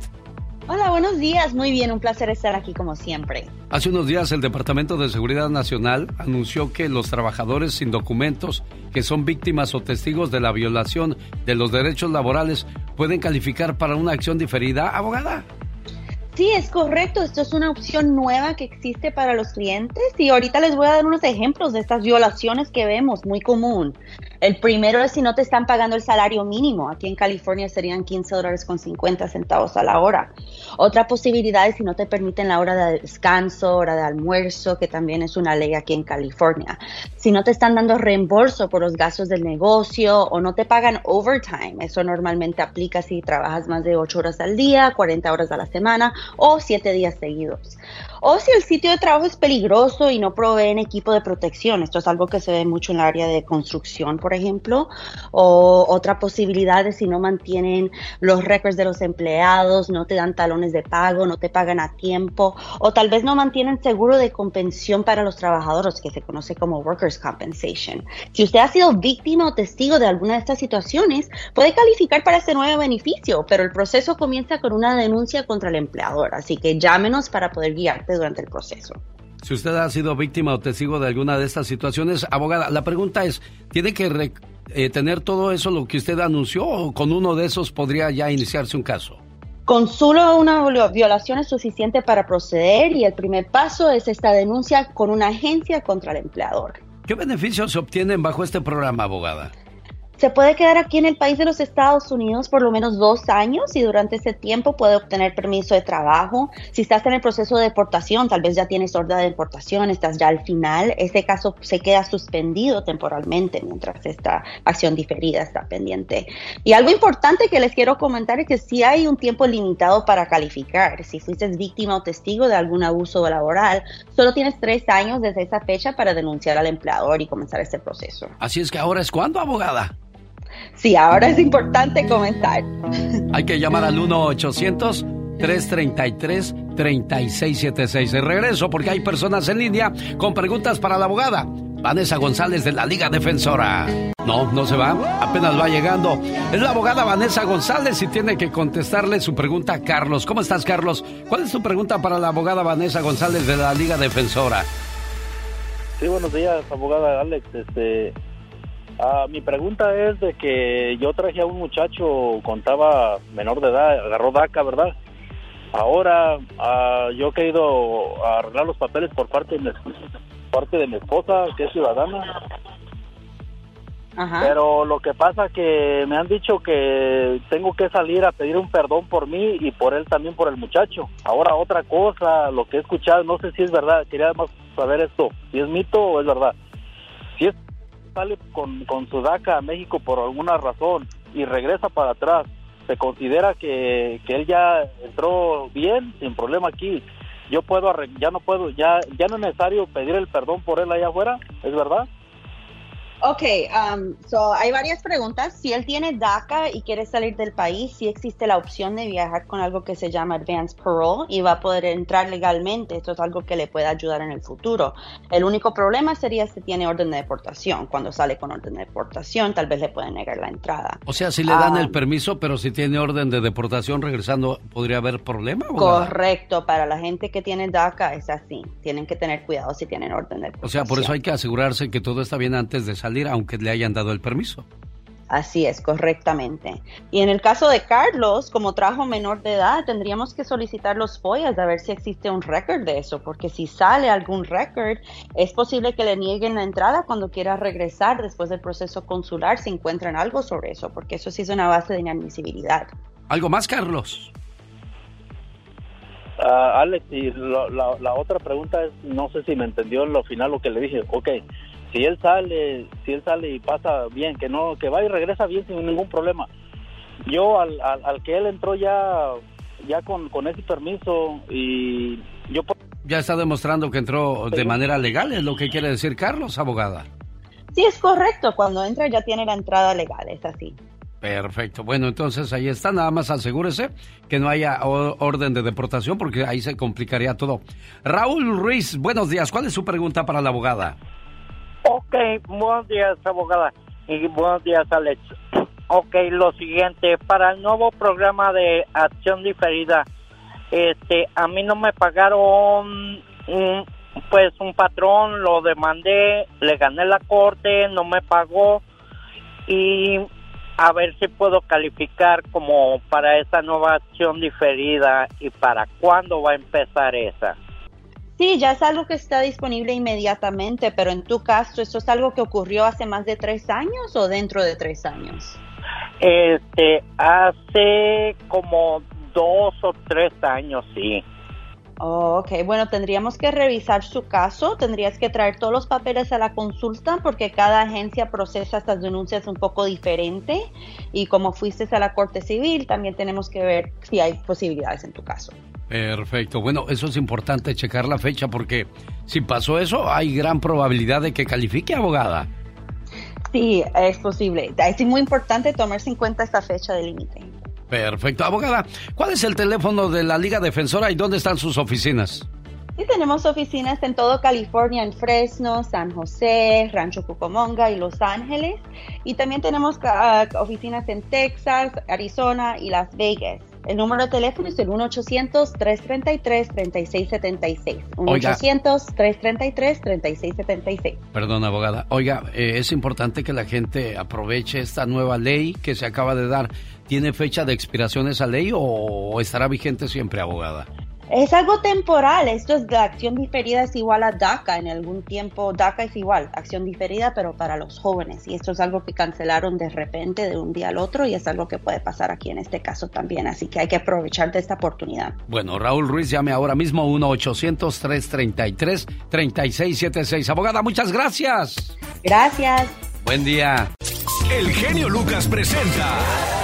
[SPEAKER 48] Hola, buenos días. Muy bien, un placer estar aquí como siempre.
[SPEAKER 6] Hace unos días el Departamento de Seguridad Nacional anunció que los trabajadores sin documentos que son víctimas o testigos de la violación de los derechos laborales pueden calificar para una acción diferida, abogada.
[SPEAKER 48] Sí, es correcto. Esto es una opción nueva que existe para los clientes y ahorita les voy a dar unos ejemplos de estas violaciones que vemos, muy común. El primero es si no te están pagando el salario mínimo. Aquí en California serían 15 dólares con 50 centavos a la hora. Otra posibilidad es si no te permiten la hora de descanso, hora de almuerzo, que también es una ley aquí en California. Si no te están dando reembolso por los gastos del negocio o no te pagan overtime. Eso normalmente aplica si trabajas más de 8 horas al día, 40 horas a la semana o 7 días seguidos. O si el sitio de trabajo es peligroso y no proveen equipo de protección. Esto es algo que se ve mucho en el área de construcción, por ejemplo. O otra posibilidad es si no mantienen los récords de los empleados, no te dan talones de pago, no te pagan a tiempo. O tal vez no mantienen seguro de compensación para los trabajadores, que se conoce como workers' compensation. Si usted ha sido víctima o testigo de alguna de estas situaciones, puede calificar para este nuevo beneficio, pero el proceso comienza con una denuncia contra el empleador. Así que llámenos para poder guiarte durante el proceso.
[SPEAKER 6] Si usted ha sido víctima o testigo de alguna de estas situaciones, abogada, la pregunta es, ¿tiene que re- eh, tener todo eso lo que usted anunció o con uno de esos podría ya iniciarse un caso?
[SPEAKER 48] Con solo una violación es suficiente para proceder y el primer paso es esta denuncia con una agencia contra el empleador.
[SPEAKER 6] ¿Qué beneficios se obtienen bajo este programa, abogada?
[SPEAKER 48] Se puede quedar aquí en el país de los Estados Unidos por lo menos dos años y durante ese tiempo puede obtener permiso de trabajo. Si estás en el proceso de deportación, tal vez ya tienes orden de deportación, estás ya al final, ese caso se queda suspendido temporalmente mientras esta acción diferida está pendiente. Y algo importante que les quiero comentar es que si hay un tiempo limitado para calificar. Si fuiste víctima o testigo de algún abuso laboral, solo tienes tres años desde esa fecha para denunciar al empleador y comenzar este proceso.
[SPEAKER 6] Así es que ahora es cuando, abogada.
[SPEAKER 48] Sí, ahora es importante comenzar.
[SPEAKER 6] Hay que llamar al 1-800-333-3676. De regreso porque hay personas en línea con preguntas para la abogada. Vanessa González de la Liga Defensora. No, no se va, apenas va llegando. Es la abogada Vanessa González y tiene que contestarle su pregunta a Carlos. ¿Cómo estás, Carlos? ¿Cuál es tu pregunta para la abogada Vanessa González de la Liga Defensora?
[SPEAKER 49] Sí, buenos días, abogada Alex. Este, ah, mi pregunta es de que yo traje a un muchacho, contaba menor de edad, agarró DACA, ¿verdad? Ahora ah, yo he querido arreglar los papeles por parte de mi, parte de mi esposa, que es ciudadana. Pero lo que pasa que me han dicho que tengo que salir a pedir un perdón por mí y por él también por el muchacho. Ahora otra cosa, lo que he escuchado, no sé si es verdad, quería más saber esto, si es mito o es verdad. Si es sale con, con su DACA a México por alguna razón y regresa para atrás, se considera que, que él ya entró bien, sin problema aquí. Yo puedo, ya no puedo, ya, ya no es necesario pedir el perdón por él allá afuera, ¿es verdad?
[SPEAKER 48] Ok, um, so hay varias preguntas. Si él tiene DACA y quiere salir del país, sí existe la opción de viajar con algo que se llama Advance Parole y va a poder entrar legalmente. Esto es algo que le puede ayudar en el futuro. El único problema sería si tiene orden de deportación. Cuando sale con orden de deportación, tal vez le pueden negar la entrada.
[SPEAKER 6] O sea, si le dan
[SPEAKER 48] Ah.
[SPEAKER 6] el permiso, pero si tiene orden de deportación regresando, ¿podría haber problema? abogada?
[SPEAKER 48] Correcto, para la gente que tiene DACA es así. Tienen que tener cuidado si tienen orden de deportación.
[SPEAKER 6] O sea, por eso hay que asegurarse que todo está bien antes de salir, aunque le hayan dado el permiso.
[SPEAKER 48] Así es, correctamente. Y en el caso de Carlos, como trajo menor de edad, tendríamos que solicitar los FOIAs a ver si existe un récord de eso, porque si sale algún récord, es posible que le nieguen la entrada cuando quiera regresar después del proceso consular si encuentran algo sobre eso, porque eso sí es una base de inadmisibilidad.
[SPEAKER 6] ¿Algo más, Carlos?
[SPEAKER 49] Ah, Alex, y lo- la, la otra pregunta es, no sé si me entendió en lo final lo que le dije. Ok, si él sale, si él sale y pasa bien, que no, que va y regresa bien sin ningún problema. Yo al, al, al que él entró ya, ya con, con ese permiso y yo
[SPEAKER 6] Ya está demostrando que entró de manera legal, es lo que quiere decir Carlos, abogada.
[SPEAKER 48] Sí, es correcto, cuando entra ya tiene la entrada legal, es así.
[SPEAKER 6] Perfecto. Bueno, entonces ahí está. Nada más asegúrese que no haya orden de deportación porque ahí se complicaría todo. Raúl Ruiz, buenos días. ¿Cuál es su pregunta para la abogada?
[SPEAKER 50] Ok, buenos días, abogada. Y buenos días, Alex. [CLEARS THROAT] Ok, lo siguiente, para el nuevo programa de acción diferida, este, a mí no me pagaron, un, pues, un patrón, lo demandé, le gané la corte, no me pagó y a ver si puedo calificar como para esa nueva acción diferida y para cuándo va a empezar esa.
[SPEAKER 48] Sí, ya es algo que está disponible inmediatamente, pero en tu caso, ¿esto es algo que ocurrió hace más de tres años o dentro de tres años?
[SPEAKER 50] Este, hace como dos o tres años, sí.
[SPEAKER 48] Oh, ok, bueno, tendríamos que revisar su caso, tendrías que traer todos los papeles a la consulta porque cada agencia procesa estas denuncias un poco diferente y como fuiste a la Corte Civil, también tenemos que ver si hay posibilidades en tu caso.
[SPEAKER 6] Perfecto. Bueno, eso es importante, checar la fecha porque si pasó eso, hay gran probabilidad de que califique, abogada.
[SPEAKER 48] Sí, es posible. Es muy importante tomarse en cuenta esta fecha de límite.
[SPEAKER 6] Perfecto. Abogada, ¿cuál es el teléfono de la Liga Defensora y dónde están sus oficinas?
[SPEAKER 48] Sí, tenemos oficinas en todo California, en Fresno, San José, Rancho Cucamonga y Los Ángeles. Y también tenemos ah, oficinas en Texas, Arizona y Las Vegas. El número de teléfono es el 1-800-333-3676.
[SPEAKER 6] Oiga.
[SPEAKER 48] 1-800-333-3676.
[SPEAKER 6] Perdón, abogada. Oiga, eh, es importante que la gente aproveche esta nueva ley que se acaba de dar. ¿Tiene fecha de expiración esa ley o estará vigente siempre, abogada?
[SPEAKER 48] Es algo temporal, esto es la acción diferida es igual a DACA, en algún tiempo DACA es igual, acción diferida pero para los jóvenes y esto es algo que cancelaron de repente de un día al otro y es algo que puede pasar aquí en este caso también, así que hay que aprovechar de esta oportunidad.
[SPEAKER 6] Bueno, Raúl Ruiz, llame ahora mismo 1-800-333-3676. Abogada, muchas gracias.
[SPEAKER 48] Gracias.
[SPEAKER 6] Buen día.
[SPEAKER 2] El genio Lucas presenta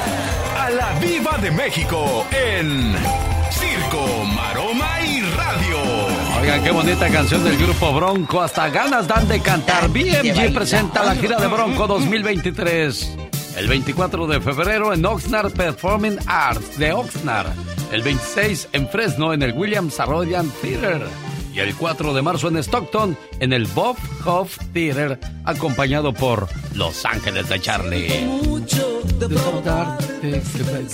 [SPEAKER 2] a la Viva de México en Circo, Maroma y Radio.
[SPEAKER 6] Oigan, qué bonita canción del grupo Bronco. Hasta ganas dan de cantar. BMG presenta la gira de Bronco 2023. El 24 de febrero en Oxnard Performing Arts de Oxnard. El 26 en Fresno en el Williams Arroyan Theater. Y el 4 de marzo en Stockton en el Bob Hoff Theater, acompañado por Los Ángeles de Charlie.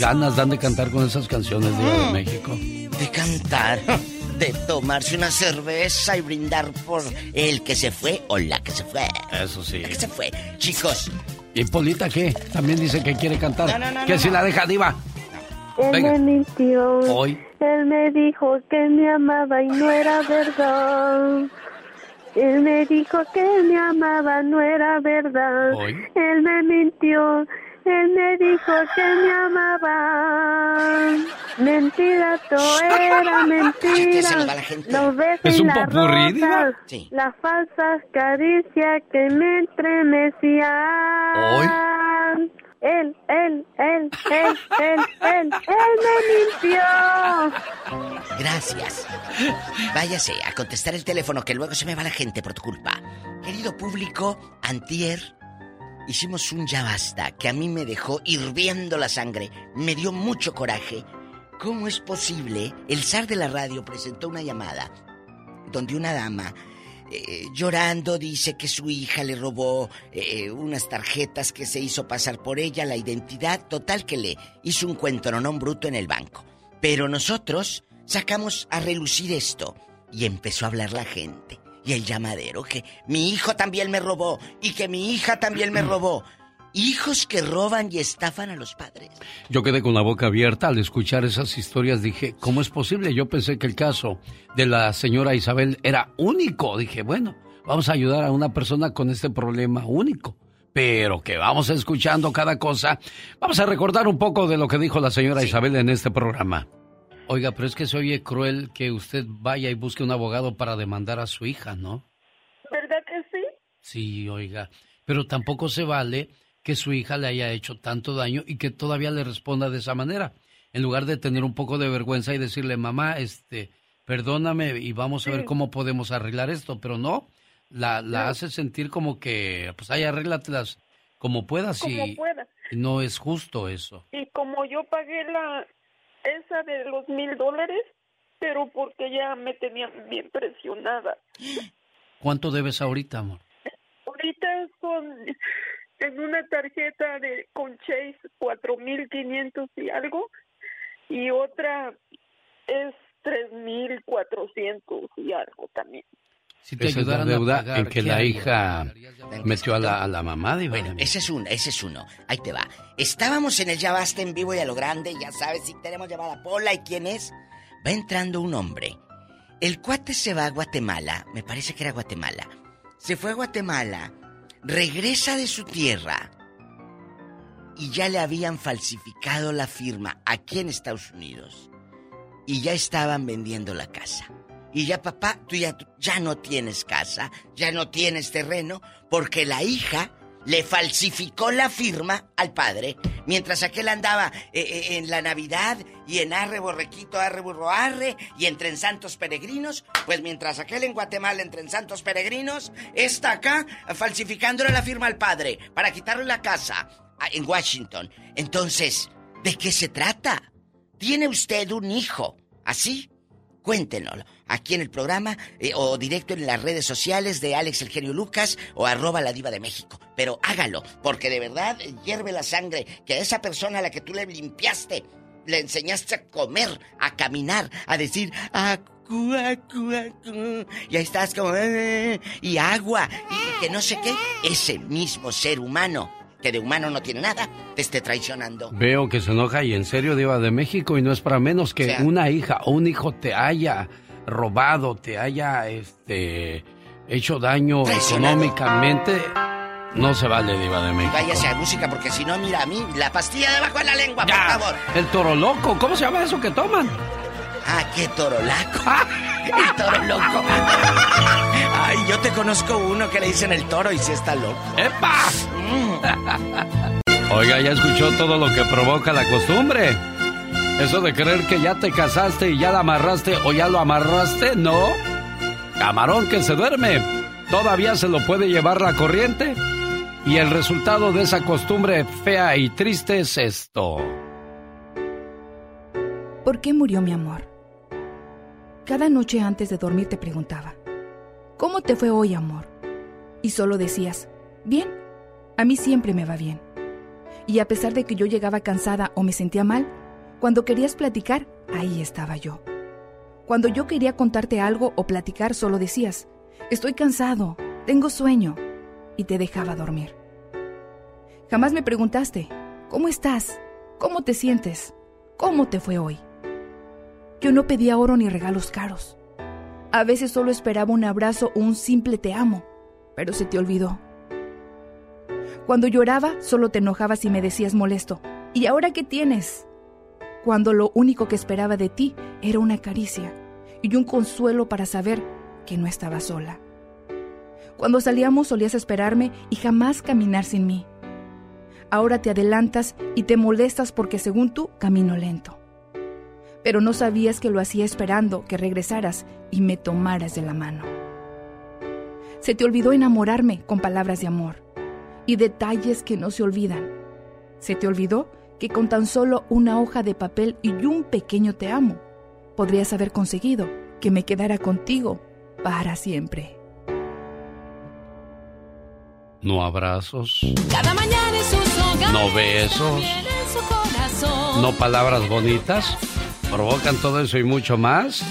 [SPEAKER 6] Ganas dan de cantar con esas canciones de, de México.
[SPEAKER 38] De cantar, [LAUGHS] de tomarse una cerveza y brindar por el que se fue o la que se fue.
[SPEAKER 6] Eso sí.
[SPEAKER 38] La que se fue. Chicos.
[SPEAKER 6] ¿Y Polita qué? También dice que quiere cantar.
[SPEAKER 38] No, no, no,
[SPEAKER 6] que
[SPEAKER 38] no,
[SPEAKER 6] si
[SPEAKER 38] no.
[SPEAKER 6] la deja diva. Venga. Hoy.
[SPEAKER 51] Él me dijo que me amaba y no era verdad. Él me dijo que me amaba, no era verdad.
[SPEAKER 6] Hoy.
[SPEAKER 51] Él me mintió. Él me dijo que me amaba. Mentira, todo era [LAUGHS] mentira.
[SPEAKER 38] la gente.
[SPEAKER 51] Los besos
[SPEAKER 6] ¿Es
[SPEAKER 51] y
[SPEAKER 6] un
[SPEAKER 51] las
[SPEAKER 6] popurrí, diva?
[SPEAKER 51] rosas,
[SPEAKER 38] Sí.
[SPEAKER 51] Las falsas caricias que me estremecían. Él, él, él, él, él, él, él me mintió.
[SPEAKER 38] Gracias. Váyase a contestar el teléfono que luego se me va la gente por tu culpa. Querido público, antier hicimos un ya basta que a mí me dejó hirviendo la sangre. Me dio mucho coraje. ¿Cómo es posible? El zar de la radio presentó una llamada donde una dama eh, llorando dice que su hija le robó eh, unas tarjetas que se hizo pasar por ella, la identidad total que le hizo un cuento no bruto en el banco. Pero nosotros sacamos a relucir esto y empezó a hablar la gente y el llamadero que mi hijo también me robó y que mi hija también me robó. Hijos que roban y estafan a los padres.
[SPEAKER 6] Yo quedé con la boca abierta al escuchar esas historias. Dije, ¿cómo es posible? Yo pensé que el caso de la señora Isabel era único. Dije, bueno, vamos a ayudar a una persona con este problema único. Pero que vamos escuchando cada cosa. Vamos a recordar un poco de lo que dijo la señora Isabel en este programa. Oiga, pero es que se oye cruel que usted vaya y busque un abogado para demandar a su hija, ¿no?
[SPEAKER 51] ¿Verdad que sí?
[SPEAKER 6] Sí, oiga. Pero tampoco se vale que su hija le haya hecho tanto daño y que todavía le responda de esa manera. En lugar de tener un poco de vergüenza y decirle, mamá, este, perdóname y vamos a ver cómo podemos arreglar esto. Pero no, la, la
[SPEAKER 51] No.
[SPEAKER 6] hace sentir como que, pues ahí arréglatelas como puedas
[SPEAKER 51] Como
[SPEAKER 6] y,
[SPEAKER 51] pueda.
[SPEAKER 6] no es justo eso.
[SPEAKER 51] Y como yo pagué la esa de los mil dólares, pero porque ya me tenían bien presionada.
[SPEAKER 6] ¿Cuánto debes ahorita, amor?
[SPEAKER 51] Ahorita son en una tarjeta de con Chase cuatro mil quinientos y algo y otra es tres mil cuatrocientos y algo también.
[SPEAKER 6] Si te
[SPEAKER 38] Esa es la deuda
[SPEAKER 6] pagar,
[SPEAKER 38] en que
[SPEAKER 6] ¿qué
[SPEAKER 38] la
[SPEAKER 6] harías?
[SPEAKER 38] hija
[SPEAKER 6] metió a la, a la mamá de
[SPEAKER 38] Bueno, ese es uno, ese es uno. Ahí te va. Estábamos en el Ya Basta en vivo y a lo grande, ya sabes, si tenemos llamada Pola y quién es. Va entrando un hombre. El cuate se va a Guatemala, me parece que era Guatemala. Se fue a Guatemala, regresa de su tierra y ya le habían falsificado la firma aquí en Estados Unidos. Y ya estaban vendiendo la casa. Y ya papá, tú ya, ya no tienes casa, ya no tienes terreno, porque la hija le falsificó la firma al padre, mientras aquel andaba eh, eh, en la Navidad y en arre borrequito, arre burro arre, y entre en santos peregrinos, pues mientras aquel en Guatemala entre en santos peregrinos, está acá falsificándole la firma al padre para quitarle la casa ah, en Washington. Entonces, ¿de qué se trata? ¿Tiene usted un hijo así? Cuéntenoslo aquí en el programa eh, o directo en las redes sociales de Alex El Genio Lucas o arroba la diva de México. Pero hágalo, porque de verdad eh, hierve la sangre que a esa persona a la que tú le limpiaste, le enseñaste a comer, a caminar, a decir, acu, acu, acu", y ahí estás como, "Eh", y agua, y que no sé qué, ese mismo ser humano que de humano no tiene nada, te esté traicionando.
[SPEAKER 6] Veo que se enoja y en serio, Diva de México, y no es para menos que
[SPEAKER 38] O sea-
[SPEAKER 6] una hija o un hijo te haya robado, te haya este hecho daño económicamente. No se vale, Diva de México.
[SPEAKER 38] Váyase a música porque si no, mira a mí, la pastilla debajo de la lengua, por favor.
[SPEAKER 6] el toro loco, ¿cómo se llama eso que toman?
[SPEAKER 38] Ah, qué torolaco. [LAUGHS] El toro loco. [LAUGHS] Ay, yo te conozco uno que le dicen el toro y sí está loco.
[SPEAKER 6] ¡Epa! [LAUGHS] Oiga, ya escuchó todo lo que provoca la costumbre. Eso de creer que ya te casaste y ya la amarraste o ya lo amarraste, no. Camarón que se duerme, todavía se lo puede llevar la corriente. Y el resultado de esa costumbre fea y triste es esto.
[SPEAKER 52] ¿Por qué murió mi amor? Cada noche antes de dormir te preguntaba, ¿cómo te fue hoy, amor? Y solo decías, bien, a mí siempre me va bien. Y a pesar de que yo llegaba cansada o me sentía mal, cuando querías platicar, ahí estaba yo. Cuando yo quería contarte algo o platicar, solo decías, estoy cansado, tengo sueño, y te dejaba dormir. Jamás me preguntaste, ¿cómo estás? ¿Cómo te sientes? ¿Cómo te fue hoy? Yo no pedía oro ni regalos caros. A veces solo esperaba un abrazo o un simple te amo, pero se te olvidó. Cuando lloraba, solo te enojabas y me decías molesto, ¿y ahora qué tienes? Cuando lo único que esperaba de ti era una caricia y un consuelo para saber que no estaba sola. Cuando salíamos solías esperarme y jamás caminar sin mí. Ahora te adelantas y te molestas porque según tú camino lento. Pero no sabías que lo hacía esperando que regresaras y me tomaras de la mano. Se te olvidó enamorarme con palabras de amor y detalles que no se olvidan. Se te olvidó que con tan solo una hoja de papel y un pequeño te amo, podrías haber conseguido que me quedara contigo para siempre.
[SPEAKER 6] No abrazos,
[SPEAKER 30] Cada mañana en sus hogares.
[SPEAKER 6] no besos,
[SPEAKER 30] también en su corazón.
[SPEAKER 6] no palabras bonitas. Provocan todo eso y mucho más.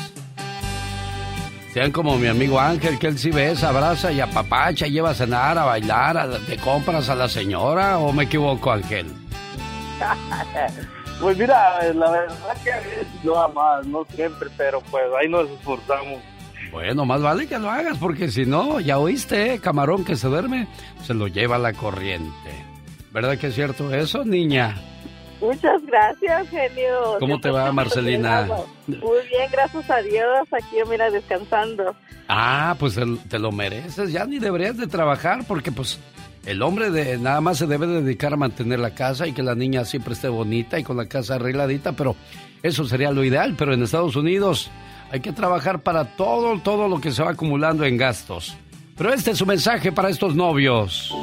[SPEAKER 6] Sean como mi amigo Ángel, que él sí besa, abraza y apapacha, lleva a cenar, a bailar, a- de compras a la señora, ¿o me equivoco, Ángel? [LAUGHS]
[SPEAKER 49] Pues mira, la verdad que a veces no más, no siempre, pero pues ahí nos esforzamos.
[SPEAKER 6] Bueno, más vale que lo hagas, porque si no, ya oíste, ¿eh? camarón que se duerme, se lo lleva la corriente. ¿Verdad que es cierto eso, niña?
[SPEAKER 17] Muchas gracias, genio.
[SPEAKER 6] ¿Cómo te va, Marcelina?
[SPEAKER 17] Muy bien, gracias a Dios. Aquí, mira, descansando.
[SPEAKER 6] Ah, pues te lo mereces, ya ni deberías de trabajar, porque pues el hombre de nada más se debe dedicar a mantener la casa y que la niña siempre esté bonita y con la casa arregladita, pero eso sería lo ideal, pero en Estados Unidos hay que trabajar para todo, todo lo que se va acumulando en gastos. Pero este es su mensaje para estos novios.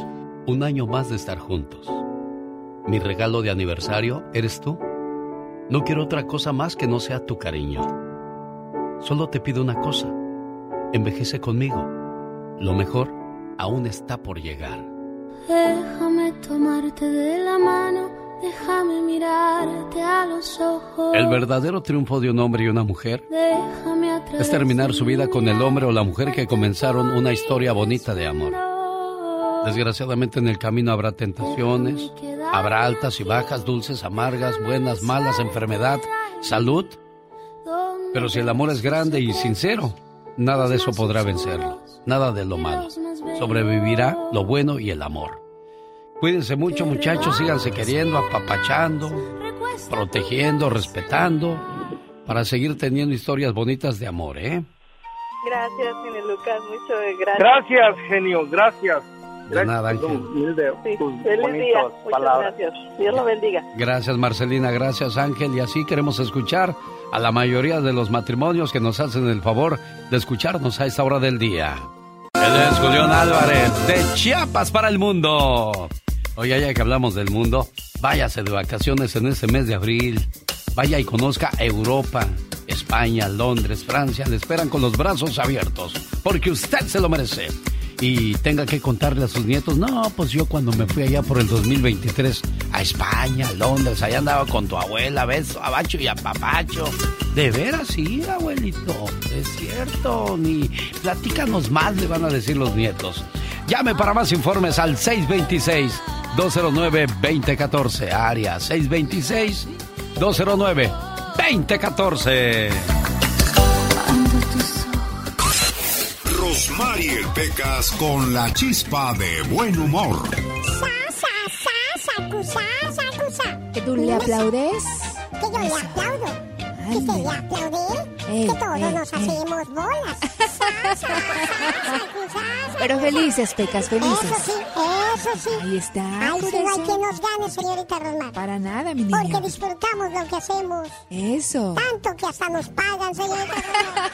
[SPEAKER 6] Un año más de estar juntos. Mi regalo de aniversario eres tú. No quiero otra cosa más que no sea tu cariño. Solo te pido una cosa. Envejece conmigo. Lo mejor aún está por llegar.
[SPEAKER 53] Déjame tomarte de la mano, déjame mirarte a los ojos.
[SPEAKER 6] El verdadero triunfo de un hombre y una mujer es terminar su vida con el hombre o la mujer que comenzaron una historia bonita de amor. Desgraciadamente en el camino habrá tentaciones, habrá altas y bajas, dulces, amargas, buenas, malas, enfermedad, salud. Pero si el amor es grande y sincero, nada de eso podrá vencerlo, nada de lo malo. Sobrevivirá lo bueno y el amor. Cuídense mucho muchachos, síganse queriendo, apapachando, protegiendo, respetando, para seguir teniendo historias bonitas de amor, ¿eh?
[SPEAKER 17] Gracias, genio Lucas. Mucho gracias.
[SPEAKER 49] Gracias, genio, gracias.
[SPEAKER 6] De nada, Ángel.
[SPEAKER 17] Sí,
[SPEAKER 49] tus
[SPEAKER 17] feliz día.
[SPEAKER 49] bonitas
[SPEAKER 17] Muchas
[SPEAKER 49] palabras.
[SPEAKER 17] gracias. Dios lo bendiga.
[SPEAKER 6] Gracias Marcelina, gracias Ángel y así queremos escuchar a la mayoría de los matrimonios que nos hacen el favor de escucharnos a esta hora del día. Él es Julián Álvarez de Chiapas para el mundo. Oye, ya que hablamos del mundo, váyase de vacaciones en este mes de abril. Vaya y conozca Europa, España, Londres, Francia. Le esperan con los brazos abiertos, porque usted se lo merece. Y tenga que contarle a sus nietos, no, pues yo cuando me fui allá por el 2023 a España, Londres, allá andaba con tu abuela, beso a Bacho y a Papacho. De veras, sí, abuelito, es cierto, ni platícanos más, le van a decir los nietos. Llame para más informes al 626-209-2014. Área 626-209-2014.
[SPEAKER 2] Rosmarie Pecas con la chispa de buen humor.
[SPEAKER 52] ¿Que tú le aplaudes?
[SPEAKER 3] Que yo le aplaudo. Que se le aplaude.
[SPEAKER 52] Eh,
[SPEAKER 3] que todos
[SPEAKER 52] eh,
[SPEAKER 3] nos
[SPEAKER 52] eh.
[SPEAKER 3] hacemos bolas.
[SPEAKER 52] Pero felices, Pecas, felices.
[SPEAKER 3] Eso sí, eso sí.
[SPEAKER 52] Ahí está,
[SPEAKER 3] Ay, sí, no hay quien nos gane, señorita Rosmar.
[SPEAKER 52] Para nada, mi niño.
[SPEAKER 3] Porque disfrutamos lo que hacemos.
[SPEAKER 52] Eso.
[SPEAKER 3] Tanto que hasta nos pagan, señorita Rosmar.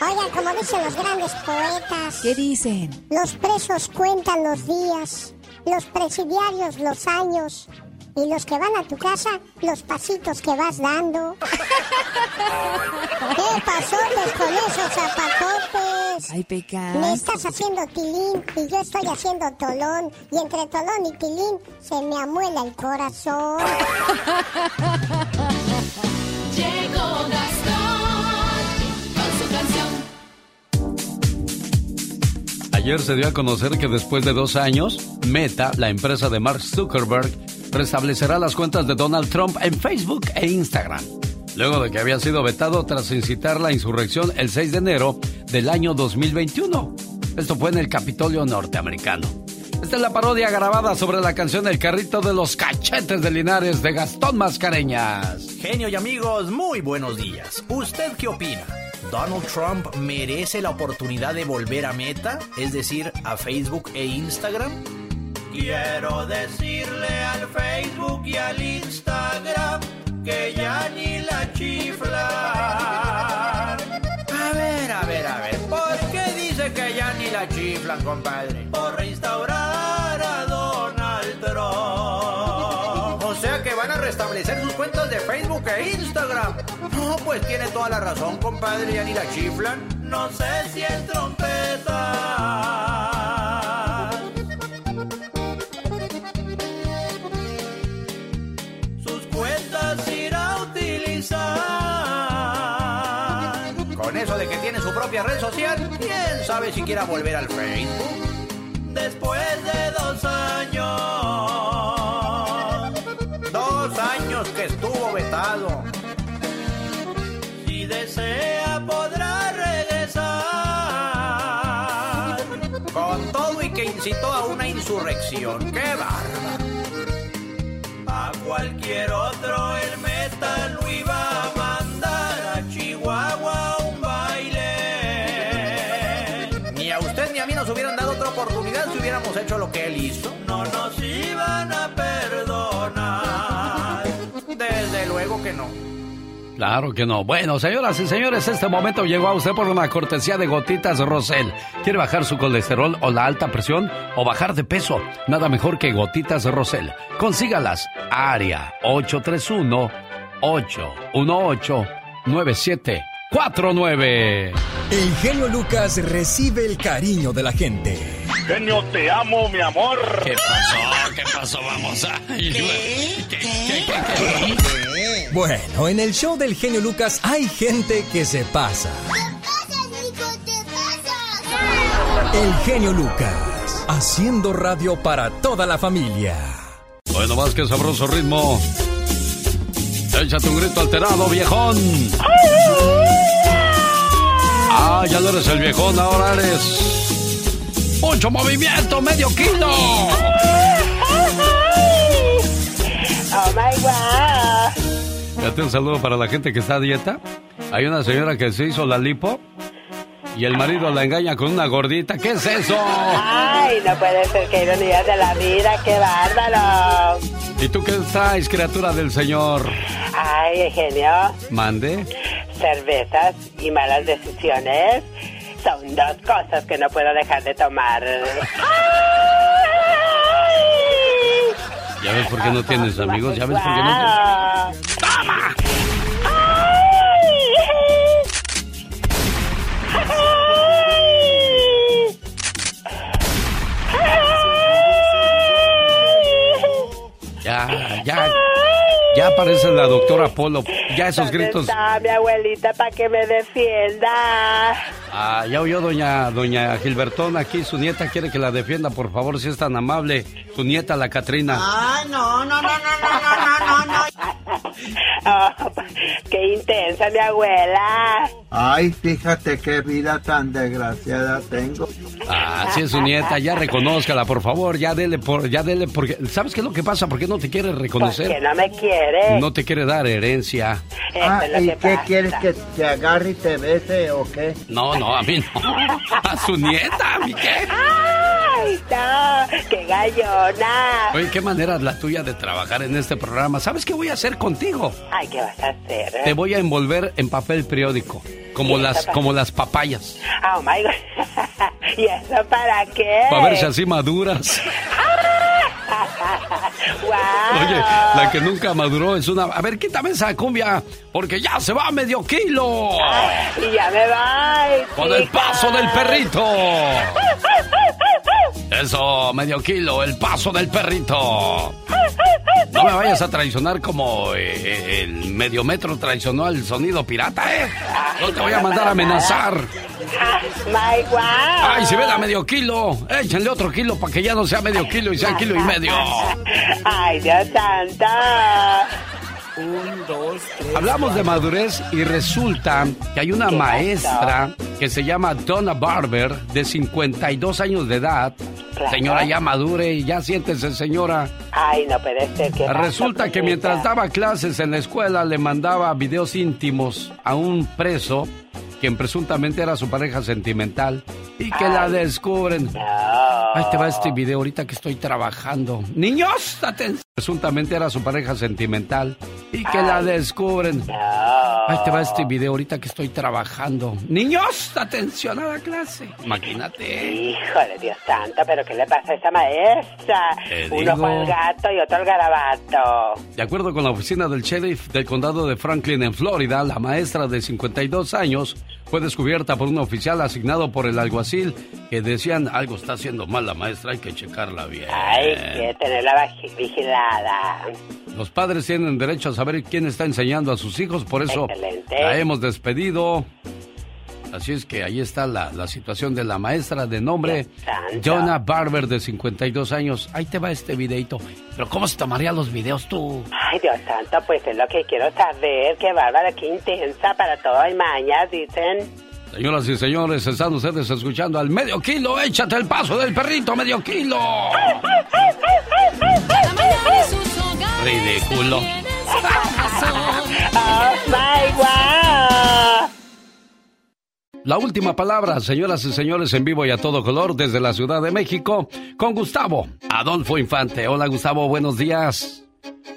[SPEAKER 3] Oigan, como dicen los grandes poetas.
[SPEAKER 52] ¿Qué dicen?
[SPEAKER 3] Los presos cuentan los días, los presidiarios los años y los que van a tu casa los pasitos que vas dando. [LAUGHS] ¿Qué pasó con esos zapatotes?
[SPEAKER 52] Ay, Pecas.
[SPEAKER 3] Me estás haciendo tilín y yo estoy haciendo tolón y entre tolón y tilín se me amuela el corazón. [LAUGHS]
[SPEAKER 30] Llegó
[SPEAKER 6] Ayer se dio a conocer que después de dos años, Meta, la empresa de Mark Zuckerberg, restablecerá las cuentas de Donald Trump en Facebook e Instagram, luego de que había sido vetado tras incitar la insurrección el 6 de enero del año 2021. Esto fue en el Capitolio norteamericano. Esta es la parodia grabada sobre la canción El carrito de los cachetes de Linares de Gastón Mascareñas.
[SPEAKER 22] Genio y amigos, muy buenos días. ¿Usted qué opina? ¿Donald Trump merece la oportunidad de volver a Meta, es decir, a Facebook e Instagram? Quiero decirle al Facebook y al Instagram que ya ni la chiflan. A ver, a ver, a ver, ¿por qué dice que ya ni la chiflan, compadre? Por restaurar restablecer sus cuentas de Facebook e Instagram. No, pues tiene toda la razón, compadre, ya ni la chiflan. No sé si el trompeta. Sus cuentas irá a utilizar. Con eso de que tiene su propia red social, quién sabe si quiera volver al Facebook. Después de dos años. Años que estuvo vetado. Si desea podrá regresar. Con todo y que incitó a una insurrección. ¡Qué bárbaro! A cualquier otro el meta lo iba
[SPEAKER 6] Claro que no. Bueno, señoras y señores, este momento llegó a usted por una cortesía de gotitas Rosel. ¿Quiere bajar su colesterol o la alta presión o bajar de peso? Nada mejor que gotitas Rosel. Consígalas. Área 831-818-9749.
[SPEAKER 27] El genio Lucas recibe el cariño de la gente.
[SPEAKER 54] Genio, te amo, mi amor.
[SPEAKER 6] ¿Qué pasó? ¿Qué pasó? Vamos a...
[SPEAKER 27] Bueno, en el show del genio Lucas hay gente que se pasa. El genio Lucas, haciendo radio para toda la familia.
[SPEAKER 6] Bueno, más que sabroso ritmo. Échate un grito alterado, viejón. Ah, ya no eres el viejón, ahora eres. Mucho movimiento, medio kilo.
[SPEAKER 17] Oh my god.
[SPEAKER 6] Fíjate un saludo para la gente que está a dieta. Hay una señora que se hizo la lipo y el marido la engaña con una gordita. ¿Qué es eso?
[SPEAKER 17] Ay, no puede ser que ironía de la vida, qué bárbaro.
[SPEAKER 6] ¿Y tú qué estáis, criatura del Señor?
[SPEAKER 17] Ay, genio,
[SPEAKER 6] Mande.
[SPEAKER 17] cervezas y malas decisiones son dos cosas que no puedo dejar de tomar.
[SPEAKER 6] ¿Ya ves por qué no tienes amigos? ¿Ya ves por qué no tienes...
[SPEAKER 17] ¡Toma!
[SPEAKER 6] Ya, ya, ya parece la doctora Polo. Ya esos
[SPEAKER 17] ¿Dónde
[SPEAKER 6] gritos.
[SPEAKER 17] está mi abuelita para que me defienda?
[SPEAKER 6] Ah, ya oyó doña, doña Gilbertón aquí, su nieta quiere que la defienda, por favor, si es tan amable. Su nieta, la Catrina.
[SPEAKER 17] Ay, no, no, no, no, no, no, no, no. [LAUGHS] Oh, qué intensa mi abuela.
[SPEAKER 55] Ay, fíjate qué vida tan desgraciada tengo.
[SPEAKER 6] Ah, sí es su nieta, ya reconózcala, por favor, ya dele por, ya dele, porque, ¿sabes qué es lo que pasa? ¿Por qué no te quiere reconocer?
[SPEAKER 17] Porque no me quiere.
[SPEAKER 6] No te quiere dar herencia.
[SPEAKER 17] Eso
[SPEAKER 55] Ah,
[SPEAKER 17] es lo
[SPEAKER 55] ¿y
[SPEAKER 17] que
[SPEAKER 55] qué
[SPEAKER 17] pasa.
[SPEAKER 55] quieres que te agarre y te bese o qué?
[SPEAKER 6] No, no, a mí no. A su nieta, ¿a mí qué?
[SPEAKER 17] Ay, no, qué gallona.
[SPEAKER 6] Oye, qué manera es la tuya de trabajar en este programa. ¿Sabes qué voy a hacer contigo?
[SPEAKER 17] Ay, ¿qué vas a hacer?
[SPEAKER 6] Te voy a envolver en papel periódico, como
[SPEAKER 17] ¿Y
[SPEAKER 6] las,
[SPEAKER 17] para-
[SPEAKER 6] como las papayas,
[SPEAKER 17] Oh my God. [LAUGHS] ¿Y eso para qué?
[SPEAKER 6] para ver si así maduras. [LAUGHS]
[SPEAKER 17] Guau.
[SPEAKER 6] Oye, la que nunca maduró es una... A ver, quítame esa cumbia, porque ya se va medio kilo.
[SPEAKER 17] Y ya me voy.
[SPEAKER 6] Con el paso del perrito. Eso, medio kilo, el paso del perrito. No me vayas a traicionar como eh, el medio metro traicionó al sonido pirata, ¿eh? No te voy a mandar a amenazar.
[SPEAKER 17] My wow.
[SPEAKER 6] Ay, si ven a medio kilo, échenle otro kilo para que ya no sea medio kilo y sea kilo y medio. [LAUGHS]
[SPEAKER 17] Ay, Dios santo.
[SPEAKER 55] Un, dos, tres.
[SPEAKER 6] Hablamos de madurez y resulta que hay una
[SPEAKER 17] ¿Qué
[SPEAKER 6] maestra que se llama Donna Barber, de 52 años de edad.
[SPEAKER 17] Claro.
[SPEAKER 6] Señora, ya madure y ya siéntese, señora.
[SPEAKER 17] Ay, no puede ser que.
[SPEAKER 6] Resulta que mientras daba clases en la escuela le mandaba videos íntimos a un preso, quien presuntamente era su pareja sentimental, y que la descubren. Ahí te va este video ahorita que estoy trabajando. Niños, atención. Presuntamente era su pareja sentimental y que la descubren. Ahí te va este video ahorita que estoy trabajando. Niños, atención a la clase. Imagínate.
[SPEAKER 17] Híjole, Dios santo, pero ¿qué le pasa a esa maestra?
[SPEAKER 6] Te
[SPEAKER 17] Uno
[SPEAKER 6] digo.
[SPEAKER 17] fue el gato y otro el garabato.
[SPEAKER 6] De acuerdo con la oficina del sheriff del condado de Franklin en Florida, la maestra de 52 años fue descubierta por un oficial asignado por el alguacil que decían algo está haciendo mal la maestra, hay que checarla bien.
[SPEAKER 17] Hay que tenerla vigilada.
[SPEAKER 6] Los padres tienen derecho a saber quién está enseñando a sus hijos, por eso
[SPEAKER 17] Excelente.
[SPEAKER 6] la hemos despedido. Así es que ahí está la, la situación de la maestra de nombre. Jonah Barber de 52 años. Ahí te va este videito. Pero ¿cómo se tomaría los videos tú?
[SPEAKER 17] Ay, Dios santo, pues es lo que quiero saber. Qué bárbara, qué intensa para todo hay mañas, dicen.
[SPEAKER 6] Señoras y señores, están ustedes escuchando al medio kilo. Échate el paso del perrito, medio kilo. Ridículo. [LAUGHS]
[SPEAKER 17] Oh my wow.
[SPEAKER 6] La última palabra, señoras y señores, en vivo y a todo color desde la Ciudad de México, con Gustavo Adolfo Infante. Hola Gustavo, buenos días.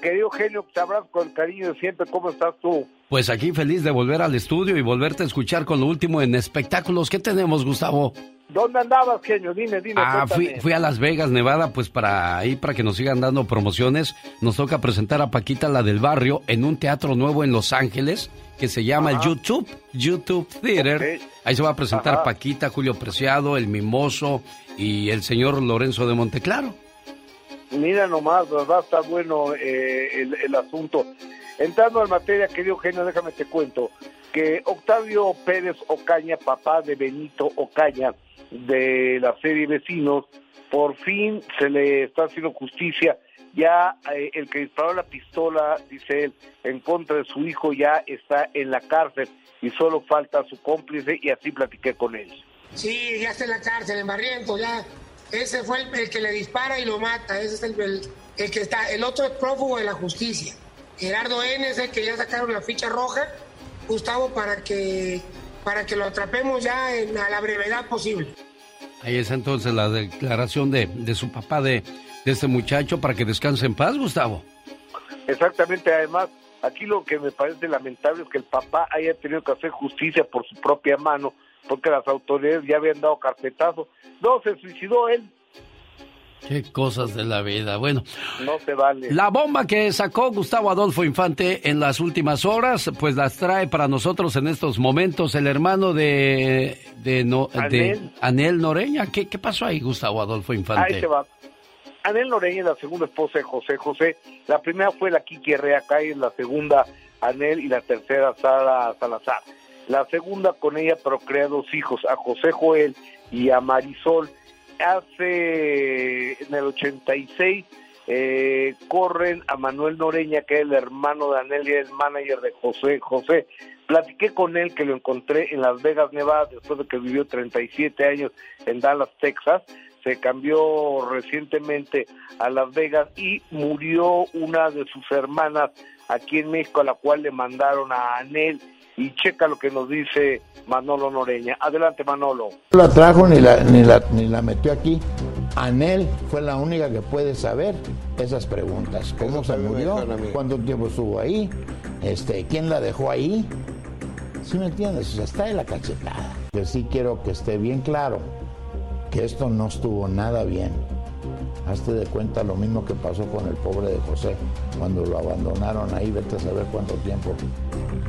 [SPEAKER 56] Querido genio, te abrazo con cariño siempre. ¿Cómo estás tú?
[SPEAKER 6] Pues aquí feliz de volver al estudio y volverte a escuchar con lo último en espectáculos. ¿Qué tenemos, Gustavo?
[SPEAKER 56] ¿Dónde andabas, genio? Dime, dime.
[SPEAKER 6] Ah, fui, fui a Las Vegas, Nevada, pues para ahí, para que nos sigan dando promociones. Nos toca presentar a Paquita, la del barrio, en un teatro nuevo en Los Ángeles que se llama el YouTube, YouTube Theater. Ahí se va a presentar
[SPEAKER 56] Ajá.
[SPEAKER 6] Paquita, Julio Preciado, El Mimoso y el señor Lorenzo de Monteclaro.
[SPEAKER 56] Mira nomás, a estar bueno eh, el, el asunto. Entrando en materia, querido genio, déjame te cuento que Octavio Pérez Ocaña, papá de Benito Ocaña, de la serie Vecinos, por fin se le está haciendo justicia. Ya eh, el que disparó la pistola, dice él, en contra de su hijo ya está en la cárcel y solo falta su cómplice y así platiqué con él.
[SPEAKER 57] Sí, ya está en la cárcel, en Barriento, ya. Ese fue el, que le dispara y lo mata. Ese es el, el- el que está. El otro es prófugo de la justicia. Gerardo N es el que ya sacaron la ficha roja, Gustavo, para que, para que lo atrapemos ya en- a la brevedad posible.
[SPEAKER 6] Ahí está entonces la declaración de, de su papá de, de este muchacho para que descanse en paz, Gustavo.
[SPEAKER 56] Exactamente, además, aquí lo que me parece lamentable es que el papá haya tenido que hacer justicia por su propia mano, porque las autoridades ya habían dado carpetazo. No, se suicidó él,
[SPEAKER 6] Qué cosas de la vida. Bueno,
[SPEAKER 56] no se vale.
[SPEAKER 6] La bomba que sacó Gustavo Adolfo Infante en las últimas horas, pues las trae para nosotros en estos momentos el hermano de, de, no- de
[SPEAKER 56] Anel.
[SPEAKER 6] Anel Noreña. ¿Qué, ¿Qué pasó ahí, Gustavo Adolfo Infante?
[SPEAKER 56] Ahí te va. Anel Noreña es la segunda esposa de José José. La primera fue la Kiki Herrera Calle, la segunda Anel y la tercera Sara Salazar. La segunda con ella procrea dos hijos, a José Joel y a Marisol. Hace en el 86 eh, corren a Manuel Noreña, que es el hermano de Anel y el manager de José José. Platiqué con él que lo encontré en Las Vegas, Nevada, después de que vivió 37 años en Dallas, Texas. Se cambió recientemente a Las Vegas y murió una de sus hermanas aquí en México, a la cual le mandaron a Anel. Y checa lo que nos dice Manolo Noreña. Adelante, Manolo.
[SPEAKER 58] No la trajo ni la, ni la, ni la metió aquí. Anel fue la única que puede saber esas preguntas. ¿Cómo se murió? ¿Cuánto tiempo estuvo ahí? Este, ¿Quién la dejó ahí? ¿Sí me entiendes? O sea, está en la cachetada. Yo sí quiero que esté bien claro que esto no estuvo nada bien. Hazte de cuenta lo mismo que pasó con el pobre de José, cuando lo abandonaron ahí, vete a saber cuánto tiempo.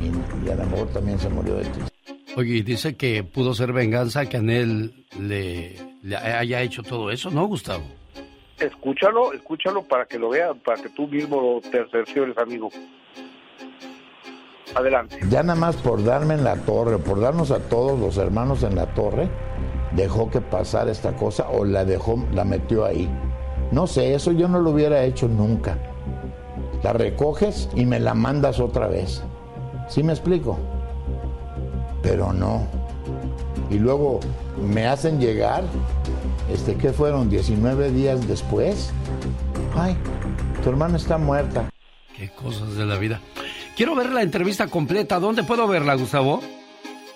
[SPEAKER 58] Y, y a lo mejor también se murió de tristeza.
[SPEAKER 6] Oye, y dice que pudo ser venganza que Anel le, le haya hecho todo eso, ¿no, Gustavo?
[SPEAKER 56] Escúchalo, escúchalo para que lo vean, para que tú mismo lo terceres, amigo. Adelante.
[SPEAKER 58] Ya nada más por darme en la torre, por darnos a todos los hermanos en la torre, dejó que pasara esta cosa o la dejó, la metió ahí. No sé, eso yo no lo hubiera hecho nunca. La recoges y me la mandas otra vez. ¿Sí me explico? Pero no. Y luego me hacen llegar, este, ¿qué fueron? 19 días después. Ay, tu hermana está muerta.
[SPEAKER 6] Qué cosas de la vida. Quiero ver la entrevista completa. ¿Dónde puedo verla, Gustavo?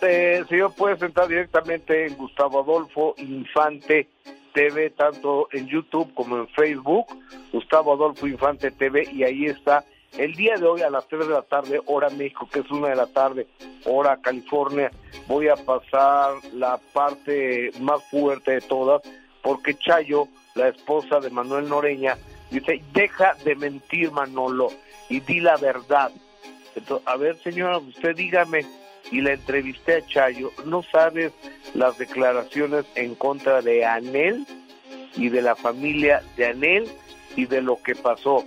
[SPEAKER 56] Eh, señor, puede entrar directamente en Gustavo Adolfo Infante TV, tanto en YouTube como en Facebook, Gustavo Adolfo Infante TV, y ahí está. El día de hoy a las 3 de la tarde, hora México, que es una de la tarde, hora California, voy a pasar la parte más fuerte de todas, porque Chayo, la esposa de Manuel Noreña, dice, deja de mentir Manolo y di la verdad. Entonces, a ver señora, usted dígame, y la entrevisté a Chayo, ¿no sabes las declaraciones en contra de Anel y de la familia de Anel y de lo que pasó?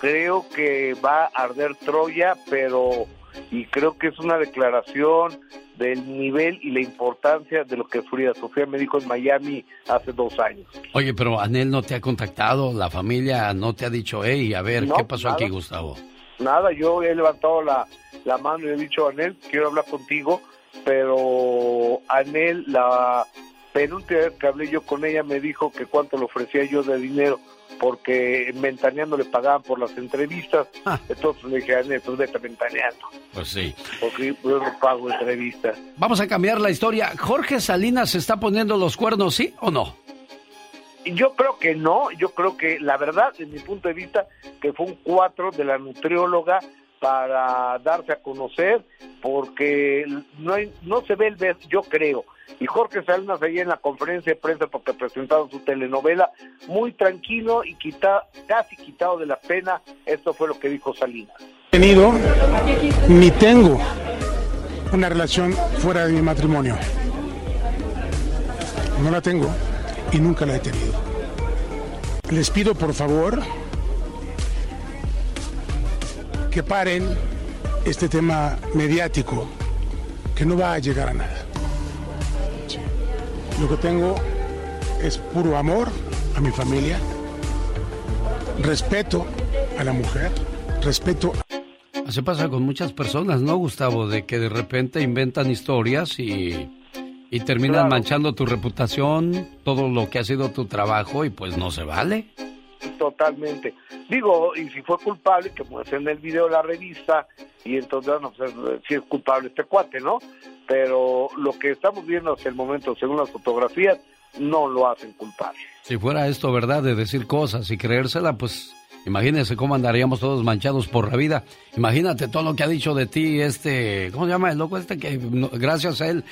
[SPEAKER 56] Creo que va a arder Troya, pero y creo que es una declaración del nivel y la importancia de lo que Frida Sofía me dijo en Miami hace dos años.
[SPEAKER 6] Oye, pero Anel no te ha contactado, la familia no te ha dicho, hey, a ver,
[SPEAKER 56] No,
[SPEAKER 6] ¿qué pasó aquí,
[SPEAKER 56] nada.
[SPEAKER 6] Gustavo?
[SPEAKER 56] Nada, yo he levantado la, la mano y he dicho, Anel, quiero hablar contigo, pero Anel, la penúltima vez que hablé yo con ella, me dijo que cuánto le ofrecía yo de dinero, porque en Ventaneando le pagaban por las entrevistas, entonces le dije, Anel, pues vete Ventaneando,
[SPEAKER 6] Pues sí.
[SPEAKER 56] porque yo no pago entrevistas.
[SPEAKER 6] Vamos a cambiar la historia. ¿Jorge Salinas se está poniendo los cuernos, sí o no?
[SPEAKER 56] Yo creo que no, yo creo que la verdad, desde mi punto de vista, que fue un cuatro de la nutrióloga para darse a conocer, porque no no se ve el beso, yo creo. Y Jorge Salinas ahí en la conferencia de prensa porque presentaron su telenovela, muy tranquilo y quita, casi quitado de la pena, esto fue lo que dijo Salinas.
[SPEAKER 57] tenido ni tengo una relación fuera de mi matrimonio. No la tengo y nunca la he tenido. Les pido por favor que paren este tema mediático que no va a llegar a nada. Lo que tengo es puro amor a mi familia, respeto a la mujer, respeto
[SPEAKER 6] Así pasa con muchas personas, ¿no, Gustavo? De que de repente inventan historias y, y terminan
[SPEAKER 56] Claro.
[SPEAKER 6] manchando tu reputación, todo lo que ha sido tu trabajo y pues no se vale.
[SPEAKER 56] Totalmente. Digo, y si fue culpable, que muestra en el video de la revista, y entonces, no sé si es culpable este cuate, ¿no? Pero lo que estamos viendo hasta el momento, según las fotografías, no lo hacen culpable.
[SPEAKER 6] Si fuera esto verdad de decir cosas y creérsela, pues imagínense cómo andaríamos todos manchados por la vida. Imagínate todo lo que ha dicho de ti este, ¿cómo se llama el loco este que no- gracias a él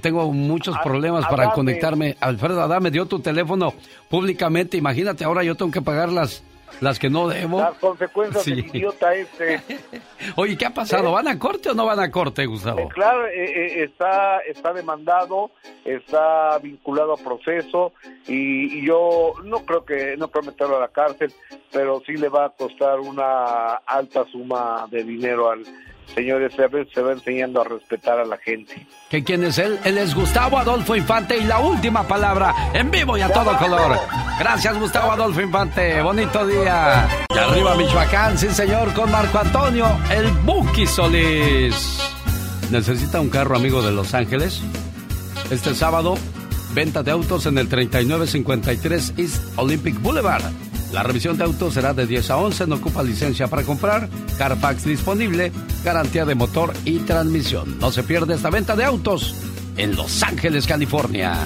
[SPEAKER 6] tengo muchos
[SPEAKER 56] A-
[SPEAKER 6] problemas para conectarme. Alfredo Adame dio tu teléfono públicamente. Imagínate, ahora yo tengo que pagar las las que no debo.
[SPEAKER 56] Las consecuencias del idiota este. [LAUGHS]
[SPEAKER 6] Oye, ¿qué ha pasado? ¿Van a corte o no van a corte, Gustavo?
[SPEAKER 56] Eh, claro, eh, eh, está, está demandado, está vinculado a proceso y, y yo no creo que, no creo meterlo a la cárcel, pero sí le va a costar una alta suma de dinero al señores, se va enseñando a respetar a la gente.
[SPEAKER 6] ¿Que quién es él? Él es Gustavo Adolfo Infante y la última palabra en vivo y a todo color. Gracias, Gustavo Adolfo Infante. Bonito día. Y arriba, Michoacán, sí, señor, con Marco Antonio, el Buki Solís. ¿Necesita un carro amigo de Los Ángeles? Este sábado, venta de autos en el 3953 East Olympic Boulevard. La revisión de autos será de 10 a 11, no ocupa licencia para comprar, Carfax disponible, garantía de motor y transmisión. No se pierde esta venta de autos en Los Ángeles, California.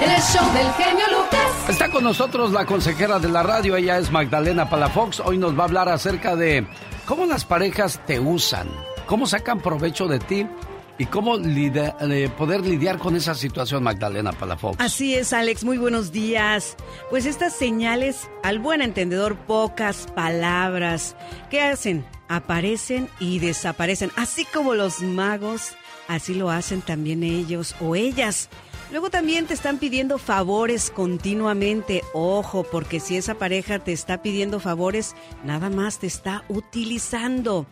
[SPEAKER 30] El show del genio Lucas.
[SPEAKER 6] Está con nosotros la consejera de la radio, ella es Magdalena Palafox. Hoy nos va a hablar acerca de cómo las parejas te usan, cómo sacan provecho de ti y cómo poder lidiar con esa situación, Magdalena Palafox.
[SPEAKER 59] Así es, Alex, muy buenos días. Pues estas señales, al buen entendedor, pocas palabras. ¿Qué hacen? Aparecen y desaparecen. Así como los magos, así lo hacen también ellos o ellas. Luego también te están pidiendo favores continuamente. Ojo, porque si esa pareja te está pidiendo favores, nada más te está utilizando.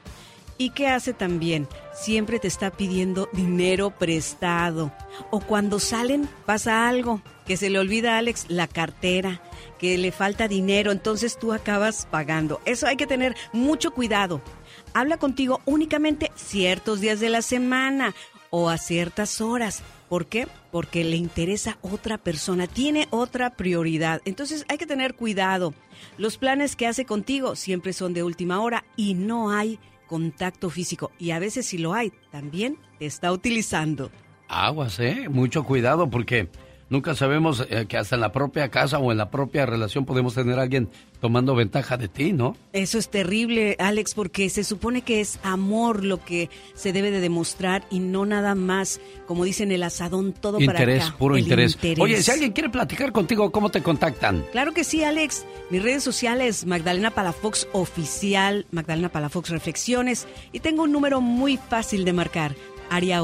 [SPEAKER 59] ¿Y qué hace también? Siempre te está pidiendo dinero prestado. O cuando salen pasa algo, que se le olvida a Alex la cartera, que le falta dinero, entonces tú acabas pagando. Eso hay que tener mucho cuidado. Habla contigo únicamente ciertos días de la semana o a ciertas horas. ¿Por qué? Porque le interesa otra persona, tiene otra prioridad. Entonces hay que tener cuidado. Los planes que hace contigo siempre son de última hora y no hay contacto físico. Y a veces si lo hay, también te está utilizando.
[SPEAKER 6] Aguas, ¿eh? Mucho cuidado porque nunca sabemos eh, que hasta en la propia casa o en la propia relación podemos tener a alguien tomando ventaja de ti, ¿no?
[SPEAKER 59] Eso es terrible, Alex, porque se supone que es amor lo que se debe de demostrar y no nada más, como dicen el asadón, todo
[SPEAKER 6] interés,
[SPEAKER 59] para acá.
[SPEAKER 6] puro
[SPEAKER 59] El
[SPEAKER 6] interés.
[SPEAKER 59] interés.
[SPEAKER 6] Oye, si alguien quiere platicar contigo, ¿cómo te contactan?
[SPEAKER 59] Claro que sí, Alex. Mis redes sociales, Magdalena Palafox Oficial, Magdalena Palafox Reflexiones. Y tengo un número muy fácil de marcar. Área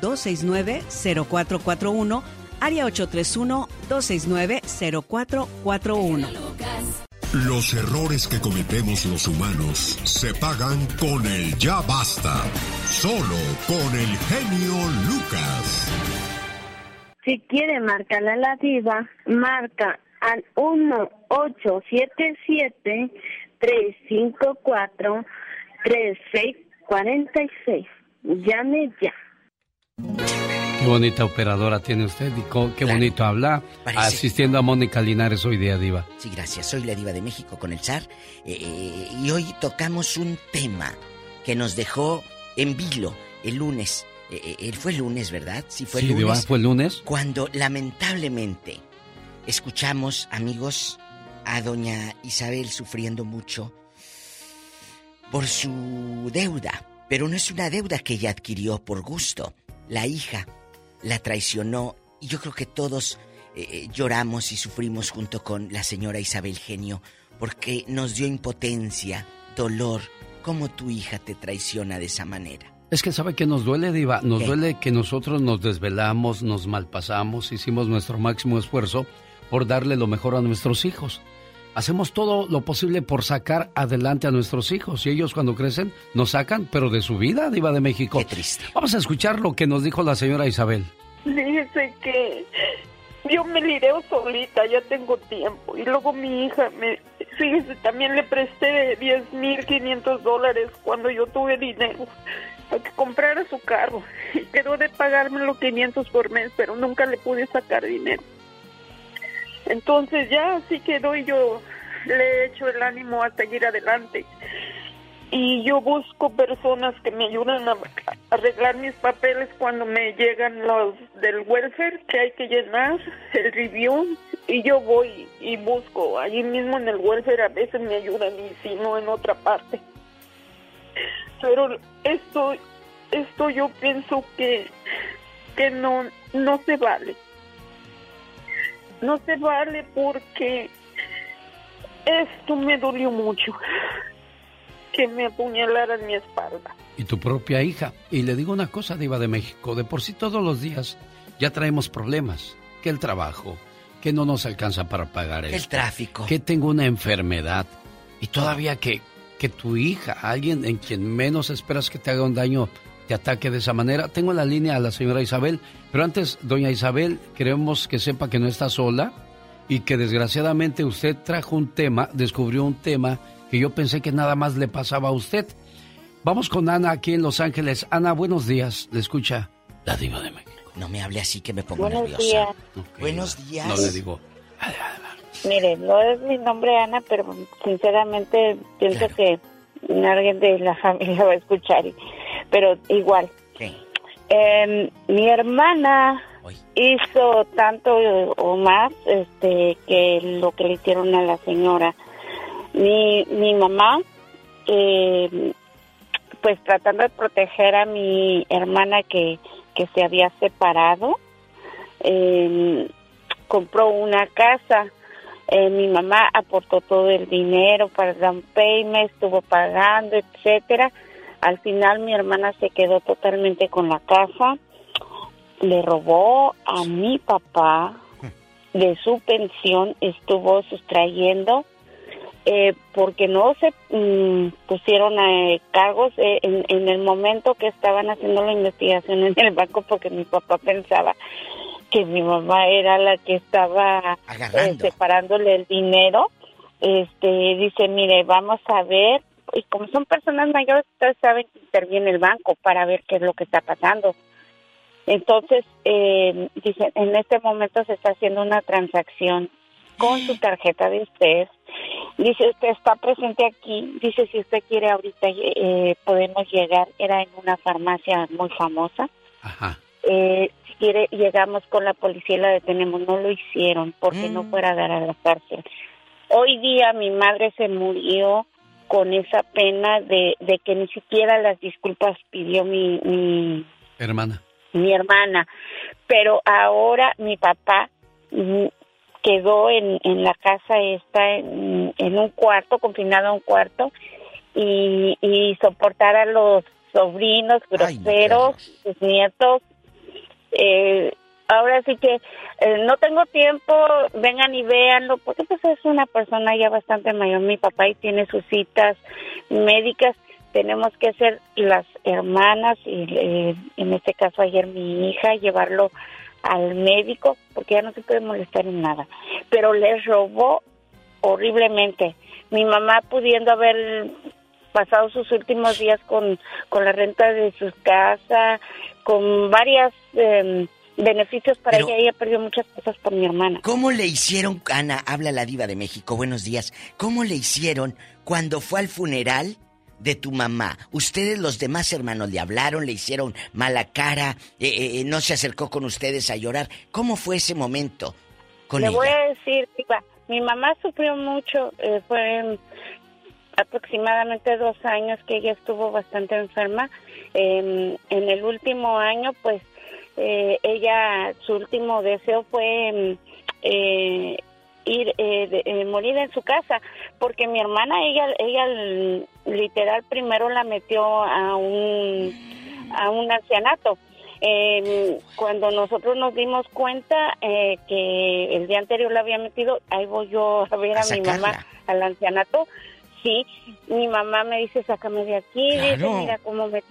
[SPEAKER 59] 831-269-0441. Área 831-269-0441.
[SPEAKER 60] Los errores que cometemos los humanos se pagan con el ya basta. Solo con el genio Lucas.
[SPEAKER 61] Si quiere marcarle a la diva, marca al 1877-354-3646. Llame ya.
[SPEAKER 6] Qué bonita operadora tiene usted y qué bonito habla
[SPEAKER 38] Parece-
[SPEAKER 6] asistiendo a Mónica Linares hoy día, Diva.
[SPEAKER 38] Sí, gracias. Soy la diva de México con el zar. eh, eh, y hoy tocamos un tema que nos dejó en vilo el lunes. Eh, fue el lunes, ¿verdad? Sí, fue el
[SPEAKER 6] Sí, Diva,
[SPEAKER 38] lunes.
[SPEAKER 6] ¿fue el lunes?
[SPEAKER 38] Cuando lamentablemente escuchamos, amigos, a doña Isabel sufriendo mucho por su deuda. Pero no es una deuda que ella adquirió por gusto. La hija la traicionó y yo creo que todos eh, eh, lloramos y sufrimos junto con la señora Isabel Genio porque nos dio impotencia, dolor, cómo tu hija te traiciona de esa manera.
[SPEAKER 6] Es que sabe que nos duele, Diva. Nos
[SPEAKER 38] ¿Qué?
[SPEAKER 6] duele que nosotros nos desvelamos, nos malpasamos, hicimos nuestro máximo esfuerzo por darle lo mejor a nuestros hijos. Hacemos todo lo posible por sacar adelante a nuestros hijos y ellos cuando crecen nos sacan, pero de su vida, Diva de México. Qué
[SPEAKER 38] triste.
[SPEAKER 6] Vamos a escuchar lo que nos dijo la señora Isabel.
[SPEAKER 51] Dice que yo me lireo solita, ya tengo tiempo. Y luego mi hija, me, fíjese, también le presté 10 mil 500 dólares cuando yo tuve dinero para que comprara su carro. [LAUGHS] Y quedó de pagarme los 500 por mes, pero nunca le pude sacar dinero. Entonces ya así quedó y yo le he hecho el ánimo a seguir adelante. Y yo busco personas que me ayuden a arreglar mis papeles cuando me llegan los del welfare que hay que llenar, el review, y yo voy y busco. Allí mismo en el welfare a veces me ayudan y si no en otra parte. Pero esto, esto yo pienso que, que no, no se vale. No se vale porque esto me dolió mucho. Que me apuñalaran mi espalda.
[SPEAKER 6] Y tu propia hija. Y le digo una cosa, Diva de México. De por sí todos los días ya traemos problemas. Que el trabajo, que no nos alcanza para pagar
[SPEAKER 38] el tráfico.
[SPEAKER 6] Que tengo una enfermedad. Y todavía que, que tu hija, alguien en quien menos esperas que te haga un daño, te ataque de esa manera. Tengo en la línea a la señora Isabel, pero antes, doña Isabel, queremos que sepa que no está sola y que desgraciadamente usted trajo un tema, descubrió un tema que yo pensé que nada más le pasaba a usted. Vamos con Ana aquí en Los Ángeles. Ana, buenos días. Le escucha la diva de México.
[SPEAKER 38] No me hable así que me pongo
[SPEAKER 61] Buenos
[SPEAKER 38] nerviosa.
[SPEAKER 61] días.
[SPEAKER 38] Buenos días.
[SPEAKER 6] No le digo.
[SPEAKER 61] Mire, no es mi nombre Ana, pero sinceramente pienso que alguien de la familia va a escuchar. y- Pero igual. Em, mi hermana hizo tanto o más este que lo que le hicieron a la señora. Mi, mi mamá, eh, pues tratando de proteger a mi hermana que, que se había separado, eh, compró una casa. Eh, mi mamá aportó todo el dinero para el down payment, estuvo pagando, etcétera. Al final mi hermana se quedó totalmente con la casa. Le robó a mi papá de su pensión, estuvo sustrayendo eh, porque no se mm, pusieron eh, cargos eh, en, en el momento que estaban haciendo la investigación en el banco porque mi papá pensaba que mi mamá era la que estaba eh, separándole el dinero. Este dice, mire, vamos a ver y como son personas mayores, ustedes saben que interviene el banco para ver qué es lo que está pasando. Entonces, eh, dice, en este momento se está haciendo una transacción con su tarjeta de usted. Dice, usted está presente aquí. Dice, si usted quiere ahorita eh, podemos llegar. Era en una farmacia muy famosa. Eh, si quiere, llegamos con la policía y la detenemos. No lo hicieron porque no fuera a dar a la cárcel. Hoy día mi madre se murió con esa pena de, de que ni siquiera las disculpas pidió mi, mi,
[SPEAKER 6] Hermana.
[SPEAKER 61] mi hermana. Pero ahora mi papá mm, quedó en, en la casa esta, en, en un cuarto, confinado a un cuarto, y, y soportar a los sobrinos groseros, sus nietos. Eh, ahora sí que eh, no tengo tiempo, vengan y véanlo, porque pues es una persona ya bastante mayor, mi papá, y tiene sus citas médicas. Tenemos que ser las hermanas, y eh, en este caso ayer mi hija, llevarlo al médico, porque ya no se puede molestar en nada. Pero le robó horriblemente. Mi mamá pudiendo haber pasado sus últimos días con, con la renta de su casa, con varios beneficios para ella. Ella perdió muchas cosas por mi hermana.
[SPEAKER 38] ¿Cómo le hicieron, Ana, habla la diva de México, buenos días, ¿cómo le hicieron cuando fue al funeral de tu mamá? ¿Ustedes los demás hermanos le hablaron, le hicieron mala cara, eh, eh, no se acercó con ustedes a llorar? ¿Cómo fue ese momento con
[SPEAKER 61] Le
[SPEAKER 38] ella?
[SPEAKER 61] voy a decir, diva, mi mamá sufrió mucho, eh, fue aproximadamente dos años que ella estuvo bastante enferma. Eh, en el último año, pues, eh, ella, su último deseo fue mm, eh, ir, eh, de- eh, morir en su casa, porque mi hermana, ella, ella literal primero la metió a un, a un ancianato. Eh, cuando nosotros nos dimos cuenta eh, que el día anterior la había metido, ahí voy yo a ver a, mi mamá al ancianato. Sí, mi mamá me dice, sácame de aquí, dice, mira cómo me...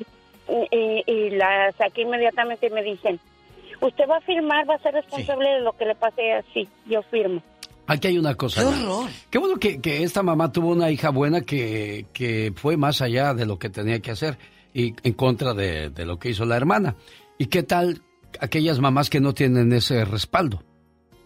[SPEAKER 61] Y, y la saqué inmediatamente y me dicen, usted va a firmar, va a ser responsable de lo que le pase así. Yo firmo.
[SPEAKER 6] Aquí hay una cosa. Ana. Qué bueno que, que esta mamá tuvo una hija buena que, que fue más allá de lo que tenía que hacer y en contra de, de lo que hizo la hermana. ¿Y qué tal aquellas mamás que no tienen ese respaldo?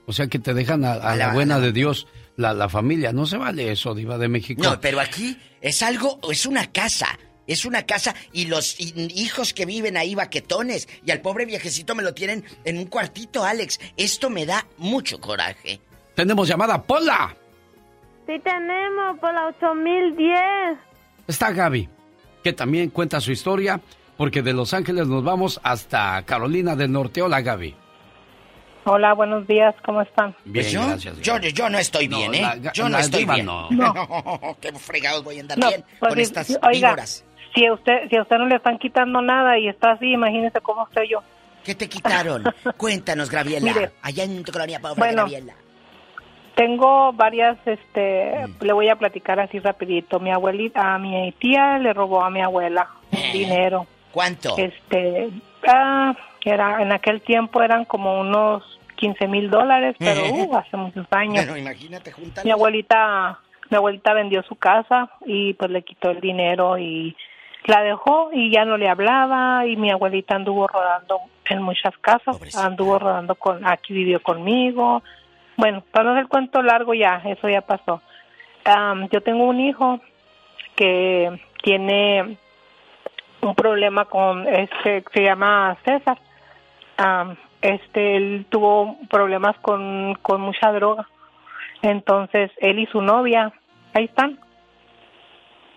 [SPEAKER 6] O sea, que te dejan a, a la
[SPEAKER 38] la-
[SPEAKER 6] buena de Dios la, la familia. No se vale eso, Diva de México.
[SPEAKER 38] No, pero aquí es algo, es una casa. Es una casa y los hi- hijos que viven ahí baquetones y al pobre viejecito me lo tienen en un cuartito, Alex. Esto me da mucho coraje.
[SPEAKER 6] Tenemos llamada, Pola.
[SPEAKER 62] Sí tenemos por la 8010.
[SPEAKER 6] Está Gaby, que también cuenta su historia, porque de Los Ángeles nos vamos hasta Carolina del Norte. Hola, Gaby.
[SPEAKER 63] Hola, buenos días, ¿cómo están?
[SPEAKER 38] Bien, pues yo, gracias. Yo, yo, no estoy bien, ¿eh? yo no estoy bien. No. [LAUGHS] qué fregados voy a andar bien pues con estas oiga,
[SPEAKER 63] Si a, usted, si a usted no le están quitando nada y está así, imagínese cómo estoy yo.
[SPEAKER 38] ¿Qué te quitaron? [LAUGHS] Cuéntanos, Graviela. Allá en tu colonia, pobre bueno, Graviela.
[SPEAKER 63] Tengo varias, este, mm. le voy a platicar así rapidito. Mi abuelita, a mi tía le robó a mi abuela eh. dinero.
[SPEAKER 38] ¿Cuánto?
[SPEAKER 63] Este, ah, era, en aquel tiempo eran como unos 15 mil dólares, pero uh, hace muchos años.
[SPEAKER 38] Bueno, imagínate,
[SPEAKER 63] Mi abuelita, mi abuelita vendió su casa y pues le quitó el dinero y la dejó y ya no le hablaba y mi abuelita anduvo rodando en muchas casas, anduvo rodando con, aquí vivió conmigo. Bueno, para no hacer el cuento largo ya, eso ya pasó. yo tengo un hijo que tiene un problema con este se llama César. este él tuvo problemas con, con mucha droga. Entonces él y su novia ahí están.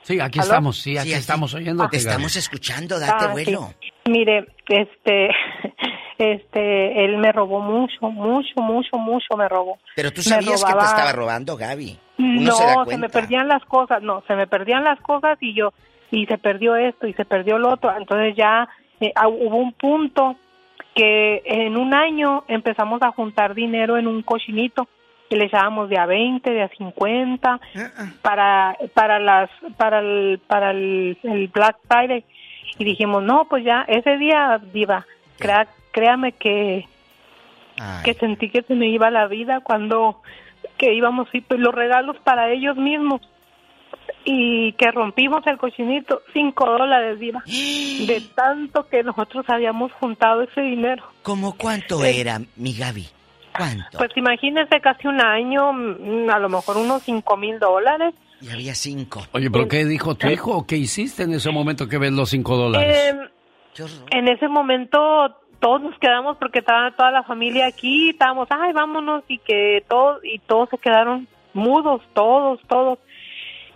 [SPEAKER 6] Sí, aquí estamos, sí, aquí estamos oyendo.
[SPEAKER 38] Te estamos escuchando, date ah, vuelo.
[SPEAKER 63] Mire, este, [LAUGHS] este, él me robó mucho, mucho, mucho, mucho me robó.
[SPEAKER 38] Pero tú sabías que te estaba robando, Gaby.
[SPEAKER 63] no, se, me perdían las cosas, no, se me perdían las cosas y yo, y se perdió esto y se perdió lo otro. Entonces ya eh, ah, hubo un punto que en un año empezamos a juntar dinero en un cochinito que le echábamos de a 20, de a 50 para para las para el para el, Black Friday. Y dijimos, "No, pues ya ese día diva, créame que que sentí que se me iba la vida cuando que íbamos y pues los regalos para ellos mismos. Y que rompimos el cochinito, cinco dólares, Diva, [GASPS] de tanto que nosotros habíamos juntado ese dinero.
[SPEAKER 38] ¿Cómo cuánto era, mi Gaby? ¿Cuánto?
[SPEAKER 63] Pues imagínese casi un año, mm, a lo mejor unos cinco mil dólares.
[SPEAKER 38] Y había cinco.
[SPEAKER 6] Oye, ¿pero qué dijo tu hijo o qué hiciste en ese momento que ves los cinco dólares?
[SPEAKER 63] Em, en ese momento todos nos quedamos porque estaba toda la familia aquí, estábamos, ay, vámonos, y que todos, y todos se quedaron mudos, todos, todos.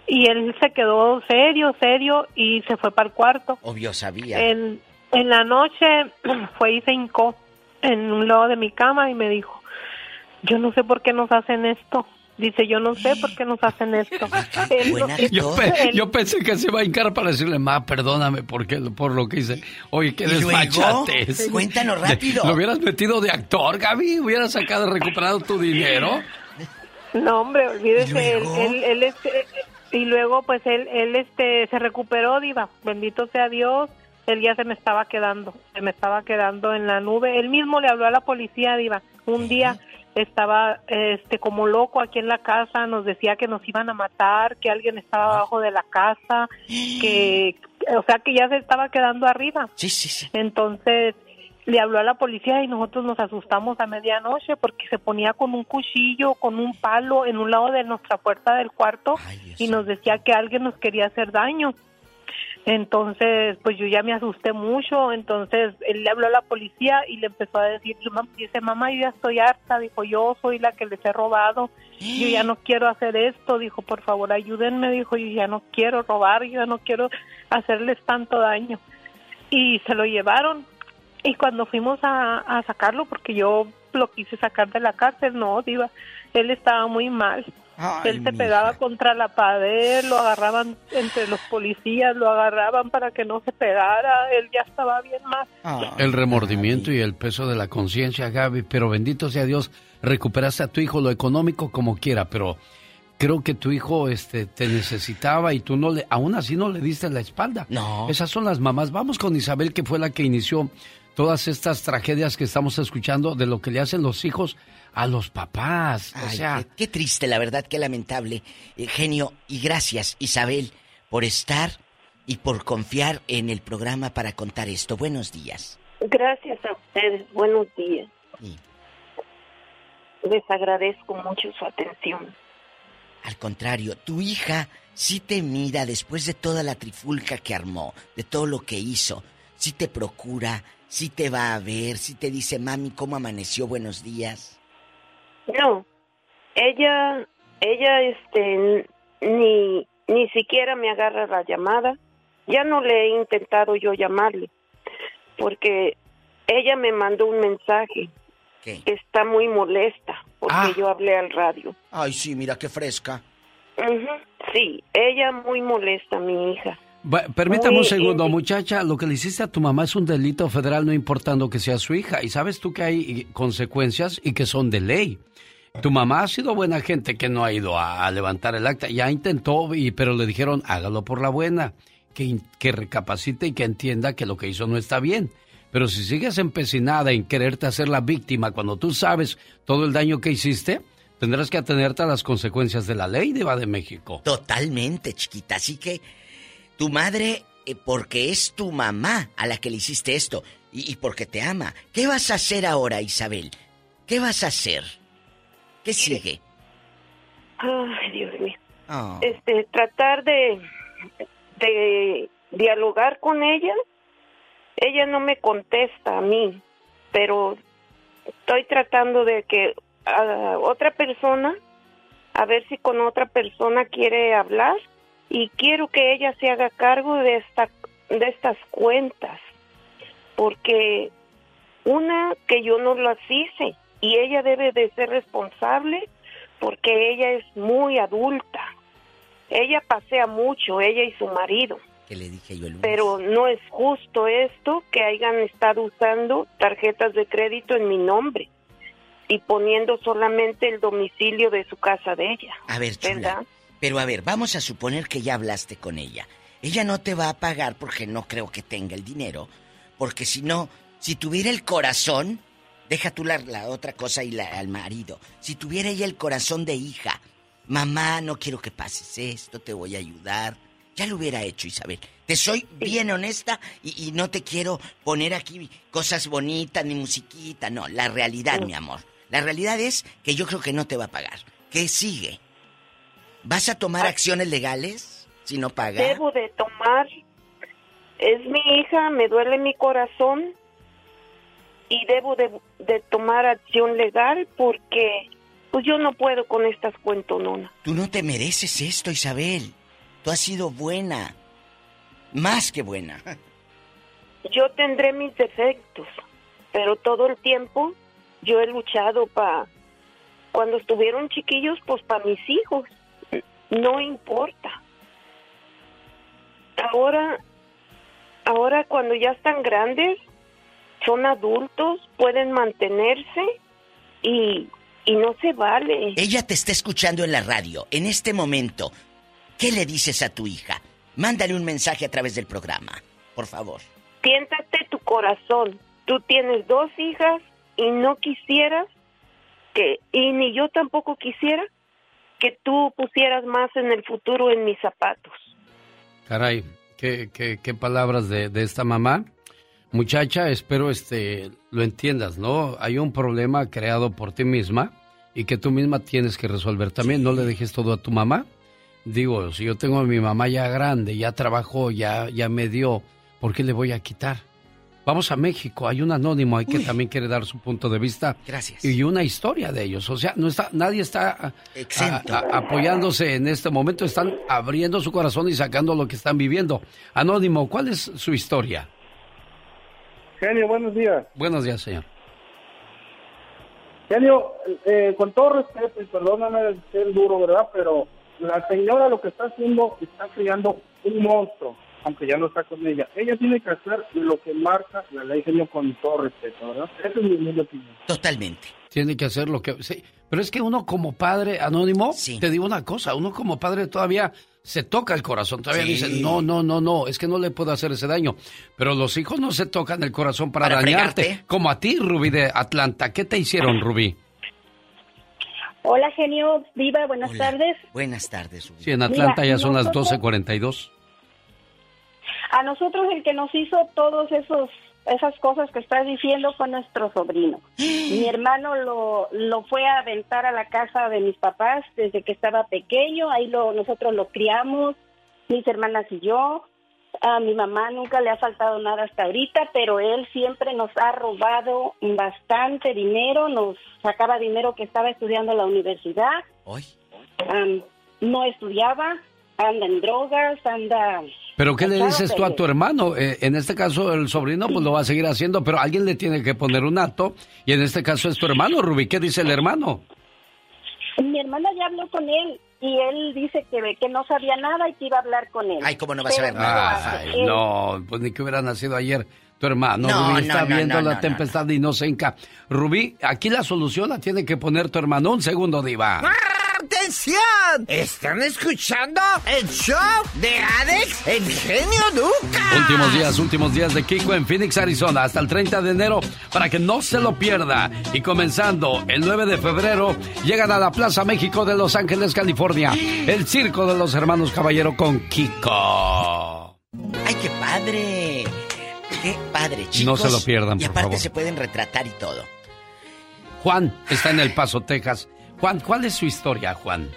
[SPEAKER 63] Y él se quedó serio, serio, y se fue para el cuarto.
[SPEAKER 38] Obvio, sabía.
[SPEAKER 63] En, en la noche [CLEARS THROAT] fue y se hincó en un lado de mi cama y me dijo, yo no sé por qué nos hacen esto. Dice, yo no sé por qué nos hacen esto. [LAUGHS]
[SPEAKER 6] yo, pensé que se iba a hincar para decirle, ma, perdóname porque, por lo que hice. Oye, qué desmachates.
[SPEAKER 38] Cuéntanos rápido.
[SPEAKER 6] ¿Lo hubieras metido de actor, Gaby? ¿Hubieras sacado, recuperado tu dinero?
[SPEAKER 63] No, hombre, olvídese. Él, él, este, y luego, pues, él, él este, se recuperó, Diva. Bendito sea Dios. Él ya se me estaba quedando. Se me estaba quedando en la nube. Él mismo le habló a la policía, Diva. Un día estaba este como loco aquí en la casa, nos decía que nos iban a matar, que alguien estaba ah. abajo de la casa, que o sea que ya se estaba quedando arriba.
[SPEAKER 38] Sí, sí, sí.
[SPEAKER 63] Entonces le habló a la policía y nosotros nos asustamos a medianoche porque se ponía con un cuchillo, con un palo en un lado de nuestra puerta del cuarto y nos decía que alguien nos quería hacer daño. Entonces, pues yo ya me asusté mucho, entonces él le habló a la policía y le empezó a decir, dice, mamá, yo ya estoy harta, dijo, yo soy la que les he robado, yo ya no quiero hacer esto, dijo, por favor, ayúdenme, dijo, yo ya no quiero robar, yo ya no quiero hacerles tanto daño. Y se lo llevaron, y cuando fuimos a, sacarlo, porque yo lo quise sacar de la cárcel, no, diva, él estaba muy mal él se pegaba contra la pared, lo agarraban entre los policías, lo agarraban para que no se pegara, él ya estaba bien mal.
[SPEAKER 6] el remordimiento y el peso de la conciencia, Gaby, pero bendito sea Dios, recuperaste a tu hijo lo económico como quiera, pero creo que tu hijo este te necesitaba y tú no le aún así no le diste la espalda.
[SPEAKER 38] No.
[SPEAKER 6] Esas son las mamás. Vamos con Isabel que fue la que inició todas estas tragedias que estamos escuchando de lo que le hacen los hijos a los papás. o sea,
[SPEAKER 38] qué, triste, la verdad, qué lamentable. Eh, genio, y gracias, Isabel, por estar y por confiar en el programa para contar esto. Buenos días.
[SPEAKER 61] Gracias a ustedes, buenos días. Les agradezco mucho su atención.
[SPEAKER 38] Al contrario, tu hija sí te mira después de toda la trifulca que armó, de todo lo que hizo, sí te procura, sí te va a ver, sí te dice, mami, ¿cómo amaneció? Buenos días.
[SPEAKER 61] No, ella, ella, este, ni, ni siquiera me agarra la llamada. Ya no le he intentado yo llamarle, porque ella me mandó un mensaje
[SPEAKER 38] ¿Qué?
[SPEAKER 64] está muy molesta porque
[SPEAKER 38] Ah.
[SPEAKER 64] yo hablé al radio.
[SPEAKER 38] Ay, sí, mira qué fresca.
[SPEAKER 64] Ujú, Sí, ella muy molesta, mi hija.
[SPEAKER 6] Permítame un segundo, muchacha. Lo que le hiciste a tu mamá es un delito federal, no importando que sea su hija. Y sabes tú que hay consecuencias y que son de ley. Tu mamá ha sido buena gente que no ha ido a, a levantar el acta. Ya intentó, y, pero le dijeron, hágalo por la buena. Que, que recapacite y que entienda que lo que hizo no está bien. Pero si sigues empecinada en quererte hacer la víctima cuando tú sabes todo el daño que hiciste, tendrás que atenerte a las consecuencias de la ley, Diva de México.
[SPEAKER 38] Totalmente, chiquita. Así que tu madre, eh, porque es tu mamá a la que le hiciste esto y, y porque te ama. ¿Qué vas a hacer ahora, Isabel? ¿Qué vas a hacer? ¿Qué sigue?
[SPEAKER 64] Ay, Dios mío.
[SPEAKER 38] Ah.
[SPEAKER 64] Este, tratar de, de dialogar con ella. Ella no me contesta a mí, pero estoy tratando de que a otra persona, a ver si con otra persona quiere hablar y quiero que ella se haga cargo de esta de estas cuentas, porque una que yo no las hice y ella debe de ser responsable porque ella es muy adulta. Ella pasea mucho, ella y su marido.
[SPEAKER 38] Que le dije yo el lunes.
[SPEAKER 64] Pero no es justo esto que hayan estado usando tarjetas de crédito en mi nombre y poniendo solamente el domicilio de su casa de ella.
[SPEAKER 38] A ver, chula.
[SPEAKER 64] ¿Verdad?
[SPEAKER 38] Pero a ver, vamos a suponer que ya hablaste con ella. Ella no te va a pagar porque no creo que tenga el dinero. Porque si no, si tuviera el corazón, deja tú la, la otra cosa y la, al marido. Si tuviera ella el corazón de hija, mamá, no quiero que pases esto, te voy a ayudar. Ya lo hubiera hecho, Isabel. Te soy bien honesta y, y no te quiero poner aquí cosas bonitas ni musiquita. No, la realidad, mi amor. La realidad es que yo creo que no te va a pagar. ¿Qué sigue? ¿Vas a tomar acciones legales si no paga?
[SPEAKER 64] Debo de tomar, es mi hija, me duele mi corazón y debo de, de tomar acción legal porque pues yo no puedo con estas cuentononas.
[SPEAKER 38] Tú no te mereces esto, Isabel. Tú has sido buena. Más que buena.
[SPEAKER 64] Yo tendré mis defectos, pero todo el tiempo yo he luchado para, cuando estuvieron chiquillos, pues para mis hijos. No importa. Ahora, ahora cuando ya están grandes, son adultos, pueden mantenerse y, y no se vale.
[SPEAKER 38] Ella te está escuchando en la radio, en este momento. ¿Qué le dices a tu hija? Mándale un mensaje a través del programa, por favor.
[SPEAKER 64] Siéntate tu corazón. Tú tienes dos hijas y no quisieras que, y ni yo tampoco quisiera que tú pusieras más en el futuro en mis zapatos.
[SPEAKER 6] Caray, qué, qué, qué palabras de, de esta mamá. Muchacha, espero este lo entiendas, ¿no? Hay un problema creado por ti misma y que tú misma tienes que resolver también. No le dejes todo a tu mamá. Digo, si yo tengo a mi mamá ya grande, ya trabajó, ya, ya me dio, ¿por qué le voy a quitar? Vamos a México, hay un anónimo ahí que también quiere dar su punto de vista.
[SPEAKER 38] Gracias.
[SPEAKER 6] Y una historia de ellos. O sea, no está, nadie está a-
[SPEAKER 38] Exento.
[SPEAKER 6] a- a- apoyándose en este momento. Están abriendo su corazón y sacando lo que están viviendo. Anónimo, ¿cuál es su historia?
[SPEAKER 65] Genio, buenos días.
[SPEAKER 6] Buenos días, señor.
[SPEAKER 65] Genio, eh, con todo respeto, y perdóname de ser duro, ¿verdad? Pero la señora lo que está haciendo, está creando un monstruo, aunque ya no está con ella. Ella tiene que hacer lo que marca la ley, genio, con todo respeto, ¿verdad? Esa es mi humilde opinión.
[SPEAKER 38] Totalmente.
[SPEAKER 6] Tiene que hacer lo que... Sí, pero es que uno como padre anónimo, te digo una cosa, uno como padre todavía se toca el corazón, todavía
[SPEAKER 38] Sí.
[SPEAKER 6] dice, no, no, no, no, es que no le puedo hacer ese daño. Pero los hijos no se tocan el corazón para,
[SPEAKER 38] Para
[SPEAKER 6] dañarte.
[SPEAKER 38] fregarte.
[SPEAKER 6] Como a ti, Rubí de Atlanta. ¿Qué te hicieron, Rubí?
[SPEAKER 66] Hola, genio, viva, buenas tardes.
[SPEAKER 38] Buenas tardes, Rubí.
[SPEAKER 6] Sí, en Atlanta
[SPEAKER 66] Mira,
[SPEAKER 6] ya son las
[SPEAKER 66] nosotros-
[SPEAKER 6] 12.42.
[SPEAKER 66] A nosotros el que nos hizo todos esos esas cosas que estás diciendo fue nuestro sobrino. Mi [GASPS] hermano lo, lo fue a aventar a la casa de mis papás desde que estaba pequeño, ahí lo nosotros lo criamos, mis hermanas y yo. A mi mamá nunca le ha faltado nada hasta ahorita, pero él siempre nos ha robado bastante dinero, nos sacaba dinero que estaba estudiando en la universidad.
[SPEAKER 38] Hoy.
[SPEAKER 66] Am, no estudiaba, anda en drogas, anda
[SPEAKER 6] ¿Pero qué le
[SPEAKER 61] Claro
[SPEAKER 6] dices tú a tu hermano? Eh, en este caso, el sobrino pues lo va a seguir haciendo, pero alguien le tiene que poner un acto, y en este caso es tu hermano, Rubí. ¿Qué dice el hermano?
[SPEAKER 66] Mi hermana ya habló con él y él dice que, que no sabía nada y que iba a hablar con él.
[SPEAKER 38] Ay, ¿cómo no vas a ver nada?
[SPEAKER 6] Ay, no, pues ni que hubiera nacido ayer tu hermano.
[SPEAKER 38] No,
[SPEAKER 6] Rubí
[SPEAKER 38] no,
[SPEAKER 6] está
[SPEAKER 38] no,
[SPEAKER 6] viendo
[SPEAKER 38] no,
[SPEAKER 6] la
[SPEAKER 38] no,
[SPEAKER 6] tempestad y no se enca. Rubí, aquí la solución la tiene que poner tu hermano. Un segundo, Diva.
[SPEAKER 67] ¡Atención! ¿Están escuchando el show de Alex, el genio Lucas?
[SPEAKER 6] Últimos días, últimos días de Kiko en Phoenix, Arizona, hasta el 30 de enero, para que no se lo pierda. Y comenzando el 9 de febrero, llegan a la Plaza México de Los Ángeles, California, el circo de los hermanos Caballero con Kiko.
[SPEAKER 38] ¡Ay, qué padre! ¡Qué padre, chicos!
[SPEAKER 6] No se lo pierdan,
[SPEAKER 38] Y
[SPEAKER 6] por
[SPEAKER 38] aparte
[SPEAKER 6] favor.
[SPEAKER 38] se pueden retratar y todo.
[SPEAKER 6] Juan está en El Paso, Texas. Juan, ¿cuál es su historia, Juan?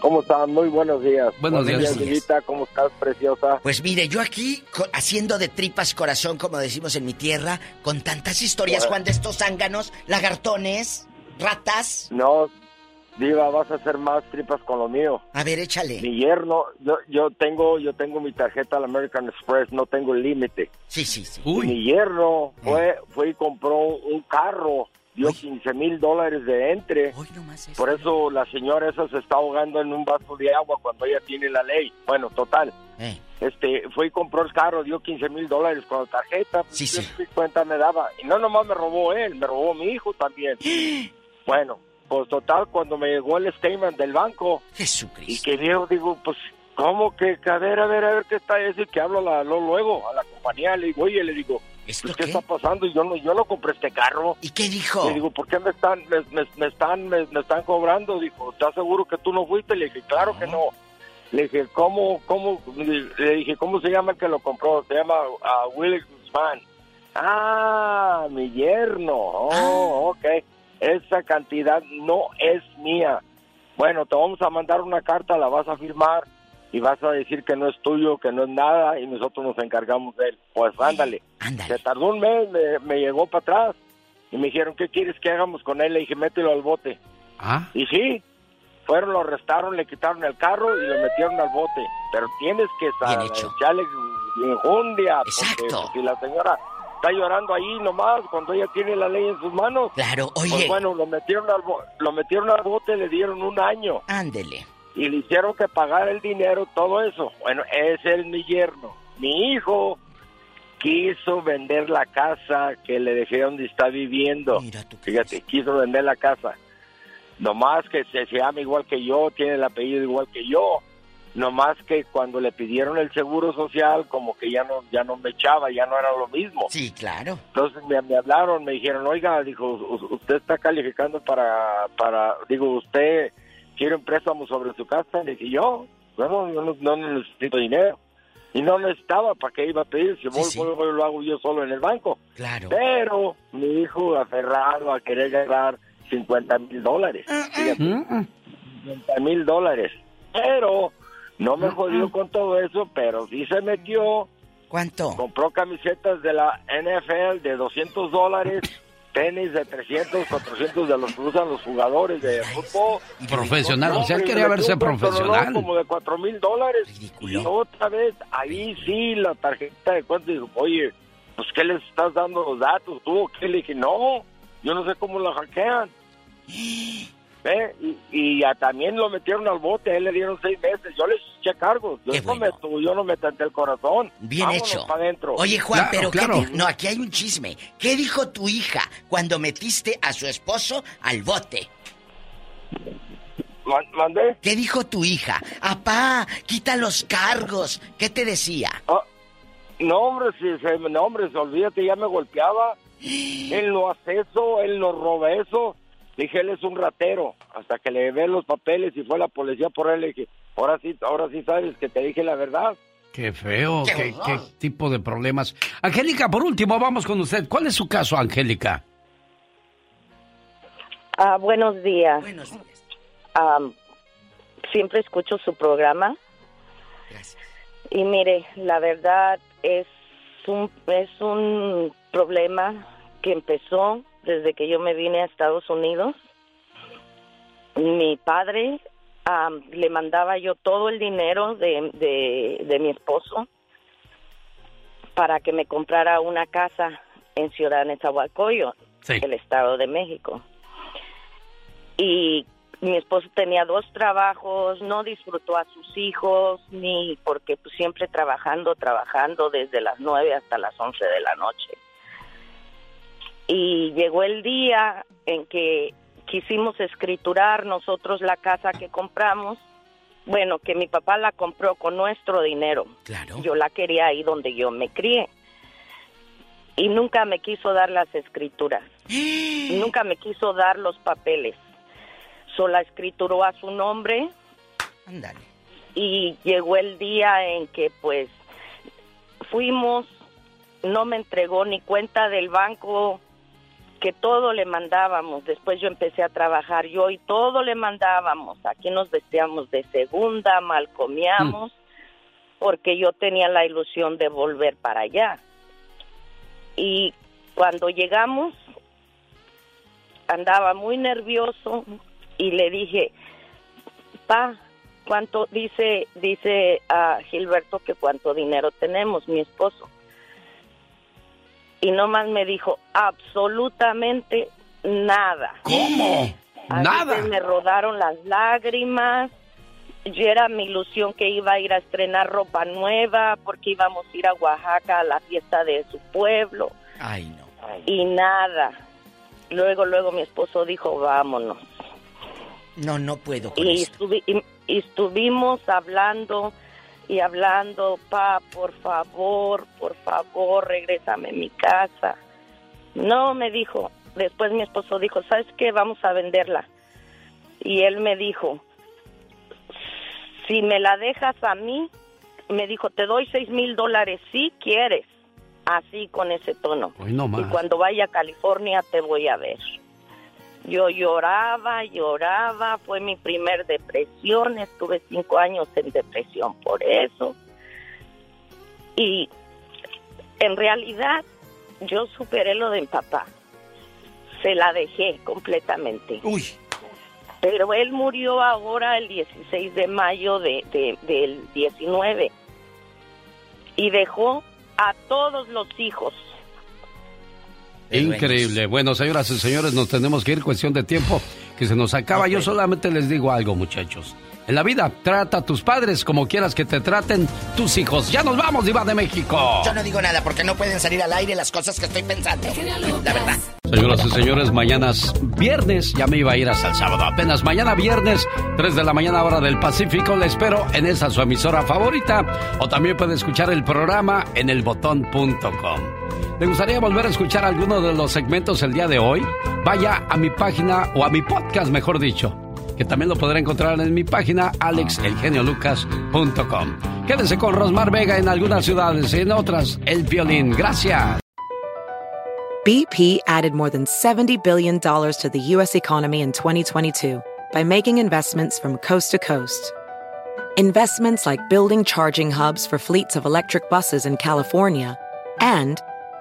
[SPEAKER 68] ¿Cómo están? Muy buenos días.
[SPEAKER 6] Buenos días.
[SPEAKER 68] Lilita. ¿Cómo estás, preciosa?
[SPEAKER 38] Pues mire, yo aquí haciendo de tripas corazón, como decimos en mi tierra, con tantas historias,
[SPEAKER 68] Bueno.
[SPEAKER 38] Juan, de estos zánganos, lagartones, ratas.
[SPEAKER 68] No, Diva, vas a hacer más tripas con lo mío.
[SPEAKER 38] A ver, échale.
[SPEAKER 68] Mi yerno, yo, yo tengo yo tengo mi tarjeta al American Express, no tengo el límite.
[SPEAKER 38] Sí, sí, sí.
[SPEAKER 68] Y Mi yerno fue, fue y compró un carro, dio 15 mil dólares de entre. Por eso la señora esa se está ahogando en un vaso de agua cuando ella tiene la ley. Bueno, total.
[SPEAKER 38] Eh.
[SPEAKER 68] Este, fue y compró el carro, dio 15 mil dólares con la tarjeta.
[SPEAKER 38] Sí, sí.
[SPEAKER 68] cuenta me daba. Y no nomás me robó él, me robó mi hijo también. [GASPS] bueno, pues total, cuando me llegó el statement del banco.
[SPEAKER 38] Jesucristo.
[SPEAKER 68] Y que veo, digo, pues, ¿cómo que? que A ver, a ver, a ver qué está eso. Y que hablo la, lo- luego a la compañía. Le digo, oye, le digo, pues, ¿qué, está pasando? Y yo no, yo no compré este carro.
[SPEAKER 38] ¿Y qué dijo?
[SPEAKER 68] Le digo, ¿por qué me están, me, me- me están, me, me están cobrando? Dijo, ¿estás seguro que tú no fuiste? Le dije, claro que no. Le dije, ¿cómo, cómo? Le dije, ¿cómo se llama el que lo compró? Se llama ah, Willis Guzmán. Ah, mi yerno. Oh, ok. Esa cantidad no es mía. Bueno, te vamos a mandar una carta, la vas a firmar y vas a decir que no es tuyo, que no es nada y nosotros nos encargamos de él. Pues ándale. Se tardó un mes, me, me llegó para atrás y me dijeron, ¿qué quieres que hagamos con él? Le dije, mételo al bote.
[SPEAKER 6] Ah.
[SPEAKER 68] Y sí, fueron, lo arrestaron, le quitaron el carro y lo metieron al bote. Pero tienes que echarle injundia. porque Si la señora está llorando ahí nomás cuando ella tiene la ley en sus manos.
[SPEAKER 38] Claro, oye.
[SPEAKER 68] Pues bueno, lo metieron al, bo- lo metieron al bote, le dieron un año.
[SPEAKER 38] Ándele.
[SPEAKER 68] Y le hicieron que pagar el dinero, todo eso. Bueno, ese es mi yerno. Mi hijo quiso vender la casa que le dejé donde está viviendo. Fíjate, quiso vender la casa. Nomás que se, se llama igual que yo, tiene el apellido igual que yo. Nomás que cuando le pidieron el seguro social, como que ya no, ya no me echaba, ya no era lo mismo.
[SPEAKER 38] Sí, claro.
[SPEAKER 68] Entonces me, me hablaron, me dijeron, oiga, dijo, "u- usted está calificando para, para, digo, usted quiere un préstamo sobre su casa. Le dije, yo, bueno, yo no, no necesito dinero. Y no necesitaba, ¿para qué iba a pedir? Si voy, voy, voy, lo hago yo solo en el banco.
[SPEAKER 38] Claro.
[SPEAKER 68] Pero mi hijo aferrado a querer ganar 50 mil dólares. Fíjate, 50 mil dólares. Pero no me jodió con todo eso, pero sí se metió.
[SPEAKER 38] ¿Cuánto?
[SPEAKER 68] Compró camisetas de la NFL de 200 dólares, [LAUGHS] tenis de 300, 400 de los que usan los jugadores de fútbol.
[SPEAKER 6] Profesional, o sea, quería verse profesional.
[SPEAKER 68] Como de 4 mil dólares. Y otra vez, ahí sí, la tarjeta de cuenta dijo, oye, pues ¿qué les estás dando los datos? ¿Tú o qué? Le dije, no, yo no sé cómo la hackean. [GASPS] ¿Eh? Y, y ya también lo metieron al bote, a él le dieron seis meses. Yo les eché cargos. Yo, no, me, yo no me tenté el corazón.
[SPEAKER 38] Bien
[SPEAKER 68] Vámonos
[SPEAKER 38] hecho.
[SPEAKER 68] pa' adentro.
[SPEAKER 38] Oye, Juan, pero ¿qué di- No, aquí hay un chisme. ¿Qué dijo tu hija cuando metiste a su esposo al bote?
[SPEAKER 68] ¿Mandé?
[SPEAKER 38] ¿Qué dijo tu hija? Apá, quita los cargos. ¿Qué te decía?
[SPEAKER 68] Ah, no, hombre, si se, no, hombre, olvídate, ya me golpeaba. [GASPS] Él no hace eso, él no roba eso. Dije, él es un ratero. Hasta que le llevé los papeles y fue la policía por él, le dije, ahora sí, ahora sí sabes que te dije la verdad.
[SPEAKER 6] Qué feo,
[SPEAKER 68] Qué
[SPEAKER 6] qué, tipo de problemas. Angélica, por último, vamos con usted. ¿Cuál es su caso, Angélica?
[SPEAKER 61] Ah, buenos días. Am, siempre escucho su programa. Y mire, la verdad es un, es un problema que empezó desde que yo me vine a Estados Unidos. Mi padre
[SPEAKER 69] le mandaba yo todo el dinero de, de, de mi esposo para que me comprara una casa en Ciudad Nezahualcóyotl, el Estado de México. Y mi esposo tenía dos trabajos, no disfrutó a sus hijos, ni porque pues, siempre trabajando, trabajando desde las nueve hasta las once de la noche. Y llegó el día en que quisimos escriturar nosotros la casa que compramos. Bueno, que mi papá la compró con nuestro dinero.
[SPEAKER 38] Claro.
[SPEAKER 69] Yo la quería ahí donde yo me crié. Y nunca me quiso dar las escrituras. [GASPS] nunca me quiso dar los papeles. Solo la escrituró a su nombre.
[SPEAKER 38] Ándale.
[SPEAKER 69] Y llegó el día en que pues fuimos, no me entregó ni cuenta del banco, que todo le mandábamos. Después yo empecé a trabajar yo y todo le mandábamos. Aquí nos vestíamos de segunda, mal comíamos, porque yo tenía la ilusión de volver para allá. Y cuando llegamos, andaba muy nervioso y le dije, pa, ¿cuánto dice, dice a Gilberto que cuánto dinero tenemos, mi esposo? Y nomás me dijo absolutamente nada.
[SPEAKER 6] ¿Cómo? Nada.
[SPEAKER 69] me rodaron las lágrimas. Yo era mi ilusión que iba a ir a estrenar ropa nueva porque íbamos a ir a Oaxaca a la fiesta de su pueblo
[SPEAKER 38] Ay, no.
[SPEAKER 69] y nada. Luego, luego mi esposo dijo, vámonos.
[SPEAKER 38] No, no puedo con
[SPEAKER 69] Y,
[SPEAKER 38] esto.
[SPEAKER 69] estuvi- y- y estuvimos hablando y hablando, pa, por favor, por favor, regrésame a mi casa. No, me dijo. Después mi esposo dijo, ¿sabes qué? Vamos a venderla. Y él me dijo, si me la dejas a mí, me dijo, te doy seis mil dólares si quieres. Así con ese tono.
[SPEAKER 6] Hoy no
[SPEAKER 69] Y cuando vaya a California te voy a ver. Yo lloraba, lloraba, fue mi primer depresión, estuve cinco años en depresión por eso. Y en realidad yo superé lo de mi papá, se la dejé completamente.
[SPEAKER 38] Uy.
[SPEAKER 69] Pero él murió ahora el 16 de mayo de, de- del 19 y dejó a todos los hijos.
[SPEAKER 6] Increíble. Bueno, señoras y señores, nos tenemos que ir. Cuestión de tiempo que se nos acaba. Yo solamente les digo algo, muchachos. En la vida, trata a tus padres como quieras que te traten tus hijos. Ya nos vamos, Diva de México.
[SPEAKER 38] Yo no digo nada porque no pueden salir al aire las cosas que estoy pensando. La verdad.
[SPEAKER 6] Señoras y señores, mañana es viernes, ya me iba a ir hasta el sábado. Apenas mañana viernes, 3 de la mañana hora del Pacífico, le espero en esa su emisora favorita o también puede escuchar el programa en elbotón.com. ¿Le gustaría volver a escuchar alguno de los segmentos el día de hoy? Vaya a mi página o a mi podcast, mejor dicho, que también lo podrá encontrar en mi página alexelgeniolucas.com. Quédese con Rosmar Vega en algunas ciudades y en otras el violín. Gracias.
[SPEAKER 1] BP added more than $70 billion to the U.S. economy in 2022 by making investments from coast to coast. Investments like building charging hubs for fleets of electric buses in California and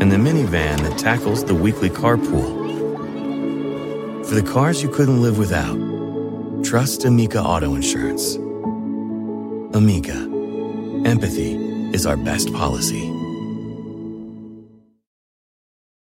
[SPEAKER 70] and the minivan that tackles the weekly carpool. For the cars you couldn't live without, trust Amica Auto Insurance. Amica, empathy is our best policy.